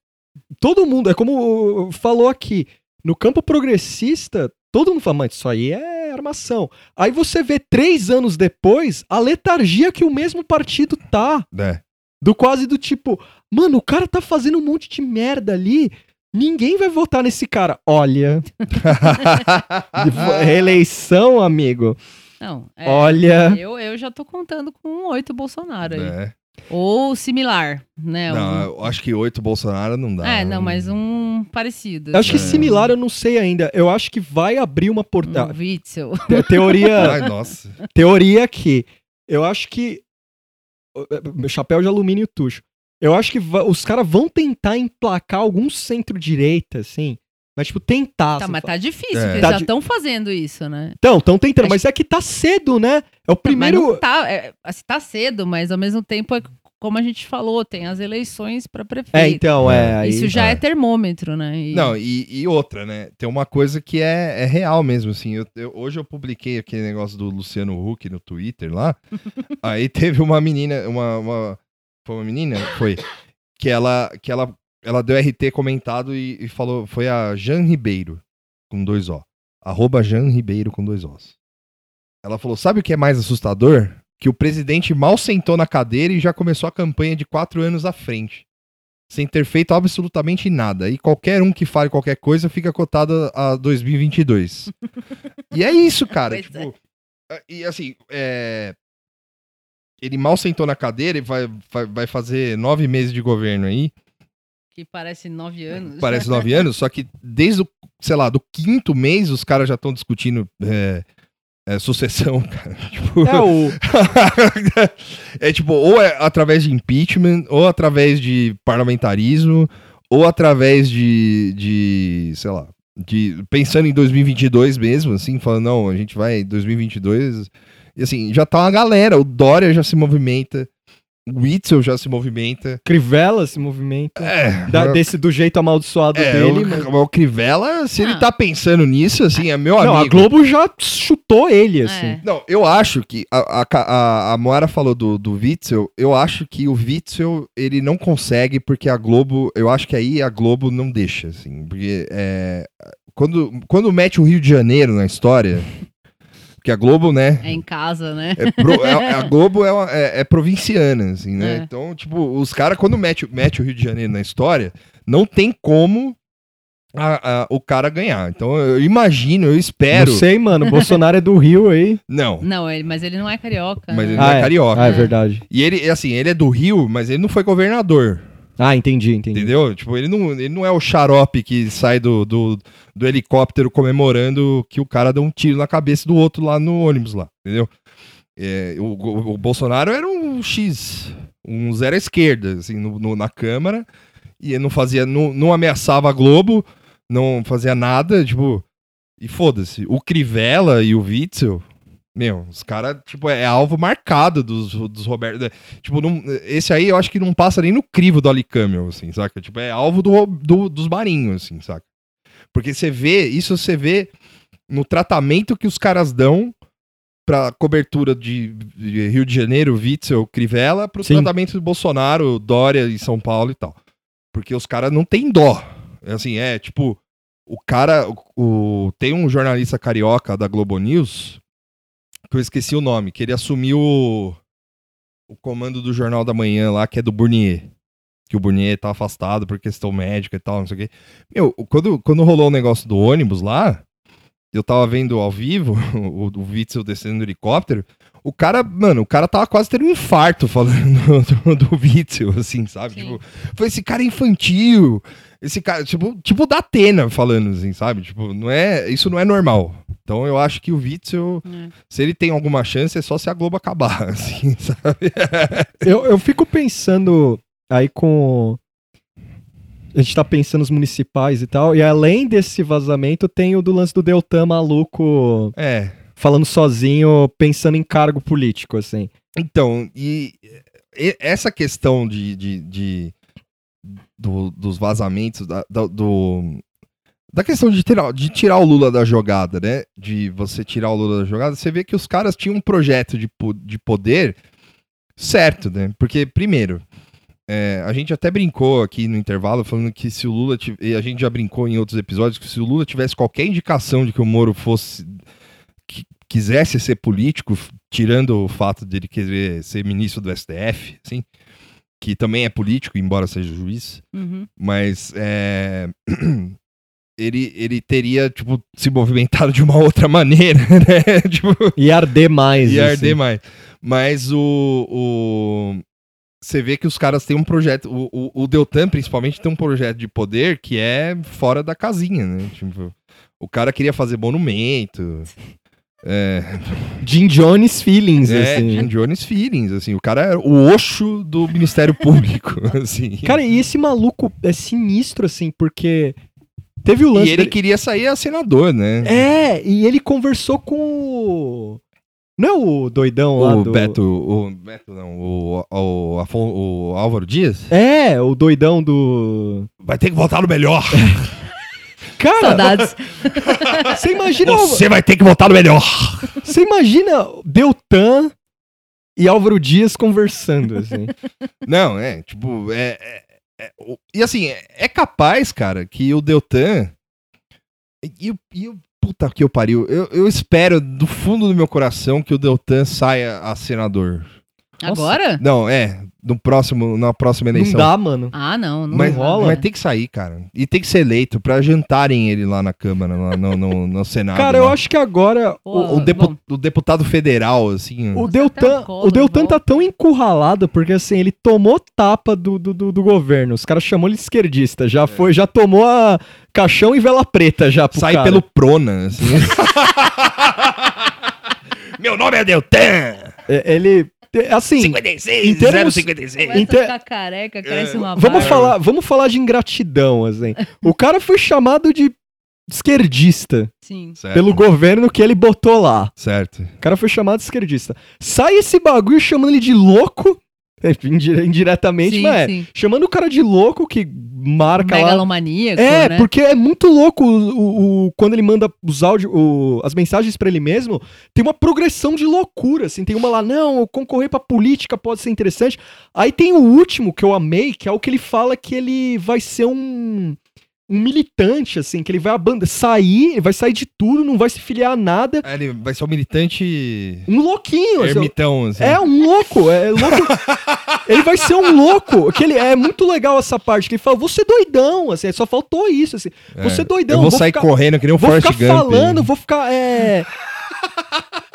Todo mundo, é como falou aqui, no campo progressista, todo mundo fala, mas isso aí é armação. Aí você vê três anos depois a letargia que o mesmo partido tá. é. Do quase do tipo, mano, o cara tá fazendo um monte de merda ali. Ninguém vai votar nesse cara. Olha, reeleição, amigo. Não, é, Olha. eu, eu já tô contando com um oito Bolsonaro aí. É. Ou similar, né? Não, um- eu acho que oito Bolsonaro não dá. é, não, mas um parecido. Eu acho que É. similar eu não sei ainda. Eu acho que vai abrir uma um porta... Witzel. te- teoria, Ai, nossa. teoria aqui. Eu acho que meu chapéu de alumínio tucho. Eu acho que os caras vão tentar emplacar algum centro-direita, assim. Mas, tipo, tentar. Tá, assim, mas tá difícil, É. porque Tá eles já di- estão fazendo isso, né? Então, estão tentando, mas é que tá cedo, né? É o primeiro. Mas não tá, é, assim, tá cedo, mas ao mesmo tempo, é como a gente falou, tem as eleições pra prefeito. É, então, é. aí- Isso já é. é. termômetro, né? E- Não, e, e outra, né? Tem uma coisa que é, é real mesmo, assim. Eu- eu- hoje eu publiquei aquele negócio do Luciano Huck no Twitter lá. aí teve uma menina, uma, uma- Foi uma menina? Foi. Que ela, que ela, ela deu RT comentado e, e falou. Foi a Jan Ribeiro, com dois O. Arroba Jan Ribeiro com dois Os. Ela falou: sabe o que é mais assustador? Que o presidente mal sentou na cadeira e já começou a campanha de quatro anos à frente sem ter feito absolutamente nada. E qualquer um que fale qualquer coisa fica cotado a 2022. e é isso, cara. Tipo, E assim, é, ele mal sentou na cadeira e vai, vai, vai fazer nove meses de governo aí. Que parece nove anos. Parece nove anos, só que desde o, sei lá, do quinto mês os caras já estão discutindo é, é, sucessão, cara. Tipo, É o. é tipo, ou é através de impeachment, ou através de parlamentarismo, ou através de, de sei lá, de pensando em 2022 mesmo, assim, falando, não, a gente vai em 2022. E assim, já tá uma galera, o Dória já se movimenta, o Witzel já se movimenta. Crivella se movimenta. É, Da- desse do jeito amaldiçoado é, dele. o, mas- o Crivella, se ele Ah. tá pensando nisso, assim, é meu Não, amigo. a Globo já chutou ele, assim. É. Não, eu acho que a, a, a, a Moara falou do, do Witzel, eu acho que o Witzel ele não consegue porque a Globo, eu acho que aí a Globo não deixa, assim, porque é, quando, quando mete o Rio de Janeiro na história, porque a Globo, né, É em casa, né? é pro- é- a Globo é, uma- é- é provinciana, assim, né, É. então, tipo, os caras quando mete, mete o Rio de Janeiro na história, não tem como a- a- o cara ganhar, então eu imagino, eu espero, Não sei, mano. O Bolsonaro é do Rio aí. não, Não, ele, mas ele não é carioca. mas né? ele não é carioca. Ah, é É. verdade. E ele, assim, ele é do Rio, mas ele não foi governador, Ah, entendi, entendi. entendeu? Tipo, ele não, ele não é o xarope que sai do, do, do helicóptero comemorando que o cara deu um tiro na cabeça do outro lá no ônibus lá, entendeu? É, o, o- Bolsonaro era um X, um zero à esquerda, assim, no, no- na Câmara, e ele não fazia, não, não ameaçava a Globo, não fazia nada, tipo, e foda-se. O Crivella e o Witzel, meu, os caras, tipo, é alvo marcado dos, dos Roberto. né? Tipo, não- esse aí eu acho que não passa nem no crivo do Ali Camel, assim, saca? Tipo, é alvo do, do- dos marinhos, assim, saca? Porque você vê, isso você vê no tratamento que os caras dão pra cobertura de, de Rio de Janeiro, Witzel, Crivella, pro Sim. tratamento do Bolsonaro, Dória e São Paulo e tal. Porque os caras não têm dó. É assim, é tipo, o cara, o- tem um jornalista carioca da Globo News, que eu esqueci o nome, que ele assumiu o, o comando do Jornal da Manhã lá, que é do Burnier. que o Burnier tá afastado por questão médica e tal, não sei o quê. Meu, quando, quando rolou o negócio do ônibus lá, eu tava vendo ao vivo o, o Witzel descendo do helicóptero, o cara, mano, o cara tava quase tendo um infarto falando do, do, Witzel, assim, sabe? Sim. Tipo, foi esse cara infantil, esse cara, tipo, tipo da Atena falando, assim, sabe? Tipo, não é, isso não é normal. Então eu acho que o Witzel, É. se ele tem alguma chance, é só se a Globo acabar, assim, sabe? Eu, eu fico pensando aí com. A gente tá pensando nos municipais e tal, e além desse vazamento, tem o do lance do Deltan maluco É. falando sozinho, pensando em cargo político, assim. Então, e, e essa questão de, de, de- do- dos vazamentos, da, da- do, da questão de tirar, de tirar o Lula da jogada, né? De você tirar o Lula da jogada, você vê que os caras tinham um projeto de, de poder certo, né? Porque, primeiro, é, a gente até brincou aqui no intervalo falando que se o Lula. E a gente já brincou em outros episódios que se o Lula tivesse qualquer indicação de que o Moro fosse. que quisesse ser político, tirando o fato de ele querer ser ministro do STF, assim, que também é político, embora seja juiz, Uhum. mas é, ele, ele teria, tipo, se movimentado de uma outra maneira, né? tipo, E arder mais. Ia assim. arder mais. Mas o, o- Você vê que os caras têm um projeto. O, o, o Deltan, principalmente, tem um projeto de poder que é fora da casinha, né? Tipo, o cara queria fazer monumento. É, Jim Jones feelings, é assim. Jim Jones Feelings, assim. O cara era o Oxo do Ministério Público, assim. Cara, e esse maluco é sinistro, assim, porque teve o lance. e ele dele- queria sair a senador, né? É, e ele conversou com o. Não é o doidão lá o do. Beto. O Beto, não. O, o, Afon- o Álvaro Dias. É, o doidão do. Vai ter que votar no melhor. Cara, Saudades. você imagina. Você vai ter que votar no melhor. Você imagina Deltan e Álvaro Dias conversando, assim. Não, é, tipo, é. é- é- e assim, é, é capaz, cara, que o Deltan. E, o- e o. Puta que eu pariu. Eu, eu espero do fundo do meu coração que o Deltan saia a senador. Agora? Não, é. No próximo, na próxima Não eleição. dá, mano. Ah, não. Não mas, rola. mas tem que sair, cara. E tem que ser eleito pra jantarem ele lá na Câmara, lá no, no, no Senado. Cara, eu acho que agora Pô, O, o depu- bom. o deputado federal, assim. o Deltan, o Collor o Deltan tá tão encurralado porque assim, ele tomou tapa do, do, do, do governo. Os caras chamou ele de esquerdista, já foi, já tomou a caixão e vela preta já pro sai cara. pelo Prona, assim. Meu nome é Deltan! É, Ele é, assim, 56, em termos- 056. Começa Inte- a ficar careca, cresce uma vamos barba. falar, vamos falar de ingratidão, assim. O cara foi chamado de esquerdista Sim. Certo. pelo governo que ele botou lá. Certo. O cara foi chamado de esquerdista. Sai esse bagulho chamando ele de louco, indiretamente, Sim, mas é. Chamando o cara de louco que marca lá. Megalomaníaco, É, né? porque é muito louco o, o- o- quando ele manda os áudios, as mensagens pra ele mesmo, tem uma progressão de loucura, assim, tem uma lá, não, concorrer pra política pode ser interessante. Aí tem o último que eu amei, que é o que ele fala que ele vai ser um um militante, assim, que ele vai abandar, sair, ele vai sair de tudo, não vai se filiar a nada. Ah, Ele vai ser um militante Um louquinho, assim, ermitão, assim. é um louco, é louco. ele vai ser um louco. Que ele, é muito legal essa parte, que ele fala, você doidão, assim, só faltou isso, assim. É. Você doidão, Eu vou, vou sair ficar- correndo que nem um Vou ficar Gump. falando, vou ficar, é...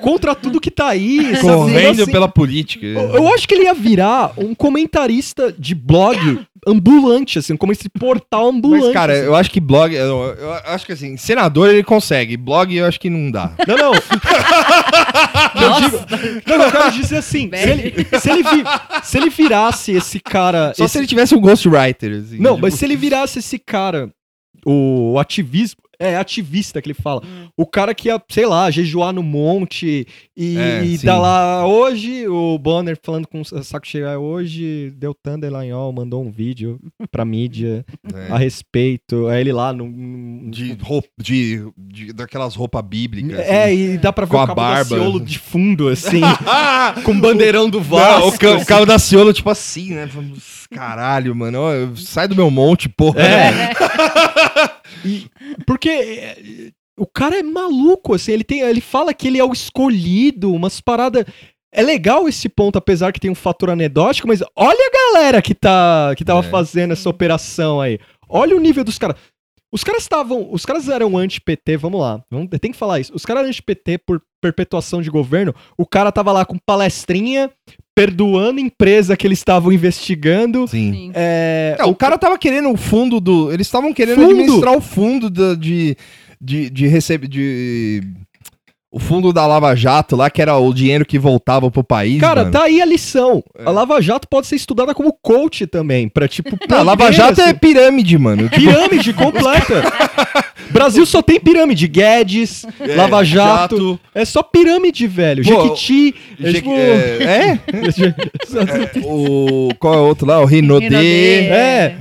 co- Contra tudo que tá aí? Correndo Assim, pela política. eu, eu acho que ele ia virar um comentarista de blog ambulante, assim, comentarista de portal ambulante. Mas, cara, assim. eu acho que blog. Eu, eu acho que assim, senador ele consegue. Blog eu acho que não dá. Não, não. Nossa, Não, eu quero dizer assim, se ele, se, ele se ele virasse esse cara... Só esse- se ele tivesse um ghostwriter. Assim, Não, tipo, mas se ele virasse esse cara, o ativismo, é ativista que ele fala, Hum. o cara que ia, sei lá, jejuar no monte e, É, e dá lá, hoje, o Bonner falando com o saco cheio, "Ah, hoje deu Dallagnol, mandou um vídeo pra mídia é, a respeito, aí ele lá no... de roupa, de, de- daquelas roupas bíblicas. É, assim. e dá pra ver Com o a cabo barba. da Ciolo de fundo, assim, Ah! com o bandeirão do Não, Vasco. o, ca- o cabo da Ciolo, tipo assim, né? Caralho, mano. Sai do meu monte, porra. É. E- porque é, o cara é maluco, assim, ele tem, ele fala que ele é o escolhido, umas paradas. é legal esse ponto, apesar que tem um fator anedótico, mas olha a galera que, tá, que tava É. fazendo essa operação aí. Olha o nível dos caras. Os caras estavam. Os caras eram anti-PT, vamos lá. Vamos, tem que falar isso. Os caras eram anti-PT por perpetuação de governo. O cara tava lá com palestrinha, perdoando empresa que eles estavam investigando. Sim. Sim. É, É, o cara tava querendo o fundo do. Eles estavam querendo Fundo. administrar o fundo da- de. De, de receber. De. O fundo da Lava Jato lá, que era o dinheiro que voltava pro país. Cara, mano. tá aí a lição. É. A Lava Jato pode ser estudada como coach também, pra tipo. Não, a Lava Jato é assim. pirâmide, mano. Tipo, Pirâmide completa. Brasil só tem pirâmide. Guedes, É, Lava Jato. É só pirâmide, velho. Pô, Jequiti. É, Je- tipo... é, é? o. Qual é o outro lá? O Rinodê. Rinodê. É.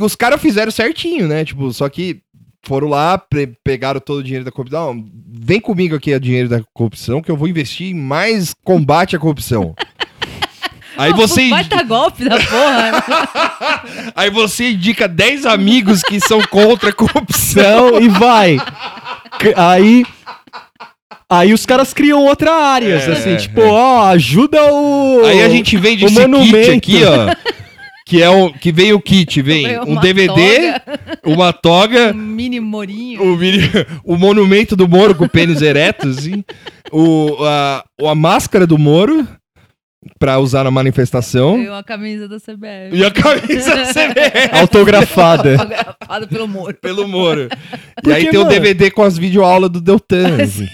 Os caras fizeram certinho, né? Tipo, só que foram lá, pe- pegaram todo o dinheiro da corrupção. Não, vem comigo aqui o dinheiro da corrupção, que eu vou investir em mais combate à corrupção. Aí você, Vai dar golpe da porra. né? aí você indica 10 amigos que são contra a corrupção. E vai. Aí. Aí os caras criam outra áreas, É, assim, é, tipo, é. ó, ajuda o. Aí a gente vende o esse monumento. kit aqui, ó. Que é o que vem o kit, vem um DVD, uma toga, Um mini morinho. o, mini- o monumento do Moro com pênis ereto, assim, o, a, a máscara do Moro pra usar na manifestação Veio uma camisa da CBF. e a camisa CBF Autografada. Fotografada pelo Moro. pelo Moro. E Porque, aí tem o mano- DVD com as videoaulas do Deltan. assim.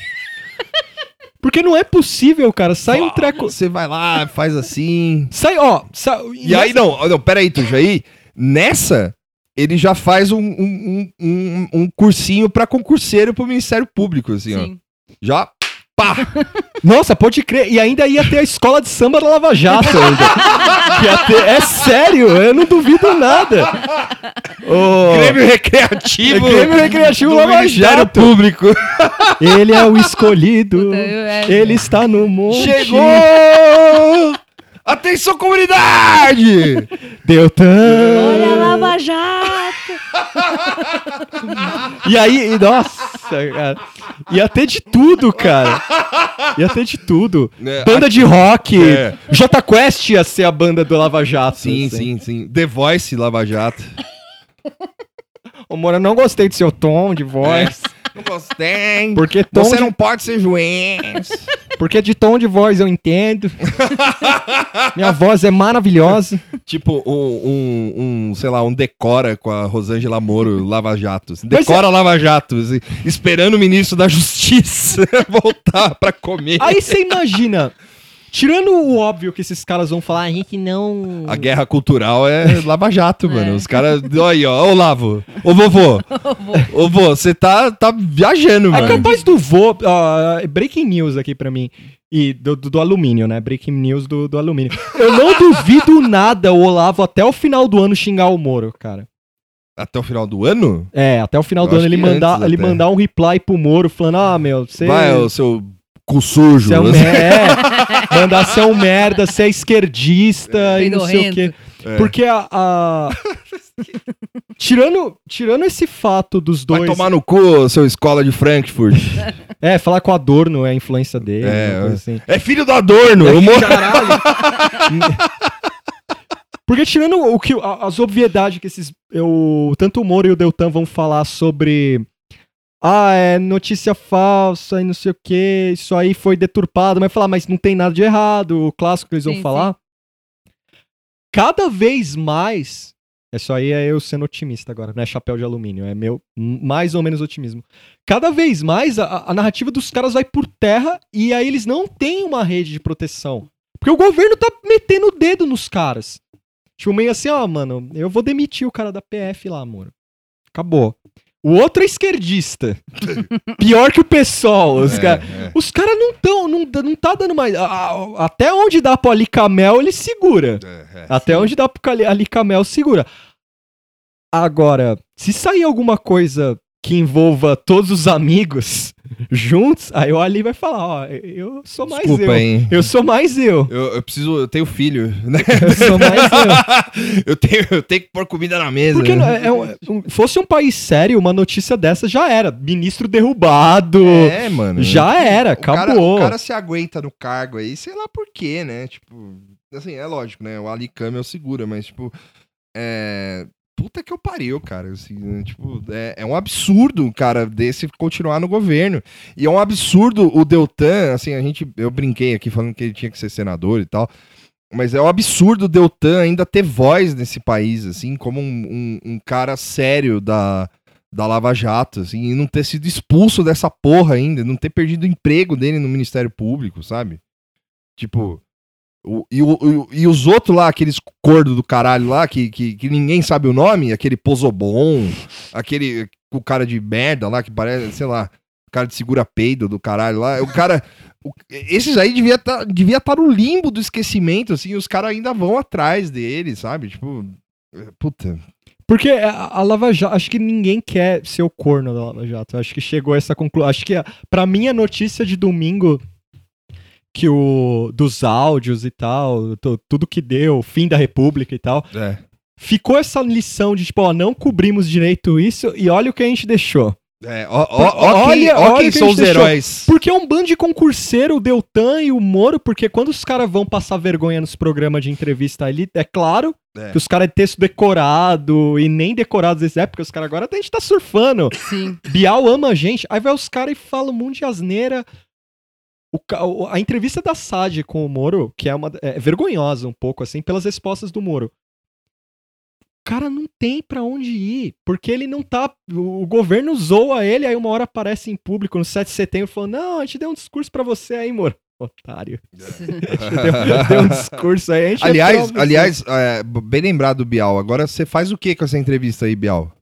Porque não é possível, cara. Sai um treco. Você vai lá, faz assim. Sai, ó. sa- E aí, não, não, peraí, Tuja, aí, nessa, ele já faz um, um, um, um- um cursinho pra concurseiro pro Ministério Público, assim, ó. Sim. Já, pá! Nossa, pode crer. E ainda ia ter a escola de samba da Lava Jato ainda. Ia ter- É sério, eu não duvido nada. Ô, Grêmio Recreativo. Grêmio Recreativo do Lava Jato. Público. Ele é o escolhido. Puta, é- Ele está no monte. Chegou! Atenção, comunidade! Deltan. Olha a Lava Jato. E aí, e- nossa, cara. Ia ter de tudo, cara. Ia ter de tudo. É, Banda de rock. É. J Quest ia ser a banda do Lava Jato. Sim, assim. sim, sim. The Voice Lava Jato. Ô, Mora, eu não gostei do seu tom de voz. Não gostei. Porque tom Você de- não pode ser juiz. Porque de tom de voz eu entendo. Minha voz é maravilhosa. tipo, um, um, um, sei lá, um decora com a Rosângela Moro Lava Jatos. Decora Lava Jatos. e- Esperando o ministro da Justiça voltar pra comer. Aí você imagina, tirando o óbvio que esses caras vão falar, a gente não. A guerra cultural é Lava Jato, É. mano. Os caras. Olha aí, ó. Ô, Lavo. Ô, vovô. Ô, vô, você tá, tá viajando, É mano. capaz do vô. ó, breaking news aqui pra mim. E do, do, do alumínio, né? Breaking news do, do alumínio. Eu não duvido nada o Olavo até o final do ano xingar o Moro, cara. Até o final do ano? É, até o final Eu do ano ele mandar, ele mandar um reply pro Moro falando: Ah, meu, você. Vai, o seu cu sujo. Você é um. É, mandar ser um merda, ser esquerdista e não sei o quê. É. Porque a. a- tirando, tirando esse fato dos Vai dois. tomar no cu, seu escola de Frankfurt. É, falar com o Adorno é a influência dele. É, assim. é filho do Adorno. o Moro- Porque tirando o que, as obviedades que esses. Eu, tanto o Moro e o Deltan vão falar sobre. Ah, é notícia falsa e não sei o que, isso aí foi deturpado, mas falar, mas não tem nada de errado, o clássico que eles vão Sim, falar. Cada vez mais. Isso aí é eu sendo otimista agora, não é chapéu de alumínio, é meu mais ou menos otimismo. Cada vez mais a, a narrativa dos caras vai por terra e aí eles não têm uma rede de proteção. Porque o governo tá metendo o dedo nos caras. Tipo, meio assim, ó, mano, eu vou demitir o cara da PF lá, amor. Acabou. O outro é esquerdista. Pior que o PSOL. Os É, caras é. cara não tão, não, não tá dando mais. até onde dá pro Alicamel, ele segura. É, é. Até onde dá pro Alicamel, segura. Agora, se sair alguma coisa que envolva todos os amigos juntos, aí o Ali vai falar, ó, eu sou mais Desculpa, eu. hein? Eu sou mais eu. Eu, eu preciso, eu tenho filho, né? Eu sou mais eu. eu, tenho, eu tenho que pôr comida na mesa. Porque não- é um- fosse um país sério, uma notícia dessa já era. Ministro derrubado. É, mano. Já era, O cara, acabou. o cara se aguenta no cargo aí, sei lá por quê, né? Tipo, assim, é lógico, né? O Ali Camel segura, mas, tipo, é. Puta que eu pariu, cara. Assim, né? tipo, é, é um absurdo cara desse continuar no governo. E é um absurdo o Deltan, assim, a gente. Eu brinquei aqui falando que ele tinha que ser senador e tal. Mas é um absurdo o Deltan ainda ter voz nesse país, assim, como um, um, um cara sério da, da Lava Jato, assim, e não ter sido expulso dessa porra ainda, não ter perdido o emprego dele no Ministério Público, sabe? Tipo. E, o- e os outros lá, aqueles cordos do caralho lá, que, que, que ninguém sabe o nome, aquele Pozobon, aquele o cara de merda lá, que parece, sei lá, o cara de segura peido do caralho lá, o cara. o- esses aí devia estar devia tá no limbo do esquecimento, assim, os caras ainda vão atrás dele, sabe? Tipo. Puta. Porque a Lava Jato, acho que ninguém quer ser o corno da Lava Jato. Acho que chegou a essa conclusão. Acho que, a- pra mim, a notícia de domingo que o dos áudios e tal, tu- tudo que deu, fim da República e tal, É. ficou essa lição de tipo, ó, não cobrimos direito isso e olha o que a gente deixou. É, ó, ó, ó quem, Olha- ó quem o que são os deixou. heróis. Porque é um bando de concurseiro, o Deltan e o Moro, porque quando os caras vão passar vergonha nos programas de entrevista ali, é claro É. que os caras é texto decorado e nem decorados dessa época, os caras agora a gente tá surfando. Sim. Bial ama a gente, aí vai os caras e falam um monte de asneira. O a entrevista da SAD com o Moro, que é, uma, é vergonhosa um pouco, assim, pelas respostas do Moro. O cara não tem pra onde ir, porque ele não tá. O, o governo zoa ele, aí uma hora aparece em público no 7 de setembro falando: Não, a gente deu um discurso pra você aí, Moro. Otário. deu, deu um discurso aí. A gente aliás, aliás é, bem lembrado, Bial. Agora você faz o que com essa entrevista aí, Bial?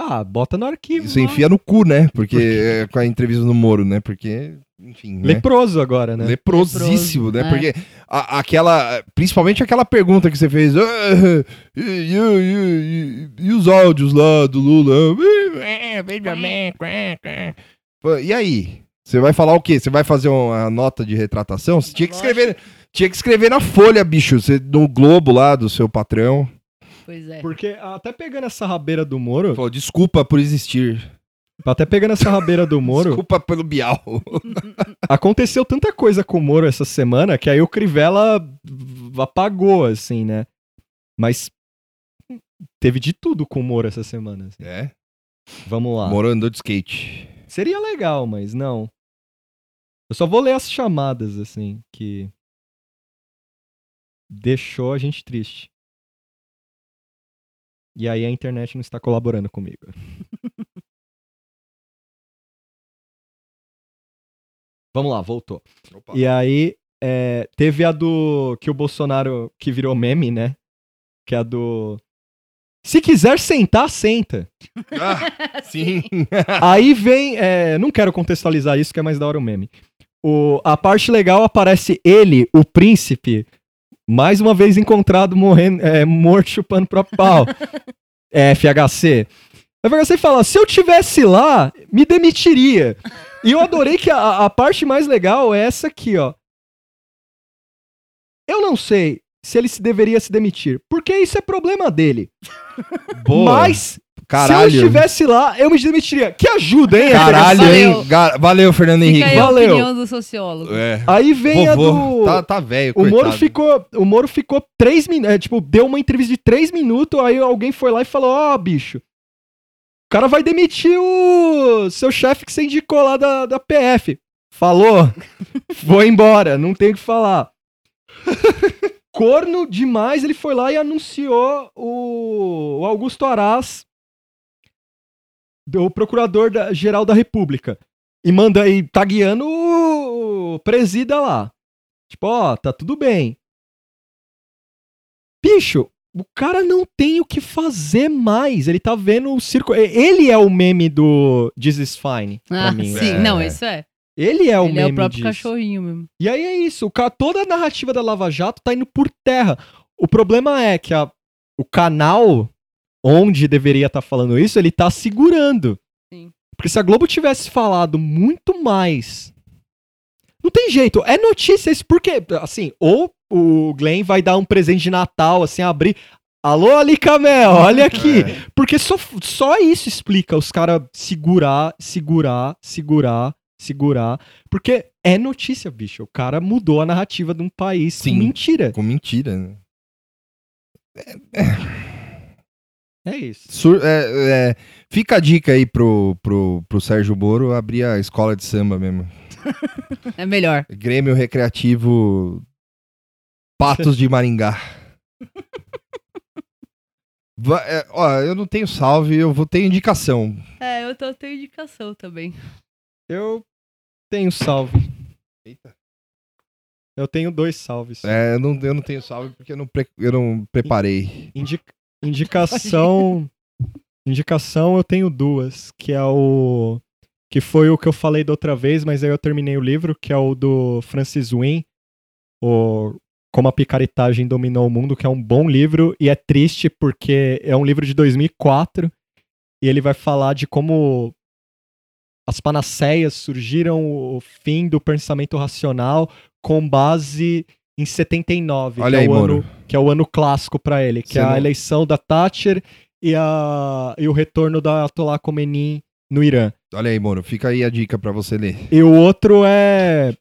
Ah, bota no arquivo. Você enfia no cu, né? Porque é, com a entrevista do Moro, né? Porque, enfim, né? Leproso agora, né? Leprosíssimo, né? Leproso, Porque a- aquela. Principalmente aquela pergunta que você fez. "Ah, e, e- e- e- e os áudios lá do Lula? E aí? Você vai falar o quê? Você vai fazer uma nota de retratação? Você tinha que escrever. Tinha que escrever na folha, bicho. Você, no Globo lá do seu patrão. Pois é. Porque até pegando essa rabeira do Moro, Falou, desculpa por existir. até pegando essa rabeira do Moro, Desculpa pelo Bial. aconteceu tanta coisa com o Moro essa semana que aí o Crivella apagou, assim, né? Mas teve de tudo com o Moro essa semana. assim. É? Vamos lá. Moro andou de skate. Seria legal, mas não. Eu só vou ler as chamadas, assim, que deixou a gente triste. E aí a internet não está colaborando comigo. Vamos lá, voltou. Opa. E aí, é, teve a do. Que o Bolsonaro. Que virou meme, né? Que é a do. Se quiser sentar, senta. Ah, sim. Aí vem. é, não quero contextualizar isso, que é mais da hora o meme. O, a parte legal aparece ele, o príncipe, mais uma vez encontrado morrendo, é, morto chupando próprio pau. é, FHC. FHC fala: se eu tivesse lá, me demitiria. E eu adorei que a, a parte mais legal é essa aqui, ó. Eu não sei se ele se deveria se demitir, porque isso é problema dele. Boa. Mas Caralho. se eu estivesse lá, eu me demitiria. Que ajuda, hein? Caralho, Valeu. hein? Ga- Valeu, Fernando Fica Henrique. aí a valeu. opinião do sociólogo. É. Aí vem a do. Tá, tá velho, o Moro coitado. ficou. O Moro ficou três minutos. tipo, deu uma entrevista de três minutos. Aí alguém foi lá e falou: Ó, bicho. O cara vai demitir o seu chefe que você indicou lá da, da PF. Falou. foi embora. Não tem o que falar. Corno demais, ele foi lá e anunciou o, o Augusto Aras, o procurador-geral da República. E manda aí, tá guiando o presida lá. Tipo, ó, tá tudo bem. Bicho, o cara não tem o que fazer mais. Ele tá vendo o circo. e- Ele é o meme do This is Fine. Pra Ah, mim. sim. É. Não, isso é. Ele é o Ele meme é o próprio disso. cachorrinho mesmo. E aí é isso. O ca- toda a narrativa da Lava Jato tá indo por terra. O problema é que a- o canal onde deveria estar falando isso, ele tá segurando. Sim. Porque se a Globo tivesse falado muito mais. Não tem jeito, é notícia isso, porque, assim, ou o Glenn vai dar um presente de Natal, assim, abrir. Alô, Ali Camel, olha aqui. É. Porque só, só isso explica os caras segurar, segurar, segurar, segurar. Porque é notícia, bicho. O cara mudou a narrativa de um país Sim. com mentira. Com mentira, né? É isso. Sur- é, é, fica a dica aí pro, pro, pro Sérgio Moro abrir a escola de samba mesmo. É melhor. Grêmio Recreativo Patos de Maringá. Va- é, ó, eu não tenho salve, eu vou ter indicação. É, eu tô, tenho indicação também. Eu tenho salve. Eita. Eu tenho dois salves. É, eu não, eu não tenho salve porque eu não, pre- eu não preparei. Indi- indicação. indicação eu tenho duas, que é o que foi o que eu falei da outra vez, mas aí eu terminei o livro, que é o do Francis Wynne, o Como a Picaretagem Dominou o Mundo, que é um bom livro e é triste porque é um livro de 2004 e ele vai falar de como as panaceias surgiram o fim do pensamento racional com base em 79, Olha que, aí, é o ano, que é o ano clássico pra ele, que Você é a não- eleição da Thatcher e, a, e o retorno da Ayatollah Khomeini no Irã. Olha aí, Moro, fica aí a dica pra você ler. E o outro é.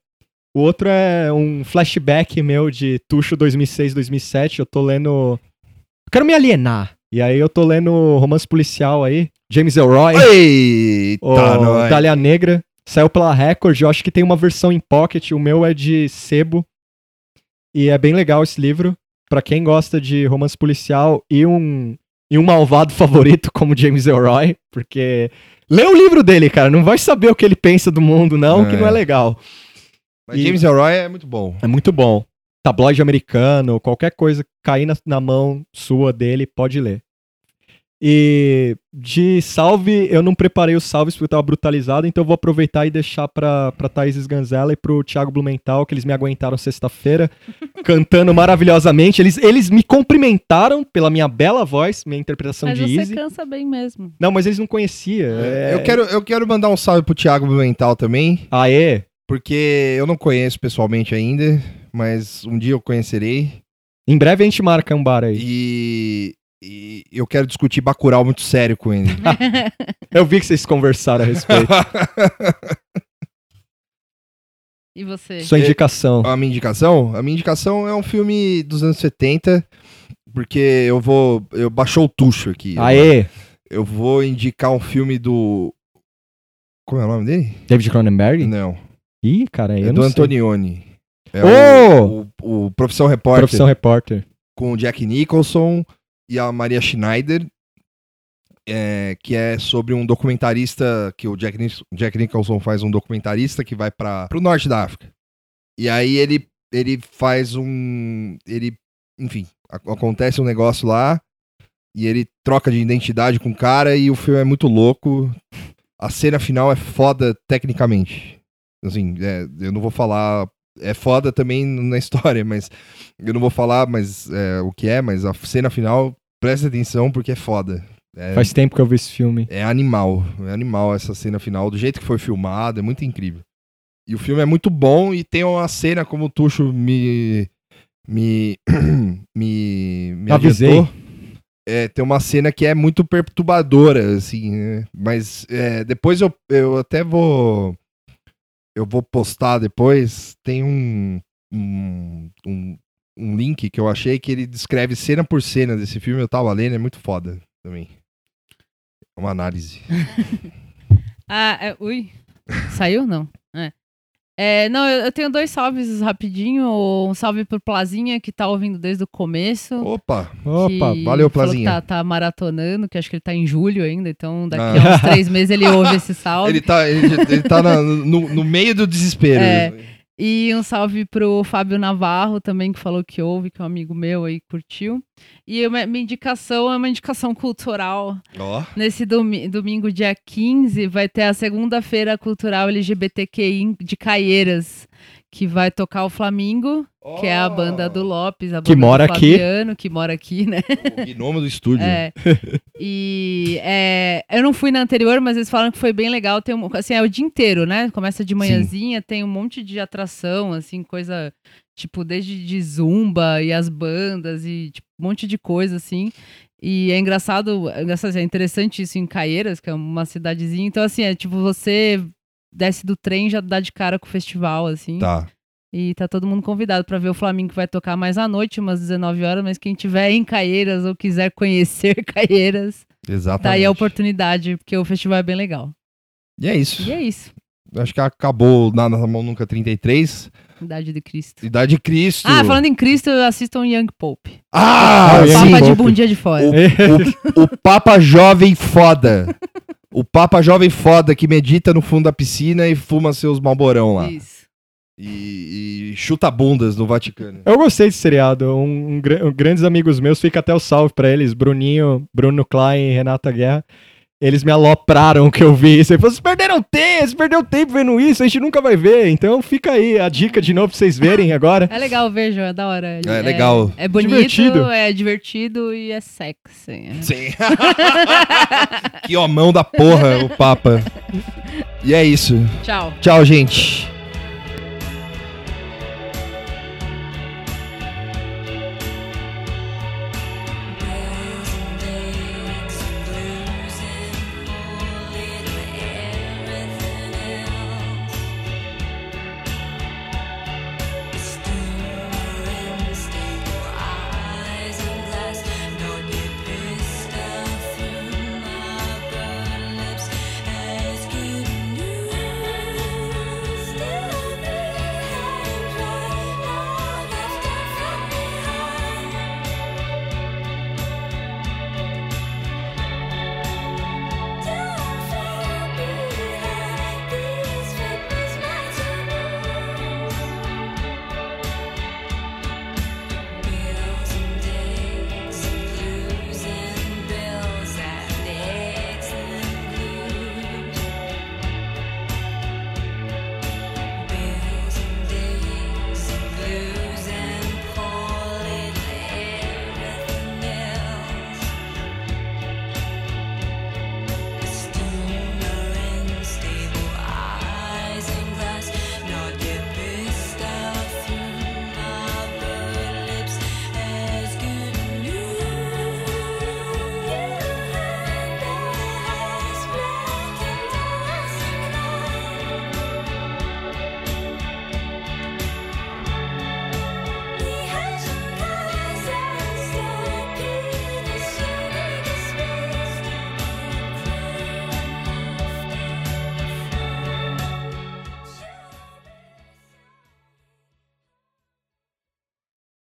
O outro é um flashback meu de Tuxo 2006, 2007. Eu tô lendo. Eu quero me alienar. E aí eu tô lendo romance policial aí. James Elroy, Eita, o. Dália Negra. Saiu pela Record. Eu acho que tem uma versão em pocket. O meu é de sebo. E é bem legal esse livro. Pra quem gosta de romance policial e um, e um malvado favorito como James Elroy. Porque. Lê o livro dele, cara. Não vai saber o que ele pensa do mundo, não, que É. não é legal. Mas E- James Elroy é muito bom. É muito bom. Tabloide americano, qualquer coisa que cair na, na mão sua dele, pode ler. E de salve, eu não preparei os salves porque eu tava brutalizado, então eu vou aproveitar e deixar pra, pra Thaís Sganzella e pro Thiago Blumenthal, que eles me aguentaram sexta-feira, cantando maravilhosamente. Eles, eles me cumprimentaram pela minha bela voz, minha interpretação Mas de você Easy. cansa bem mesmo. Não, mas eles não conheciam. É... Eu, quero, eu quero mandar um salve pro Thiago Blumenthal também, Aê! porque eu não conheço pessoalmente ainda, mas um dia eu conhecerei. Em breve a gente marca um bar aí. E, e eu quero discutir Bacurau muito sério com ele. Eu vi que vocês conversaram a respeito. E você? Sua indicação. A minha indicação? A minha indicação é um filme dos anos 70, porque eu vou. Eu baixou o tucho aqui. Aê! Eu vou indicar um filme do. Como é o nome dele? David Cronenberg? Não. Ih, cara, eu É do não sei. Antonioni. É Ô! o, o, o Profissão Repórter Profissão repórter. com o Jack Nicholson e a Maria Schneider, é, que é sobre um documentarista que o Jack, Nis- Jack Nicholson faz um documentarista que vai para o norte da África. E aí ele, ele faz um. Ele. Enfim, acontece um negócio lá e ele troca de identidade com o cara e o filme é muito louco. A cena final é foda tecnicamente. Assim, é, eu não vou falar. É foda também na história, mas eu não vou falar mas, é, o que é, mas a cena final, presta atenção porque é foda. É, Faz tempo que eu vi esse filme. é animal, é animal essa cena final, do jeito que foi filmado, é muito incrível. E o filme é muito bom e tem uma cena como o Tuxo me me me, me Avisei. adiantou. É, tem uma cena que é muito perturbadora, assim, né? mas é, depois eu, eu até vou eu vou postar depois, tem um, um, um, um link que eu achei que ele descreve cena por cena desse filme, eu tava lendo, é muito foda também. É uma análise. Ah, é, ui. Saiu? Não. É. É, não, eu, eu tenho dois salves rapidinho. Um salve pro Plazinha, que tá ouvindo desde o começo. Opa! Opa, valeu, que Plazinha. Tá, tá maratonando, que acho que ele tá em julho ainda, então daqui Ah. a uns três meses ele ouve esse salve. Ele tá, ele, ele tá na- no, no meio do desespero. É. E um salve pro Fábio Navarro também, que falou que ouve, que é um amigo meu aí, curtiu. E uma, minha indicação é uma indicação cultural. Ó, Nesse domi- domingo, dia 15, vai ter a segunda-feira cultural LGBTQI de Caieiras, que vai tocar o Flamingo. que é a banda do Lopes, a banda Que mora do aqui. Fabiano, que mora aqui, né? O gnomo do estúdio. É. E é, eu não fui na anterior, mas eles falaram que foi bem legal. Tem um, assim, é o dia inteiro, né? Começa de manhãzinha, tem um monte de atração, assim, coisa tipo desde de zumba e as bandas e tipo, um monte de coisa assim. E é engraçado, é engraçado, é interessante isso em Caieiras, que é uma cidadezinha. Então assim, é tipo você desce do trem já dá de cara com o festival assim. Tá. E tá todo mundo convidado pra ver o Flamengo que vai tocar mais à noite, umas 19 horas, mas quem tiver em Caieiras ou quiser conhecer Caieiras, Exatamente. tá aí a oportunidade, porque o festival é bem legal. E é isso. E é isso. Acho que acabou na, na mão nunca 33. Idade de Cristo. Idade de Cristo. Ah, falando em Cristo, assistam Young Pope. Ah, sim. Papa de Pope. Bom Dia de Fora. O, o Papa Jovem Foda. O Papa Jovem Foda que medita no fundo da piscina e fuma seus malborão lá. Isso. E, e chuta bundas no Vaticano. Eu gostei desse seriado. Um, um gra- grandes amigos meus, fica até o salve pra eles, Bruninho, Bruno Klein e Renata Guerra. Eles me alopraram que eu vi isso. Eles falaram, vocês perderam tempo, vocês perderam tempo vendo isso, a gente nunca vai ver. Então fica aí a dica de novo pra vocês verem agora. É legal, vejam, é da hora. É legal. É, bonito, Divertido. é divertido e é sexy. é. Sim. que homão da porra, o Papa. E é isso. Tchau. Tchau, gente.